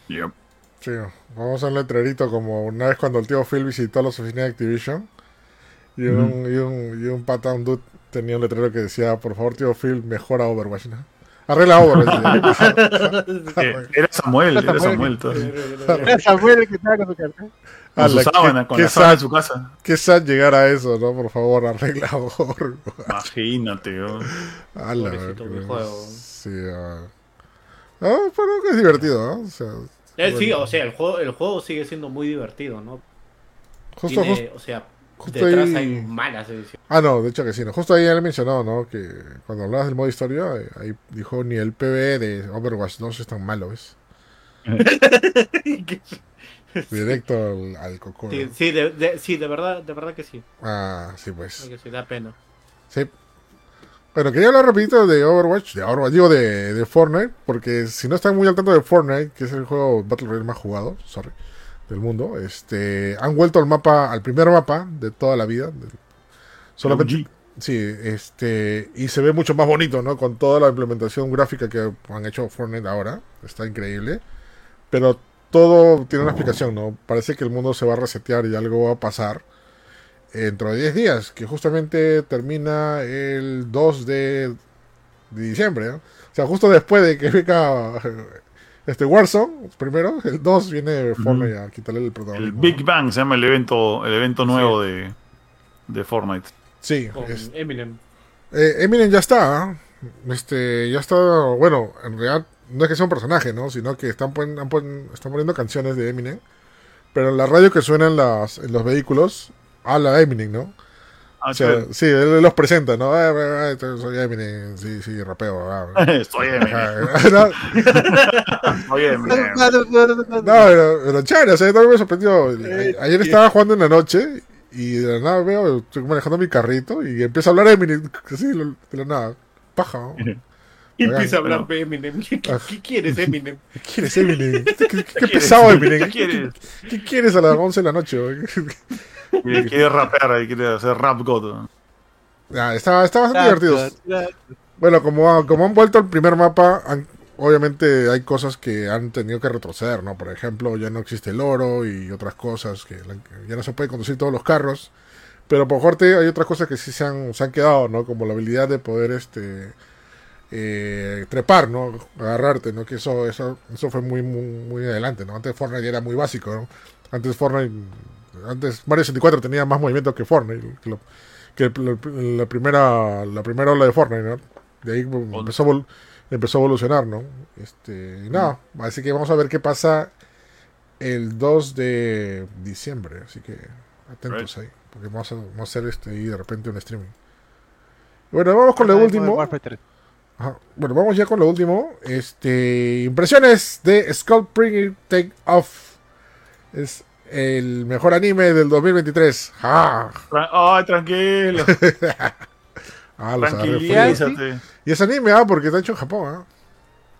yep. Sí, vamos a un letrerito como una vez cuando el tío Phil visitó las oficinas de Activision y un, y un, y un pata, un dude, tenía un letrero que decía, por favor tío Phil, mejora Overwatch, ¿no? Arregla Overwatch. <laughs> Eh, Era Samuel, Era era Samuel. Samuel. todo. Era Samuel el que estaba con su cartel. Con su Ala, sábana, qué- con qué la sábana sad- en su casa. Qué sad llegar a eso, ¿no? Por favor, arregla <laughs> Overwatch. Imagínate, ¿no? Ver, mi que- juego. Sí, ah. Ah, pero que es divertido, ¿no? O sea, Eh, sí, Bueno. o sea, el juego, el juego sigue siendo muy divertido, ¿no? justo, Tiene, justo, o sea, justo detrás ahí- hay malas ediciones. Ah, no, de hecho que sí. ¿no? Justo ahí él mencionó, ¿no? Que cuando hablabas del modo historia, eh, ahí dijo ni el PvE de Overwatch 2 es tan malo, ¿ves? <laughs> <laughs> <laughs> Directo al, al coco. Sí, de, de- sí, de verdad, de verdad que sí. Ah, sí, pues. que sí, da pena. Sí. Bueno, quería hablar rapidito de Overwatch, de Overwatch, digo de, de Fortnite, porque si no están muy al tanto de Fortnite, que es el juego Battle Royale más jugado, sorry, del mundo, este, han vuelto al mapa, al primer mapa de toda la vida. de- solamente, sí, este, y se ve mucho más bonito, ¿no? Con toda la implementación gráfica que han hecho Fortnite ahora, está increíble, pero todo tiene una explicación, ¿no? Parece que el mundo se va a resetear y algo va a pasar dentro de 10 días, que justamente termina el 2 de, de diciembre. ¿no? O sea, justo después de que venga eh, <laughs> este Warzone, primero, el 2 viene Fortnite a quitarle el El protagonismo. Big Bang se llama el evento, el evento nuevo de, de Fortnite. Sí, Con es- Eminem. eh, Eminem ya está. ¿ah? Este, ya está, bueno, en realidad no es que sea un personaje, ¿no? Sino que están, pon- han pon- están poniendo canciones de Eminem. Pero en la radio que suena en, las, en los vehículos, habla Eminem, ¿no? Ah, O sea, sí, él los presenta, ¿no? Ah, ah, ah, soy Eminem, sí, sí, rapeo. ah. <laughs> Estoy en Ajá, <laughs> no, <laughs> Estoy en no, pero, pero chévere, o sea, yo también me sorprendió. Ayer estaba jugando en la noche y de la nada veo, estoy manejando mi carrito y empieza a hablar Eminem, así, de la nada. Paja, ¿no? Y empieza a hablar de Eminem. ¿Qué, <laughs> qué- Ah. qué quieres, Eminem? <laughs> ¿Qué quieres, Eminem? ¿Qué, qué- qué quieres? pesado, Eminem? ¿Qué quieres? ¿Qué, qué quieres a las 11 de la noche? <laughs> Quiere, rapear ahí, quiere hacer rap god. Ah, está, está bastante divertido. Bueno, como, ha- como han vuelto al primer mapa, han- obviamente hay cosas que han tenido que retroceder, ¿no? Por ejemplo, ya no existe el oro y otras cosas, que la- ya no se puede conducir todos los carros. Pero por suerte hay otras cosas que sí se han, se han quedado, ¿no? Como la habilidad de poder este eh, trepar, ¿no? Agarrarte, ¿no? Que eso, eso, eso fue muy, muy, muy adelante, ¿no? Antes Fortnite ya era muy básico, ¿no? Antes Fortnite, antes Mario 64 tenía más movimiento que Fortnite, que, lo- que la, la primera la primera ola de Fortnite, ¿no? De ahí empezó empezó a evolucionar, ¿no? Este, y nada, así que vamos a ver qué pasa el 2 de diciembre, así que atentos ahí, porque vamos a, vamos a hacer este ahí de repente un streaming. Bueno, vamos con lo último. Ajá. Bueno, vamos ya con lo último. Este, impresiones de Skullbringing Take Off. Es el mejor anime del 2023. ¡Ah! Tra- Ay, tranquilo, <laughs> Ah, los tranquilízate. Y es anime, ah, porque está hecho en Japón, ah.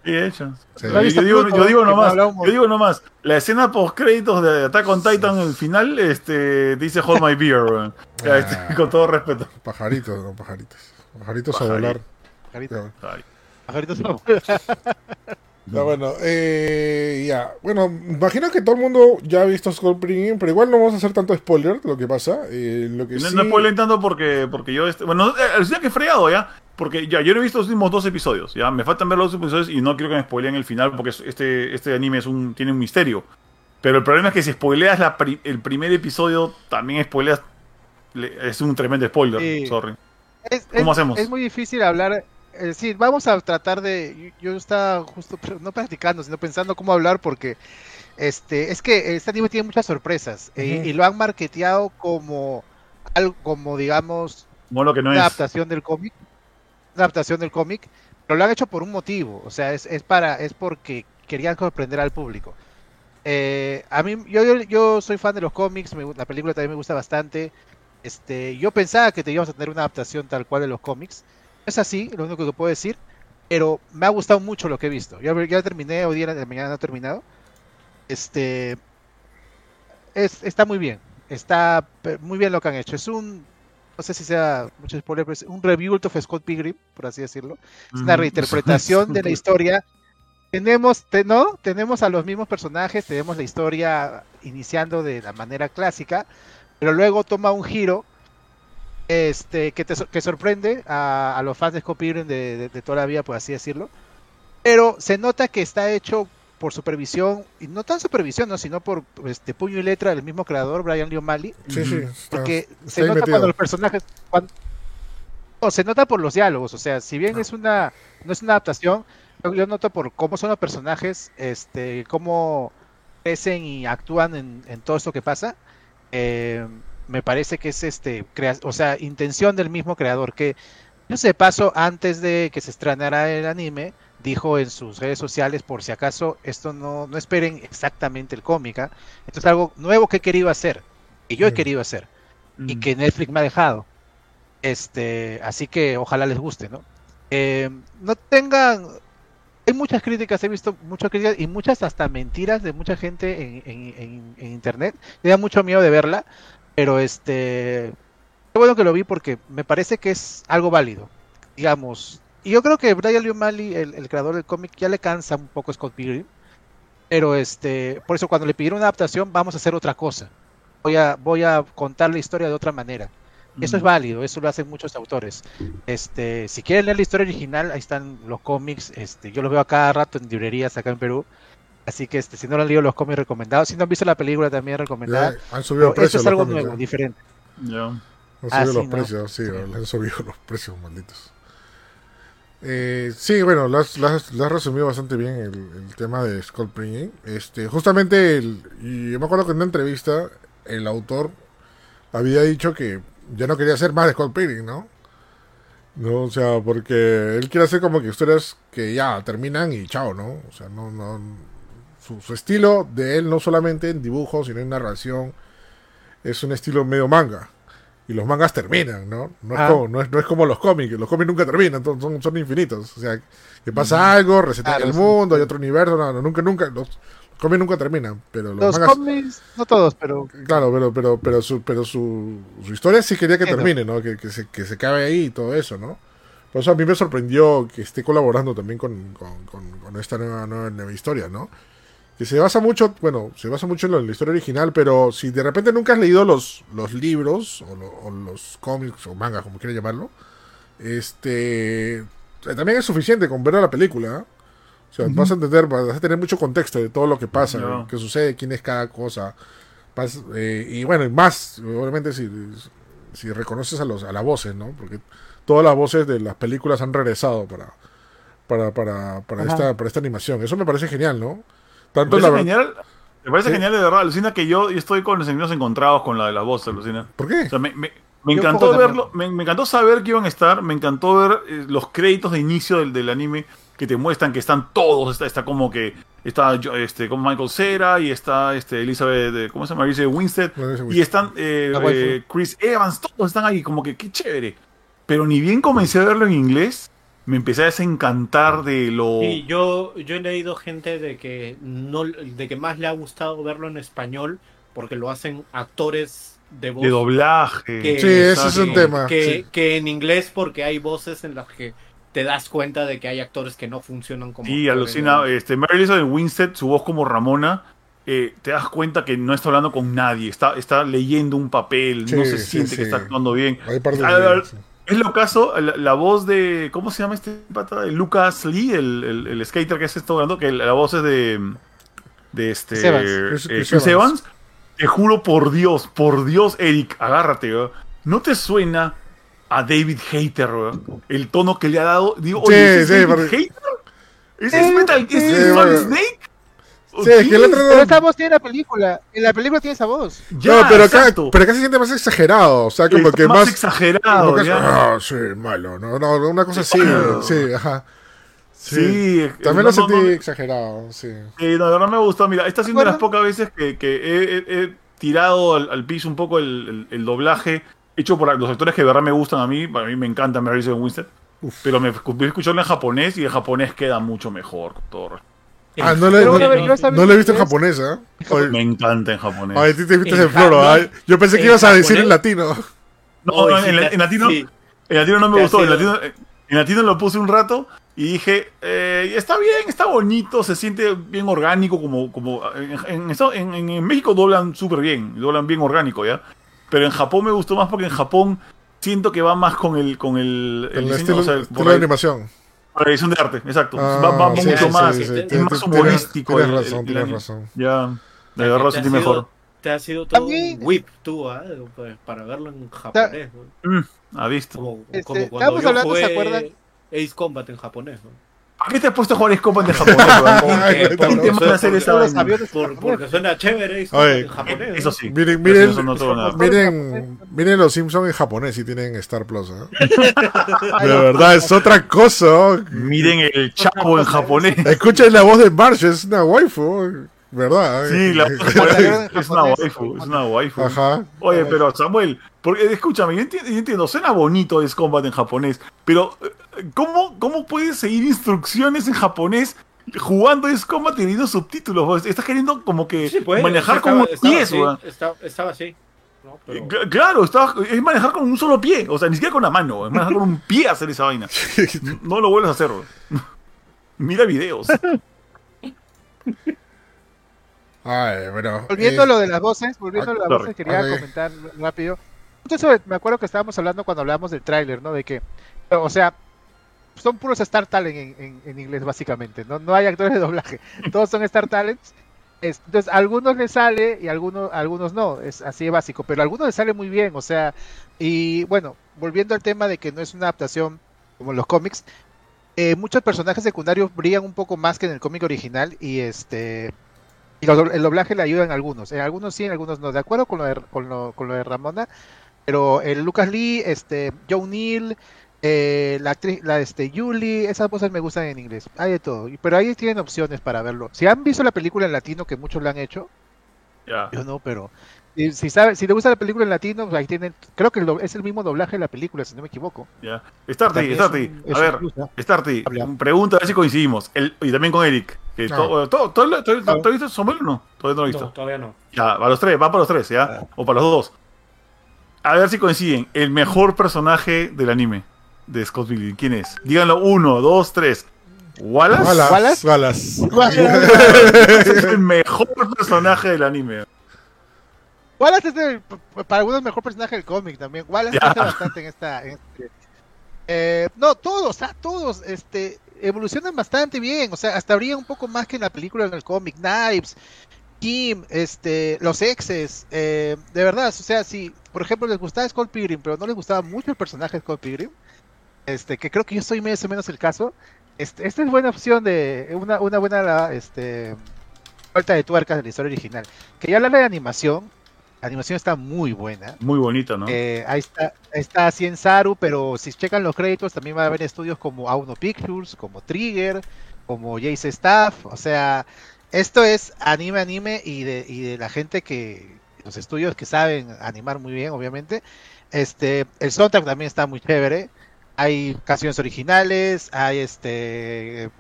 Sí, hecho. Sí. Yo, yo digo, yo digo nomás, yo digo nomás, la escena post créditos de Attack on Titan el final, este, dice Hold My Beer. Ya, este, Ah. con todo respeto. Pajaritos, no, pajaritos. Pajaritos a Pajarito. Pajarito- Ay, pajaritos <laughs> no. bueno, eh, ya. Bueno, imagino que todo el mundo ya ha visto Skullbringing, pero igual no vamos a hacer tanto spoiler de lo que pasa. Eh, lo que No, sí... no spoilen tanto porque, porque yo, este, bueno, eh, alucina que he freado ya, porque ya, yo no he visto los últimos dos episodios, ya, me faltan ver los dos episodios y no quiero que me spoileen el final porque es- este, este anime es un, tiene un misterio. Pero el problema es que si spoileas la pri- el primer episodio, también spoileas, le- es un tremendo spoiler, Sí. sorry. Es, ¿Cómo es- hacemos? Es muy difícil hablar. Eh, sí, vamos a tratar de. Yo yo estaba justo, <laughs> no practicando, sino pensando cómo hablar, porque este es que este anime tiene muchas sorpresas eh, y lo han marketeado como algo, como digamos, lo que no una es. adaptación del cómic, una adaptación del cómic, pero lo han hecho por un motivo, o sea, es, es para, es porque querían sorprender al público. Eh, a mí, yo, yo, yo soy fan de los cómics, me la película también me gusta bastante. Este, yo pensaba que teníamos a tener una adaptación tal cual de los cómics. Es así, lo único que puedo decir, pero me ha gustado mucho lo que he visto. Ya, ya terminé, hoy día de mañana no he terminado. Este, es, está muy bien, está muy bien lo que han hecho. Es un, no sé si sea mucho spoiler, pero es un rebuild of Scott Pilgrim, por así decirlo. Es una reinterpretación de la <laughs> historia. Tenemos, te- ¿no? Tenemos a los mismos personajes, tenemos la historia iniciando de la manera clásica, pero luego toma un giro este, que, te, sor- que sorprende a, a los fans de Scott de, de- de toda la vida, por así decirlo. Pero se nota que está hecho por supervisión, y no tan supervisión, ¿no? sino por este puño y letra del mismo creador, Brian Lee O'Malley. Sí, sí. está- Porque está se nota metido. cuando los personajes. cuan- No, se nota por los diálogos. O sea, si bien es una. No es una adaptación, yo, yo noto por cómo son los personajes, este, cómo crecen y actúan en, en todo esto que pasa. eh, me parece que es este. crea- o sea, intención del mismo creador. Que, no sé, paso, antes de que se estrenara el anime, dijo en sus redes sociales, por si acaso, esto no, no esperen exactamente el cómic. ¿ah? Esto es algo nuevo que he querido hacer. Que yo he Mm. querido hacer y Mm. que Netflix me ha dejado. Este, así que ojalá les guste, ¿no? Eh, no tengan. Hay muchas críticas, he visto muchas críticas y muchas hasta mentiras de mucha gente en, en- en- en internet. Me da mucho miedo de verla, pero este. Qué bueno que lo vi porque me parece que es algo válido, digamos. Y yo creo que Brian Lee O'Malley, el, el creador del cómic, ya le cansa un poco a Scott Pilgrim. Pero este, por eso cuando le pidieron una adaptación, vamos a hacer otra cosa. Voy a, voy a contar la historia de otra manera. Eso es válido, eso lo hacen muchos autores. Este, si quieren leer la historia original, ahí están los cómics. Este, yo los veo a cada rato en librerías acá en Perú. Así que este, si no lo han leído los cómics recomendados, si no han visto la película también recomendada. Han subido precios. es algo nuevo, ¿eh? diferente. Ya. Han Ah, subido sí, los ¿no? precios, sí, Sí. han subido los precios, malditos. Eh, sí, bueno, lo has, lo has- lo has resumido bastante bien el, el tema de Scott Pilgrim. Este, justamente, el, y yo me acuerdo que en una entrevista el autor había dicho que ya no quería hacer más de Scott ¿no? No, o sea, porque él quiere hacer como que historias que ya terminan y chao, ¿no? O sea, no, no, su, su estilo de él no solamente en dibujo, sino en narración, es un estilo medio manga. Y los mangas terminan, ¿no? No es, Ah. como, no es, no es como los cómics, los cómics nunca terminan, son, son, son infinitos. O sea, que pasa algo, resetea Claro, el sí. mundo, hay otro universo, no, no, nunca, nunca, los, los cómics nunca terminan, pero los, Los mangas... cómics, no todos, pero Claro, pero, pero, pero, su, pero su, su historia sí quería que termine, ¿no? Que, que, se, que se acabe ahí y todo eso, ¿no? Por eso a mí me sorprendió que esté colaborando también con, con, con- con esta nueva, nueva, nueva historia, ¿no? Que se basa mucho, bueno, se basa mucho en la, en la historia original, pero si de repente nunca has leído los, los libros o, lo- o los cómics o mangas, como quieras llamarlo, este también es suficiente con ver la película. ¿eh? O sea, vas a entender, vas a tener mucho contexto de todo lo que pasa, qué sucede, quién es cada cosa. Pas- eh, y bueno, y más, obviamente, si, si reconoces a, los, a las voces, ¿no? Porque todas las voces de las películas han regresado para, para, para, para, Ajá. esta, para esta animación. Eso me parece genial, ¿no? Me Tanto parece la genial. Me parece Sí. genial de verdad. Alucina que yo, yo estoy con los sentimientos encontrados con la de la voz, alucina. ¿Por qué? O sea, me, me- me Yo encantó verlo, me, me encantó saber que iban a estar, me encantó ver eh, los créditos de inicio del, del anime que te muestran que están todos, está, está como que está yo- este como Michael Cera y está este Elizabeth, de- ¿cómo se llama? Elizabeth Winstead y están eh, eh, Chris Evans, todos están ahí como que qué chévere. Pero ni bien comencé a verlo en inglés, me empecé a desencantar de lo Sí, yo, yo he leído gente de que no de que más le ha gustado verlo en español porque lo hacen actores de voz de doblaje. que, Sí, ese es un tema, que, sí. que en inglés porque hay voces en las que te das cuenta de que hay actores que no funcionan como Sí, alucina. ¿no? Este, Mary Elizabeth Winstead, su voz como Ramona, eh, te das cuenta que no está hablando con nadie, está, está leyendo un papel, no se siente sí. que está actuando bien. Hay de- sí. Es lo caso, la, la voz de. ¿Cómo se llama este pata? Lucas Lee, el, el, el skater que es esto hablando, que la voz es de. De este. Chris Evans. Chris- eh, Chris Chris Evans. Evans. Te juro por Dios, por Dios, Eric, agárrate, weón. ¿No te suena a David Hater? El tono que le ha dado. Digo, Sí, oye, ¿ese sí, es David Hater? ¿Ese es Metal? ¿Ese Sí, es. Snake? ¿O Sí, es que el otro Pero esa voz tiene la película. En la película tiene esa voz. Ya, no, pero acá, pero acá se siente más exagerado. O sea, como Está que más, más. exagerado. como que es, ya. ah, sí, malo. No, no, una cosa así. malo. Sí, ajá. Sí, eh, También no, lo sentí no, no. exagerado, sí. Sí, no, de verdad me gustó. Mira, esta ha sido una de las pocas veces que, que he, he- he tirado al, al piso un poco el, el- el doblaje hecho por los actores que de verdad me gustan a mí. A mí me encanta Mary Winstead. Pero me me escucharlo en japonés y el japonés queda mucho mejor. todo respeto. Ah, no le, no, le he visto en japonés, ¿eh? Oye, Me encanta en japonés. Ay, tú te viste En en floro, ay. Yo pensé que ibas a decir en latino. no, no, en, la- te- en latino, sí. en latino no me gustó. En latino, en latino lo puse un rato y dije, eh, está bien, está bonito, se siente bien orgánico, como, como en, en, eso- en- en- en México doblan súper bien, doblan bien orgánico, ¿ya? Pero en Japón me gustó más porque en Japón siento que va más con el, con el, El, diseño, estilo, o sea, estilo de la- animación. Por la edición de arte, exacto. Ah, va va sí, mucho sí, más, sí, sí, es tienes- más tienes- humorístico. Tienes el- el- razón, el tienes anime. razón. Ya, de verdad Te ha sentí sido- mejor. Te ha sido todo También- un whip tú, ¿ah? Pues, para verlo en japonés. ¿no? Mm, ha visto. Como, Este, como estábamos cuando yo hablando, ¿se jugué acuerdan? Ace Combat en japonés. ¿no? ¿Por qué te has puesto a jugar Scope <laughs> de japonés, Porque- suena chévere Oye, en japonés. Eso sí. Miren, Eso miren, no miren, miren los Simpsons en japonés y tienen Star Plus, ¿eh? <laughs> De verdad, es otra cosa. Miren el chavo en japonés. Escuchen la voz de Marsh, es una waifu. ¿Verdad? Sí, la es una waifu, es una waifu. Ajá. Oye, pero Samuel, porque, escúchame, yo entiendo, yo entiendo, suena bonito Ace Combat en japonés, pero eh, ¿cómo, ¿cómo puedes seguir instrucciones en japonés jugando Ace Combat teniendo subtítulos? Estás queriendo como que Sí, pues, manejar estaba- con un estaba pie, así, weón. estaba, estaba así. ¿no? Pero- cl- Claro, estaba- es manejar con un solo pie, o sea, ni siquiera con la mano, es manejar con un pie hacer esa vaina. <laughs> No lo vuelves a hacer. <laughs> Mira videos. <laughs> Ay, bueno. Volviendo eh, a lo de las voces, volviendo a las voces, quería comentar rápido. Eso me acuerdo que estábamos hablando cuando hablábamos del tráiler, ¿no? De que, o sea, son puros Star Talent en, en- en inglés, básicamente, ¿no? No hay actores de doblaje, <laughs> todos son Star Talents. Es- entonces, a algunos les sale y a algunos, a algunos no, es así de básico, pero a algunos les sale muy bien, o sea, y bueno, volviendo al tema de que no es una adaptación como en los cómics, eh, muchos personajes secundarios brillan un poco más que en el cómic original y este y el doblaje le ayuda en algunos, en algunos sí, en algunos no. De acuerdo con lo de, con lo, con lo de Ramona, pero el Lucas Lee, este, Joe Neal, eh, la actriz, la este, Julie, esas voces me gustan en inglés. Hay de todo, pero ahí tienen opciones para verlo. Si han visto la película en latino, que muchos la han hecho, Ya. yo no, pero si, si sabe, si le gusta la película en latino, pues ahí tienen, creo que el do- es el mismo doblaje de la película, si no me equivoco. Ya. Starty, Starty. A ver. Starty, pregunta a ver si coincidimos. El, y también con Eric. Que Ah. todo, todo, todo, Ah. ¿Tú has visto Samuel o no? Todavía no lo he visto. No, todavía no. Ya, para los tres, va para los tres, ¿ya? O para los dos. A ver si coinciden. El mejor personaje del anime de Scott Pilgrim. ¿Quién es? Díganlo uno, dos, tres. ¿Wallace? Wallace. ¿Wallace? Wallace. Ese <laughs> es el mejor personaje del anime. Wallace es el- para algunos mejor personaje del cómic también. Wallace hace bastante en esta. en este- Eh, no, todos, ah, todos, este, evolucionan bastante bien. O sea, hasta brilla un poco más que en la película en el cómic. Knives, Kim, este, los exes, eh, de verdad, o sea, si, por ejemplo, les gustaba Scott Pilgrim, pero no les gustaba mucho el personaje de Scott Pilgrim, este, que creo que yo soy más o menos el caso. Este, esta es buena opción de una, una buena, este, vuelta de tuercas de la historia original. Quería hablar de animación. La animación está muy buena. Muy bonito, ¿no? Eh, ahí está, ahí está Cien Saru, pero si checan los créditos también va a haber estudios como Auno Pictures, como Trigger, como Jace Staff, o sea, esto es anime anime y de, y de la gente que los estudios que saben animar muy bien, obviamente. Este, el soundtrack también está muy chévere. Hay canciones originales, hay este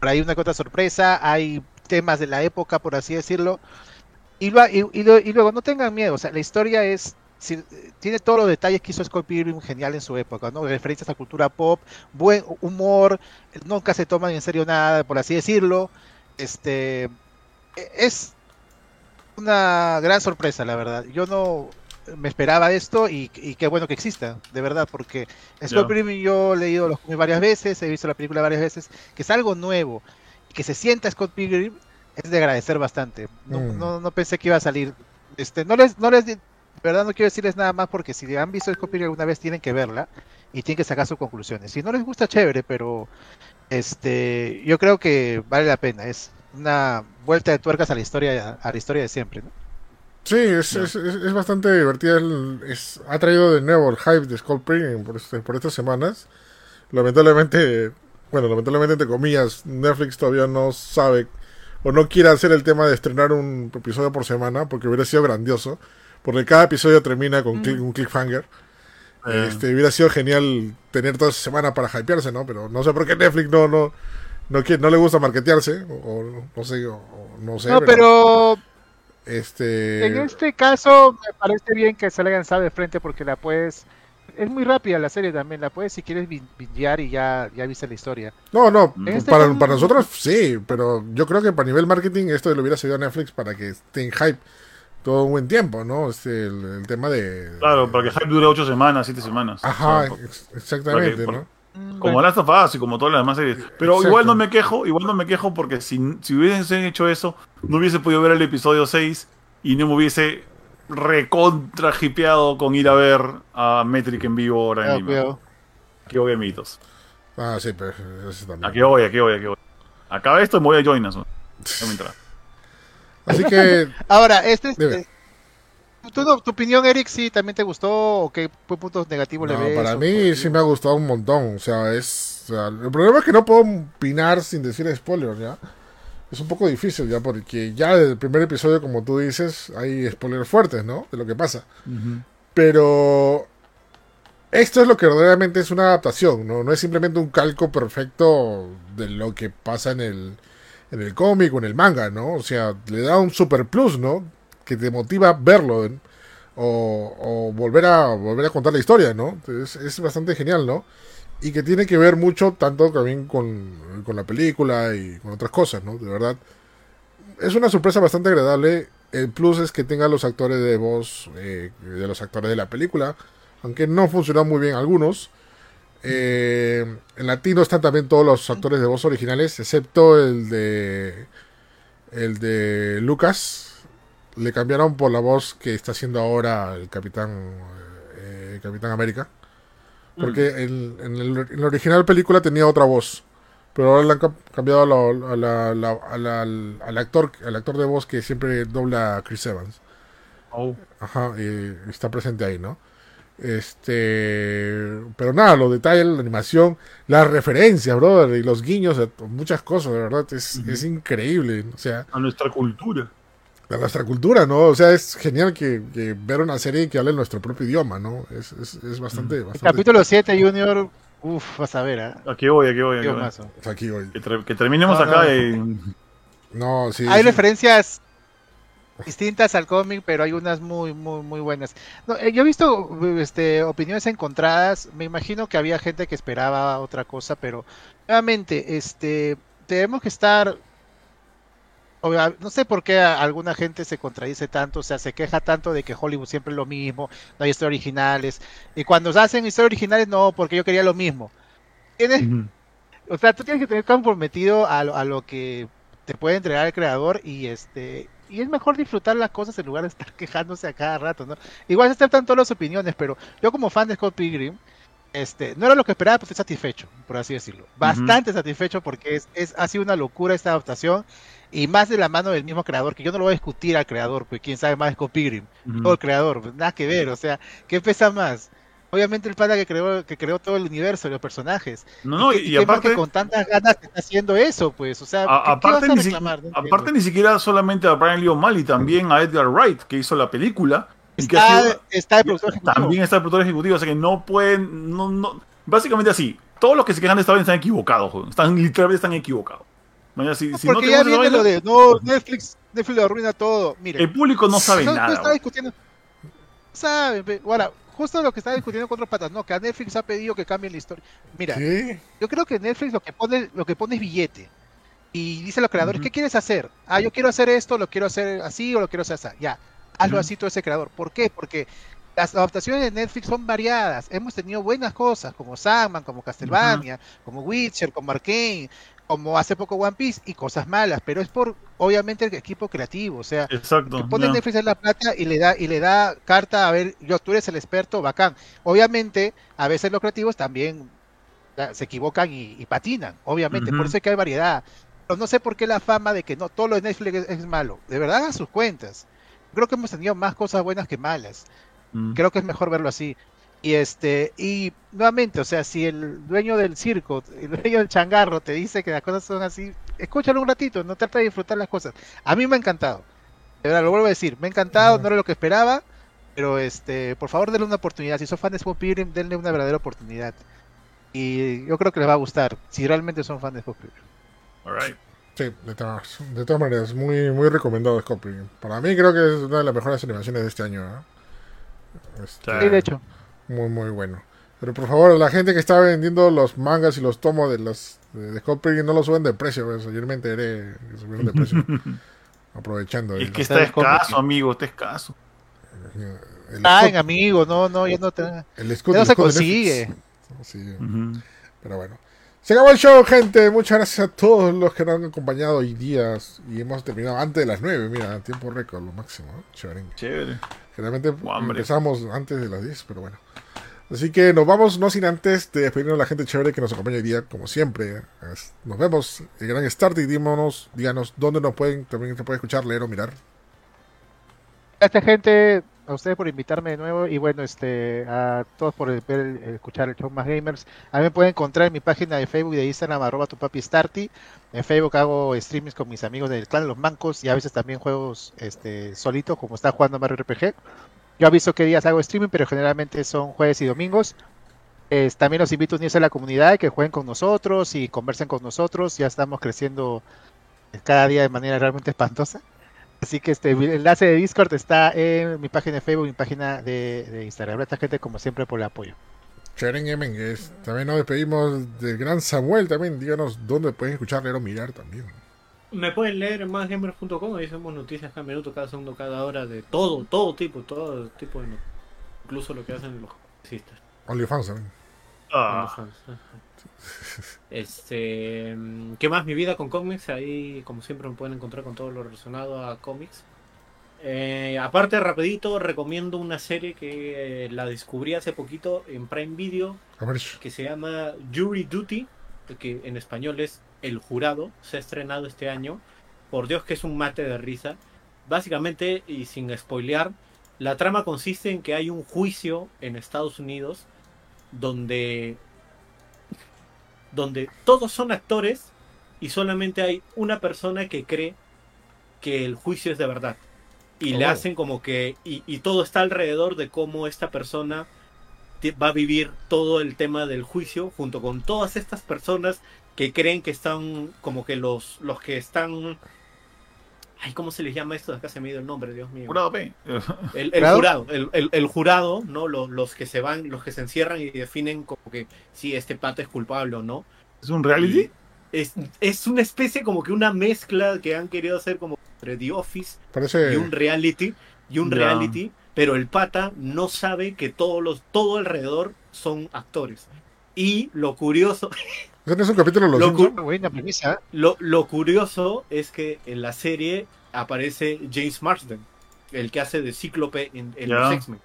por ahí una que otra sorpresa, hay temas de la época, por así decirlo. Y, lo- y- y lo- y luego no tengan miedo, o sea, la historia es si- tiene todos los detalles que hizo Scott Pilgrim genial en su época, ¿no? Referencias a cultura pop, buen humor, nunca se toman en serio nada, por así decirlo. Este e- es una gran sorpresa, la verdad. Yo no me esperaba esto y, y qué bueno que exista, de verdad, porque Scott. Pilgrim yo he leído los cómics varias veces, he visto la película varias veces, que es algo nuevo y que se sienta Scott Pilgrim es de agradecer bastante. No, Mm. no, no pensé que iba a salir. Este, no les, no les, de verdad no quiero decirles nada más porque si han visto Scott Pilgrim alguna vez tienen que verla y tienen que sacar sus conclusiones. Si no les gusta, chévere, pero este, yo creo que vale la pena. Es una vuelta de tuercas a la historia, a la historia de siempre, ¿no? Sí, es, es, es- es bastante divertida. el- es- ha traído de nuevo el hype de Skull por, este- por estas semanas. Lamentablemente, bueno, lamentablemente entre comillas, Netflix todavía no sabe o no quiere hacer el tema de estrenar un episodio por semana porque hubiera sido grandioso. Porque cada episodio termina con click- un cliffhanger. Eh, Este, hubiera sido genial tener toda esa semana para hypearse, ¿no? Pero no sé por qué Netflix no, no, no, quiere- no le gusta marketearse. O, o no sé, o, o no sé. No, pero Este. en este caso me parece bien que se la hayan lanzado de frente porque la puedes. Es muy rápida la serie también, la puedes si quieres bingear y ya, ya viste la historia. No, no, este para, caso- para nosotros sí, pero yo creo que para nivel marketing esto le hubiera servido a Netflix para que esté en hype todo un buen tiempo, ¿no? Este, el, el tema de... Claro, para que hype dure 8 semanas, 7 semanas. Ajá, O sea, ex- exactamente, para que- ¿no? Como Last of Us y como todas las demás series. Pero Exacto. igual no me quejo, igual no me quejo porque si, si hubiesen hecho eso, no hubiese podido ver el episodio 6 y no me hubiese recontra hipeado con ir a ver a Metric en vivo ahora en Ah, Lima. cuidado. Aquí voy a mitos. Ah, sí, pero eso también. Aquí voy, aquí voy, aquí voy. Acaba esto y me voy a join us. ¿no? Ya me entra. <laughs> Así que, Ahora, este es, Dime. eh, ¿tú, no- tu opinión, Eric, sí también te gustó o qué puntos negativos le ves? para mí sí me ha gustado un montón, o sea, es... o sea, el problema es que no puedo opinar sin decir spoilers, ¿ya? Es un poco difícil ya, porque ya el primer episodio, como tú dices, hay spoilers fuertes, ¿no? De lo que pasa. Pero esto es lo que verdaderamente es una adaptación, ¿no? No es simplemente un calco perfecto de lo que pasa en el, en el cómic o en el manga, ¿no? O sea, le da un super plus, ¿no? Que te motiva a verlo o, o, volver, a, volver a contar la historia, ¿no? Es bastante genial, ¿no? Y que tiene que ver mucho tanto también con, con la película y con otras cosas, ¿no? De verdad. Es una sorpresa bastante agradable. El plus es que tenga los actores de voz eh, de los actores de la película aunque no funcionan muy bien algunos. Eh, en latino están también todos los actores de voz originales, excepto el de el de Lucas. Le cambiaron por la voz que está haciendo ahora el Capitán eh, Capitán América. Porque en, la original película tenía otra voz. Pero ahora le han cambiado al, actor, al actor de voz que siempre dobla a Chris Evans. Oh. Ajá, y está presente ahí, ¿no? Este, pero nada, los detalles, la animación, las referencias, brother, y los guiños, muchas cosas, de verdad, es, es increíble. O sea, a nuestra cultura. A nuestra cultura, ¿no? O sea, es genial que, que ver una serie que hable nuestro propio idioma, ¿no? Es, es, es bastante, bastante, Capítulo 7, Junior, uff, vas a ver, ¿eh? Aquí voy, aquí voy, aquí voy. Aquí voy. Que, terminemos acá no. No, sí. Hay referencias distintas al cómic, pero hay unas muy, muy, muy buenas. Eh, yo he visto este, opiniones encontradas. Me imagino que había gente que esperaba otra cosa, pero nuevamente, este, tenemos que estar. No sé por qué alguna gente se contradice tanto, o sea, se queja tanto de que Hollywood siempre es lo mismo, no hay historias originales. Y cuando hacen historias originales, no, porque yo quería lo mismo. ¿Tienes? O sea, tú tienes que tener comprometido a a lo que te puede entregar el creador y este y es mejor disfrutar las cosas en lugar de estar <laughs> quejándose a cada rato, ¿no? Igual se aceptan todas las opiniones, pero yo como fan de Scott Pilgrim, este, no era lo que esperaba, pero estoy satisfecho, por así decirlo. Bastante satisfecho porque es, es, ha sido una locura esta adaptación y más de la mano del mismo creador, que yo no lo voy a discutir al creador, pues quién sabe más de Scott Pilgrim, todo el creador, pues, nada que ver, o sea, ¿qué pesa más? Obviamente el pana que creó, que creó todo el universo, los personajes. No, no, y, aparte que con tantas ganas está haciendo eso, pues, o sea, aparte, ni aparte ni siquiera solamente a Brian Lee O'Malley, también a Edgar Wright, que hizo la película. Está, está el productor ejecutivo. También está el productor ejecutivo, o sea que no pueden, no, no, básicamente así, todos los que se quejan de esta vez están equivocados, están literalmente están equivocados. si, si Porque no ya viene lo de, no, Netflix, Netflix lo arruina todo. Mire, el público no sabe <laughs> nada. No está discutiendo. Saben, ahora, justo lo que estaba discutiendo con otros patas, no, que a Netflix ha pedido que cambien la historia. Mira, yo creo que Netflix lo que pone, lo que pone es billete. Y dice a los creadores, ¿qué quieres hacer? Ah, yo quiero hacer esto, lo quiero hacer así o lo quiero hacer así. Ya, hazlo así todo ese creador. ¿Por qué? Porque las adaptaciones de Netflix son variadas. Hemos tenido buenas cosas, como Sandman, como Castlevania, como Witcher, como Arkane, como hace poco One Piece y cosas malas, pero es por obviamente el equipo creativo, o sea, Exacto, que pone Netflix en la plata y le da y le da carta a ver, yo tú eres el experto, bacán. Obviamente, a veces los creativos también se equivocan y, patinan, obviamente, por eso es que hay variedad. Pero no sé por qué la fama de que no todo lo de Netflix es, malo. De verdad, hagan sus cuentas. Creo que hemos tenido más cosas buenas que malas. Mm. Creo que es mejor verlo así. Y este, y nuevamente, o sea, si el dueño del circo, el dueño del changarro te dice que las cosas son así, escúchalo un ratito, no trata de disfrutar las cosas. A mí me ha encantado. De verdad, lo vuelvo a decir, me ha encantado, no era lo que esperaba, pero este, por favor denle una oportunidad. Si son fans de Spot Pilgrim, denle una verdadera oportunidad. Y yo creo que les va a gustar, si realmente son fans de Spot Pilgrim. Alright. Sí, de todas, de todas maneras, muy, muy recomendado Scott Pilgrim. Para mí creo que es una de las mejores animaciones de este año. Este, sí, de hecho. Muy, muy bueno. Pero por favor, la gente que está vendiendo los mangas y los tomos de los de, de no los suben de precio. Pues. Ayer me enteré que subieron de precio. <laughs> Aprovechando. Es que está escaso, amigo, está escaso. Ay, amigo, no, no, ya no te... El escudo, no se consigue. Sí. Pero bueno. Se acabó el show, gente. Muchas gracias a todos los que nos han acompañado hoy días. Y hemos terminado antes de las 9. Mira, tiempo récord, lo máximo. Chévere. Chévere. Generalmente empezamos antes de las 10, pero bueno. Así que nos vamos, no sin antes de despedirnos a la gente chévere que nos acompaña hoy día, como siempre. Nos vemos, el gran start y díganos, díganos dónde nos pueden, también se puede escuchar, leer o mirar. Esta gente, a ustedes por invitarme de nuevo y bueno, este, a todos por escuchar el show más gamers. A mí me pueden encontrar en mi página de Facebook y de Instagram, arroba tu papi Starty. En Facebook hago streamings con mis amigos del clan Los Mancos y a veces también juegos este, solito, como está jugando Mario RPG. Yo aviso qué días hago streaming, pero generalmente son jueves y domingos. También los invito a unirse a la comunidad, que jueguen con nosotros y conversen con nosotros. Ya estamos creciendo cada día de manera realmente espantosa. Así que este el enlace de Discord está en mi página de Facebook y mi página de, de Instagram. Gracias gente como siempre por el apoyo. Sharing Emen, que es- también nos despedimos del gran Samuel. También díganos dónde pueden escuchar, leer o mirar también. Me pueden leer en másgamers.com, ahí hacemos noticias cada minuto, cada segundo, cada hora, de todo, todo tipo, todo tipo de noticias. Incluso lo que hacen los congresistas. OnlyFans también. Ah. Este, mm, ¿qué más? Mi vida con cómics, ahí como siempre me pueden encontrar con todo lo relacionado a cómics. Eh, aparte, rapidito, recomiendo una serie que eh, la descubrí hace poquito en Prime Video, que se llama Jury Duty, que en español es El Jurado, se ha estrenado este año. Por Dios que es un mate de risa. Básicamente, y sin spoilear, la trama consiste en que hay un juicio en Estados Unidos donde, donde todos son actores y solamente hay una persona que cree que el juicio es de verdad. Y le Oh. hacen como que, y, y todo está alrededor de cómo esta persona va a vivir todo el tema del juicio junto con todas estas personas que creen que están como que los los que están ay cómo se les llama esto acá se me ha ido el nombre dios mío jurado P. el, el ¿Jurado? el, el- el jurado no los, los que se van los que se encierran y definen como que si este pata es culpable o no ¿Es un reality? es, es una especie como que una mezcla que han querido hacer como entre The Office parece. y un reality y un Ya. reality pero el pata no sabe que todos los todo alrededor son actores y lo curioso ¿Ese <laughs> no es un capítulo de los Lo buena premisa. lo, lo curioso es que en la serie aparece James Marsden el que hace de Cíclope en, en Ya. los X-Men.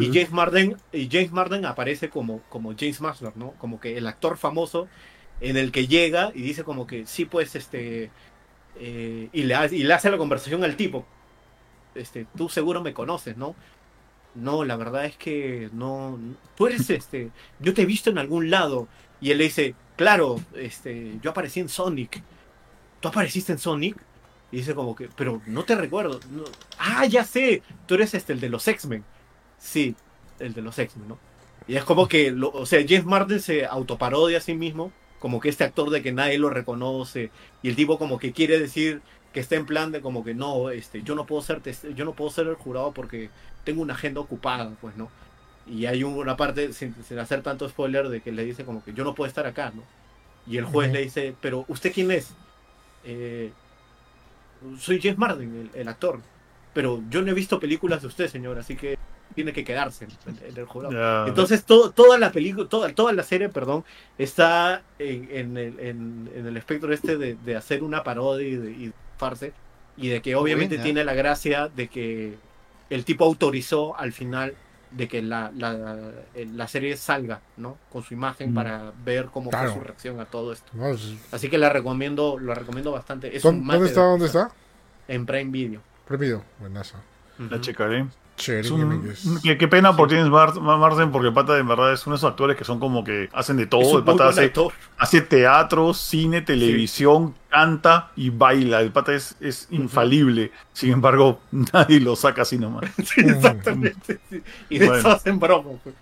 Y James Marsden y James Marsden aparece como como James Marsden no como que el actor famoso en el que llega y dice como que sí pues este eh, y le hace, y le hace la conversación al tipo. Este tú seguro me conoces no no la verdad es que no tú eres este yo te he visto en algún lado y él le dice claro este yo aparecí en Sonic tú apareciste en Sonic y dice como que pero no te recuerdo ah ya sé tú eres este el de los X-Men sí el de los X-Men no y es como que lo- o sea James Martin se autoparodia a sí mismo como que este actor de que nadie lo reconoce y el tipo como que quiere decir que está en plan de como que no este yo no puedo ser yo no puedo ser el jurado porque tengo una agenda ocupada pues no y hay una parte sin, sin hacer tanto spoiler de que le dice como que yo no puedo estar acá no y el juez le dice pero usted quién es "Eh, soy James Martin el, el actor pero yo no he visto películas de usted señor así que tiene que quedarse en, en el jurado entonces todo, toda la película, toda, toda la serie, perdón, está en, en el, en- en el espectro este de, de hacer una parodia y de, y farse. Y de que obviamente Buena. tiene la gracia de que el tipo autorizó al final de que la, la, eh, la serie salga, ¿no? Con su imagen Mm. para ver cómo Claro. fue su reacción a todo esto. No, es- Así que la recomiendo, lo recomiendo bastante. Es ¿Dónde, un mate dónde está? de ¿Dónde está? En Prime Video. Buenazo. La checaré. Chévere. Un- qué, qué pena por James Mar- Marsden, porque el pata en verdad es uno de esos actores que son como que hacen de todo. El pata hace, hace teatro, cine, televisión, canta y baila. El pata es, es infalible. Sin embargo, <laughs> nadie lo saca así nomás. Sí, exactamente. sí. Y de Bueno. eso hacen broma. pues.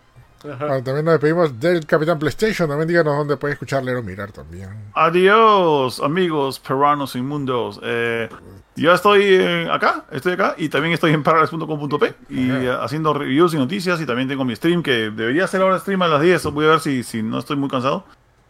Ah, también nos despedimos del Capitán PlayStation. También díganos dónde pueden escuchar, leer o mirar también. Adiós, amigos peruanos inmundos. Eh, yo estoy eh, acá, estoy acá y también estoy en parallels.com.p y Ajá. eh, haciendo reviews y noticias y también tengo mi stream que debería hacer ahora stream a las 10. Voy a ver si, si no estoy muy cansado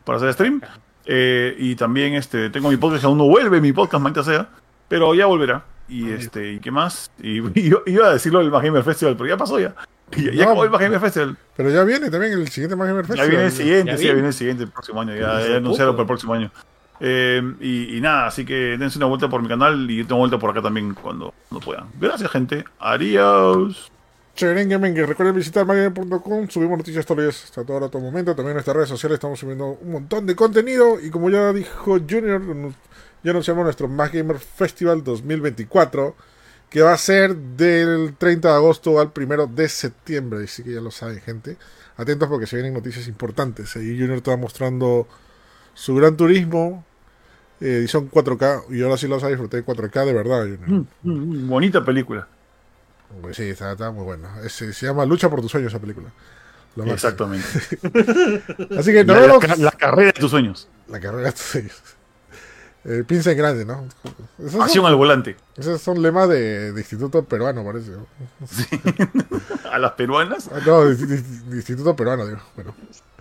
para hacer stream. Eh, y también este tengo mi podcast aún no vuelve, mi podcast, maldita sea, pero ya volverá. Y este, ¿y qué más? Y, y <laughs> yo iba a decirlo del Más Gamer Festival, pero ya pasó ya. Ya, ya No. acabó el Más Gamer Festival. Pero ya viene también el siguiente Más Gamer Ya Festival. viene el siguiente, Ya sí, ya viene. viene el siguiente el próximo año. Ya, ya anunciaron para el próximo año. Eh, y, y nada, así que dense una vuelta por mi canal y yo tengo vuelta por acá también cuando, cuando puedan. Gracias, gente. Adiós. Que recuerden visitar magnet.com, subimos noticias todos los días, hasta todo, todo momento, también en nuestras redes sociales estamos subiendo un montón de contenido y como ya dijo Junior, ya anunciamos nuestro Más Gamer Festival 2024, que va a ser del 30 de agosto al 1 de septiembre. Así que ya lo saben, gente. Atentos porque se vienen noticias importantes. Ahí Junior está mostrando su gran turismo, eh, edición 4K, y ahora sí lo en 4K de verdad, Junior. Mm, mm, bonita película. Pues sí, está, está muy bueno. Ese- se llama Lucha por tus sueños esa película. Exactamente. <laughs> Así que nos La, la la carrera de tus sueños. La carrera de tus sueños. Eh, piensa en grande, ¿no? Esos son, Acción al volante. esos son lemas de, de instituto peruano, parece. ¿no? <laughs> A las peruanas. Ah, No, de, de- de instituto peruano, digo. Bueno.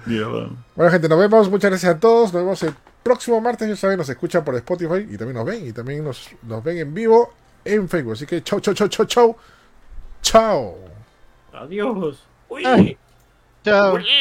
Bueno. Bueno, gente, nos vemos. Muchas gracias a todos. Nos vemos el próximo martes. Ya saben, nos escuchan por Spotify y también nos ven. Y también nos, nos ven en vivo en Facebook. Así que chau, chau, chau, chau, chau. Chao. Adiós. Uy. Chao.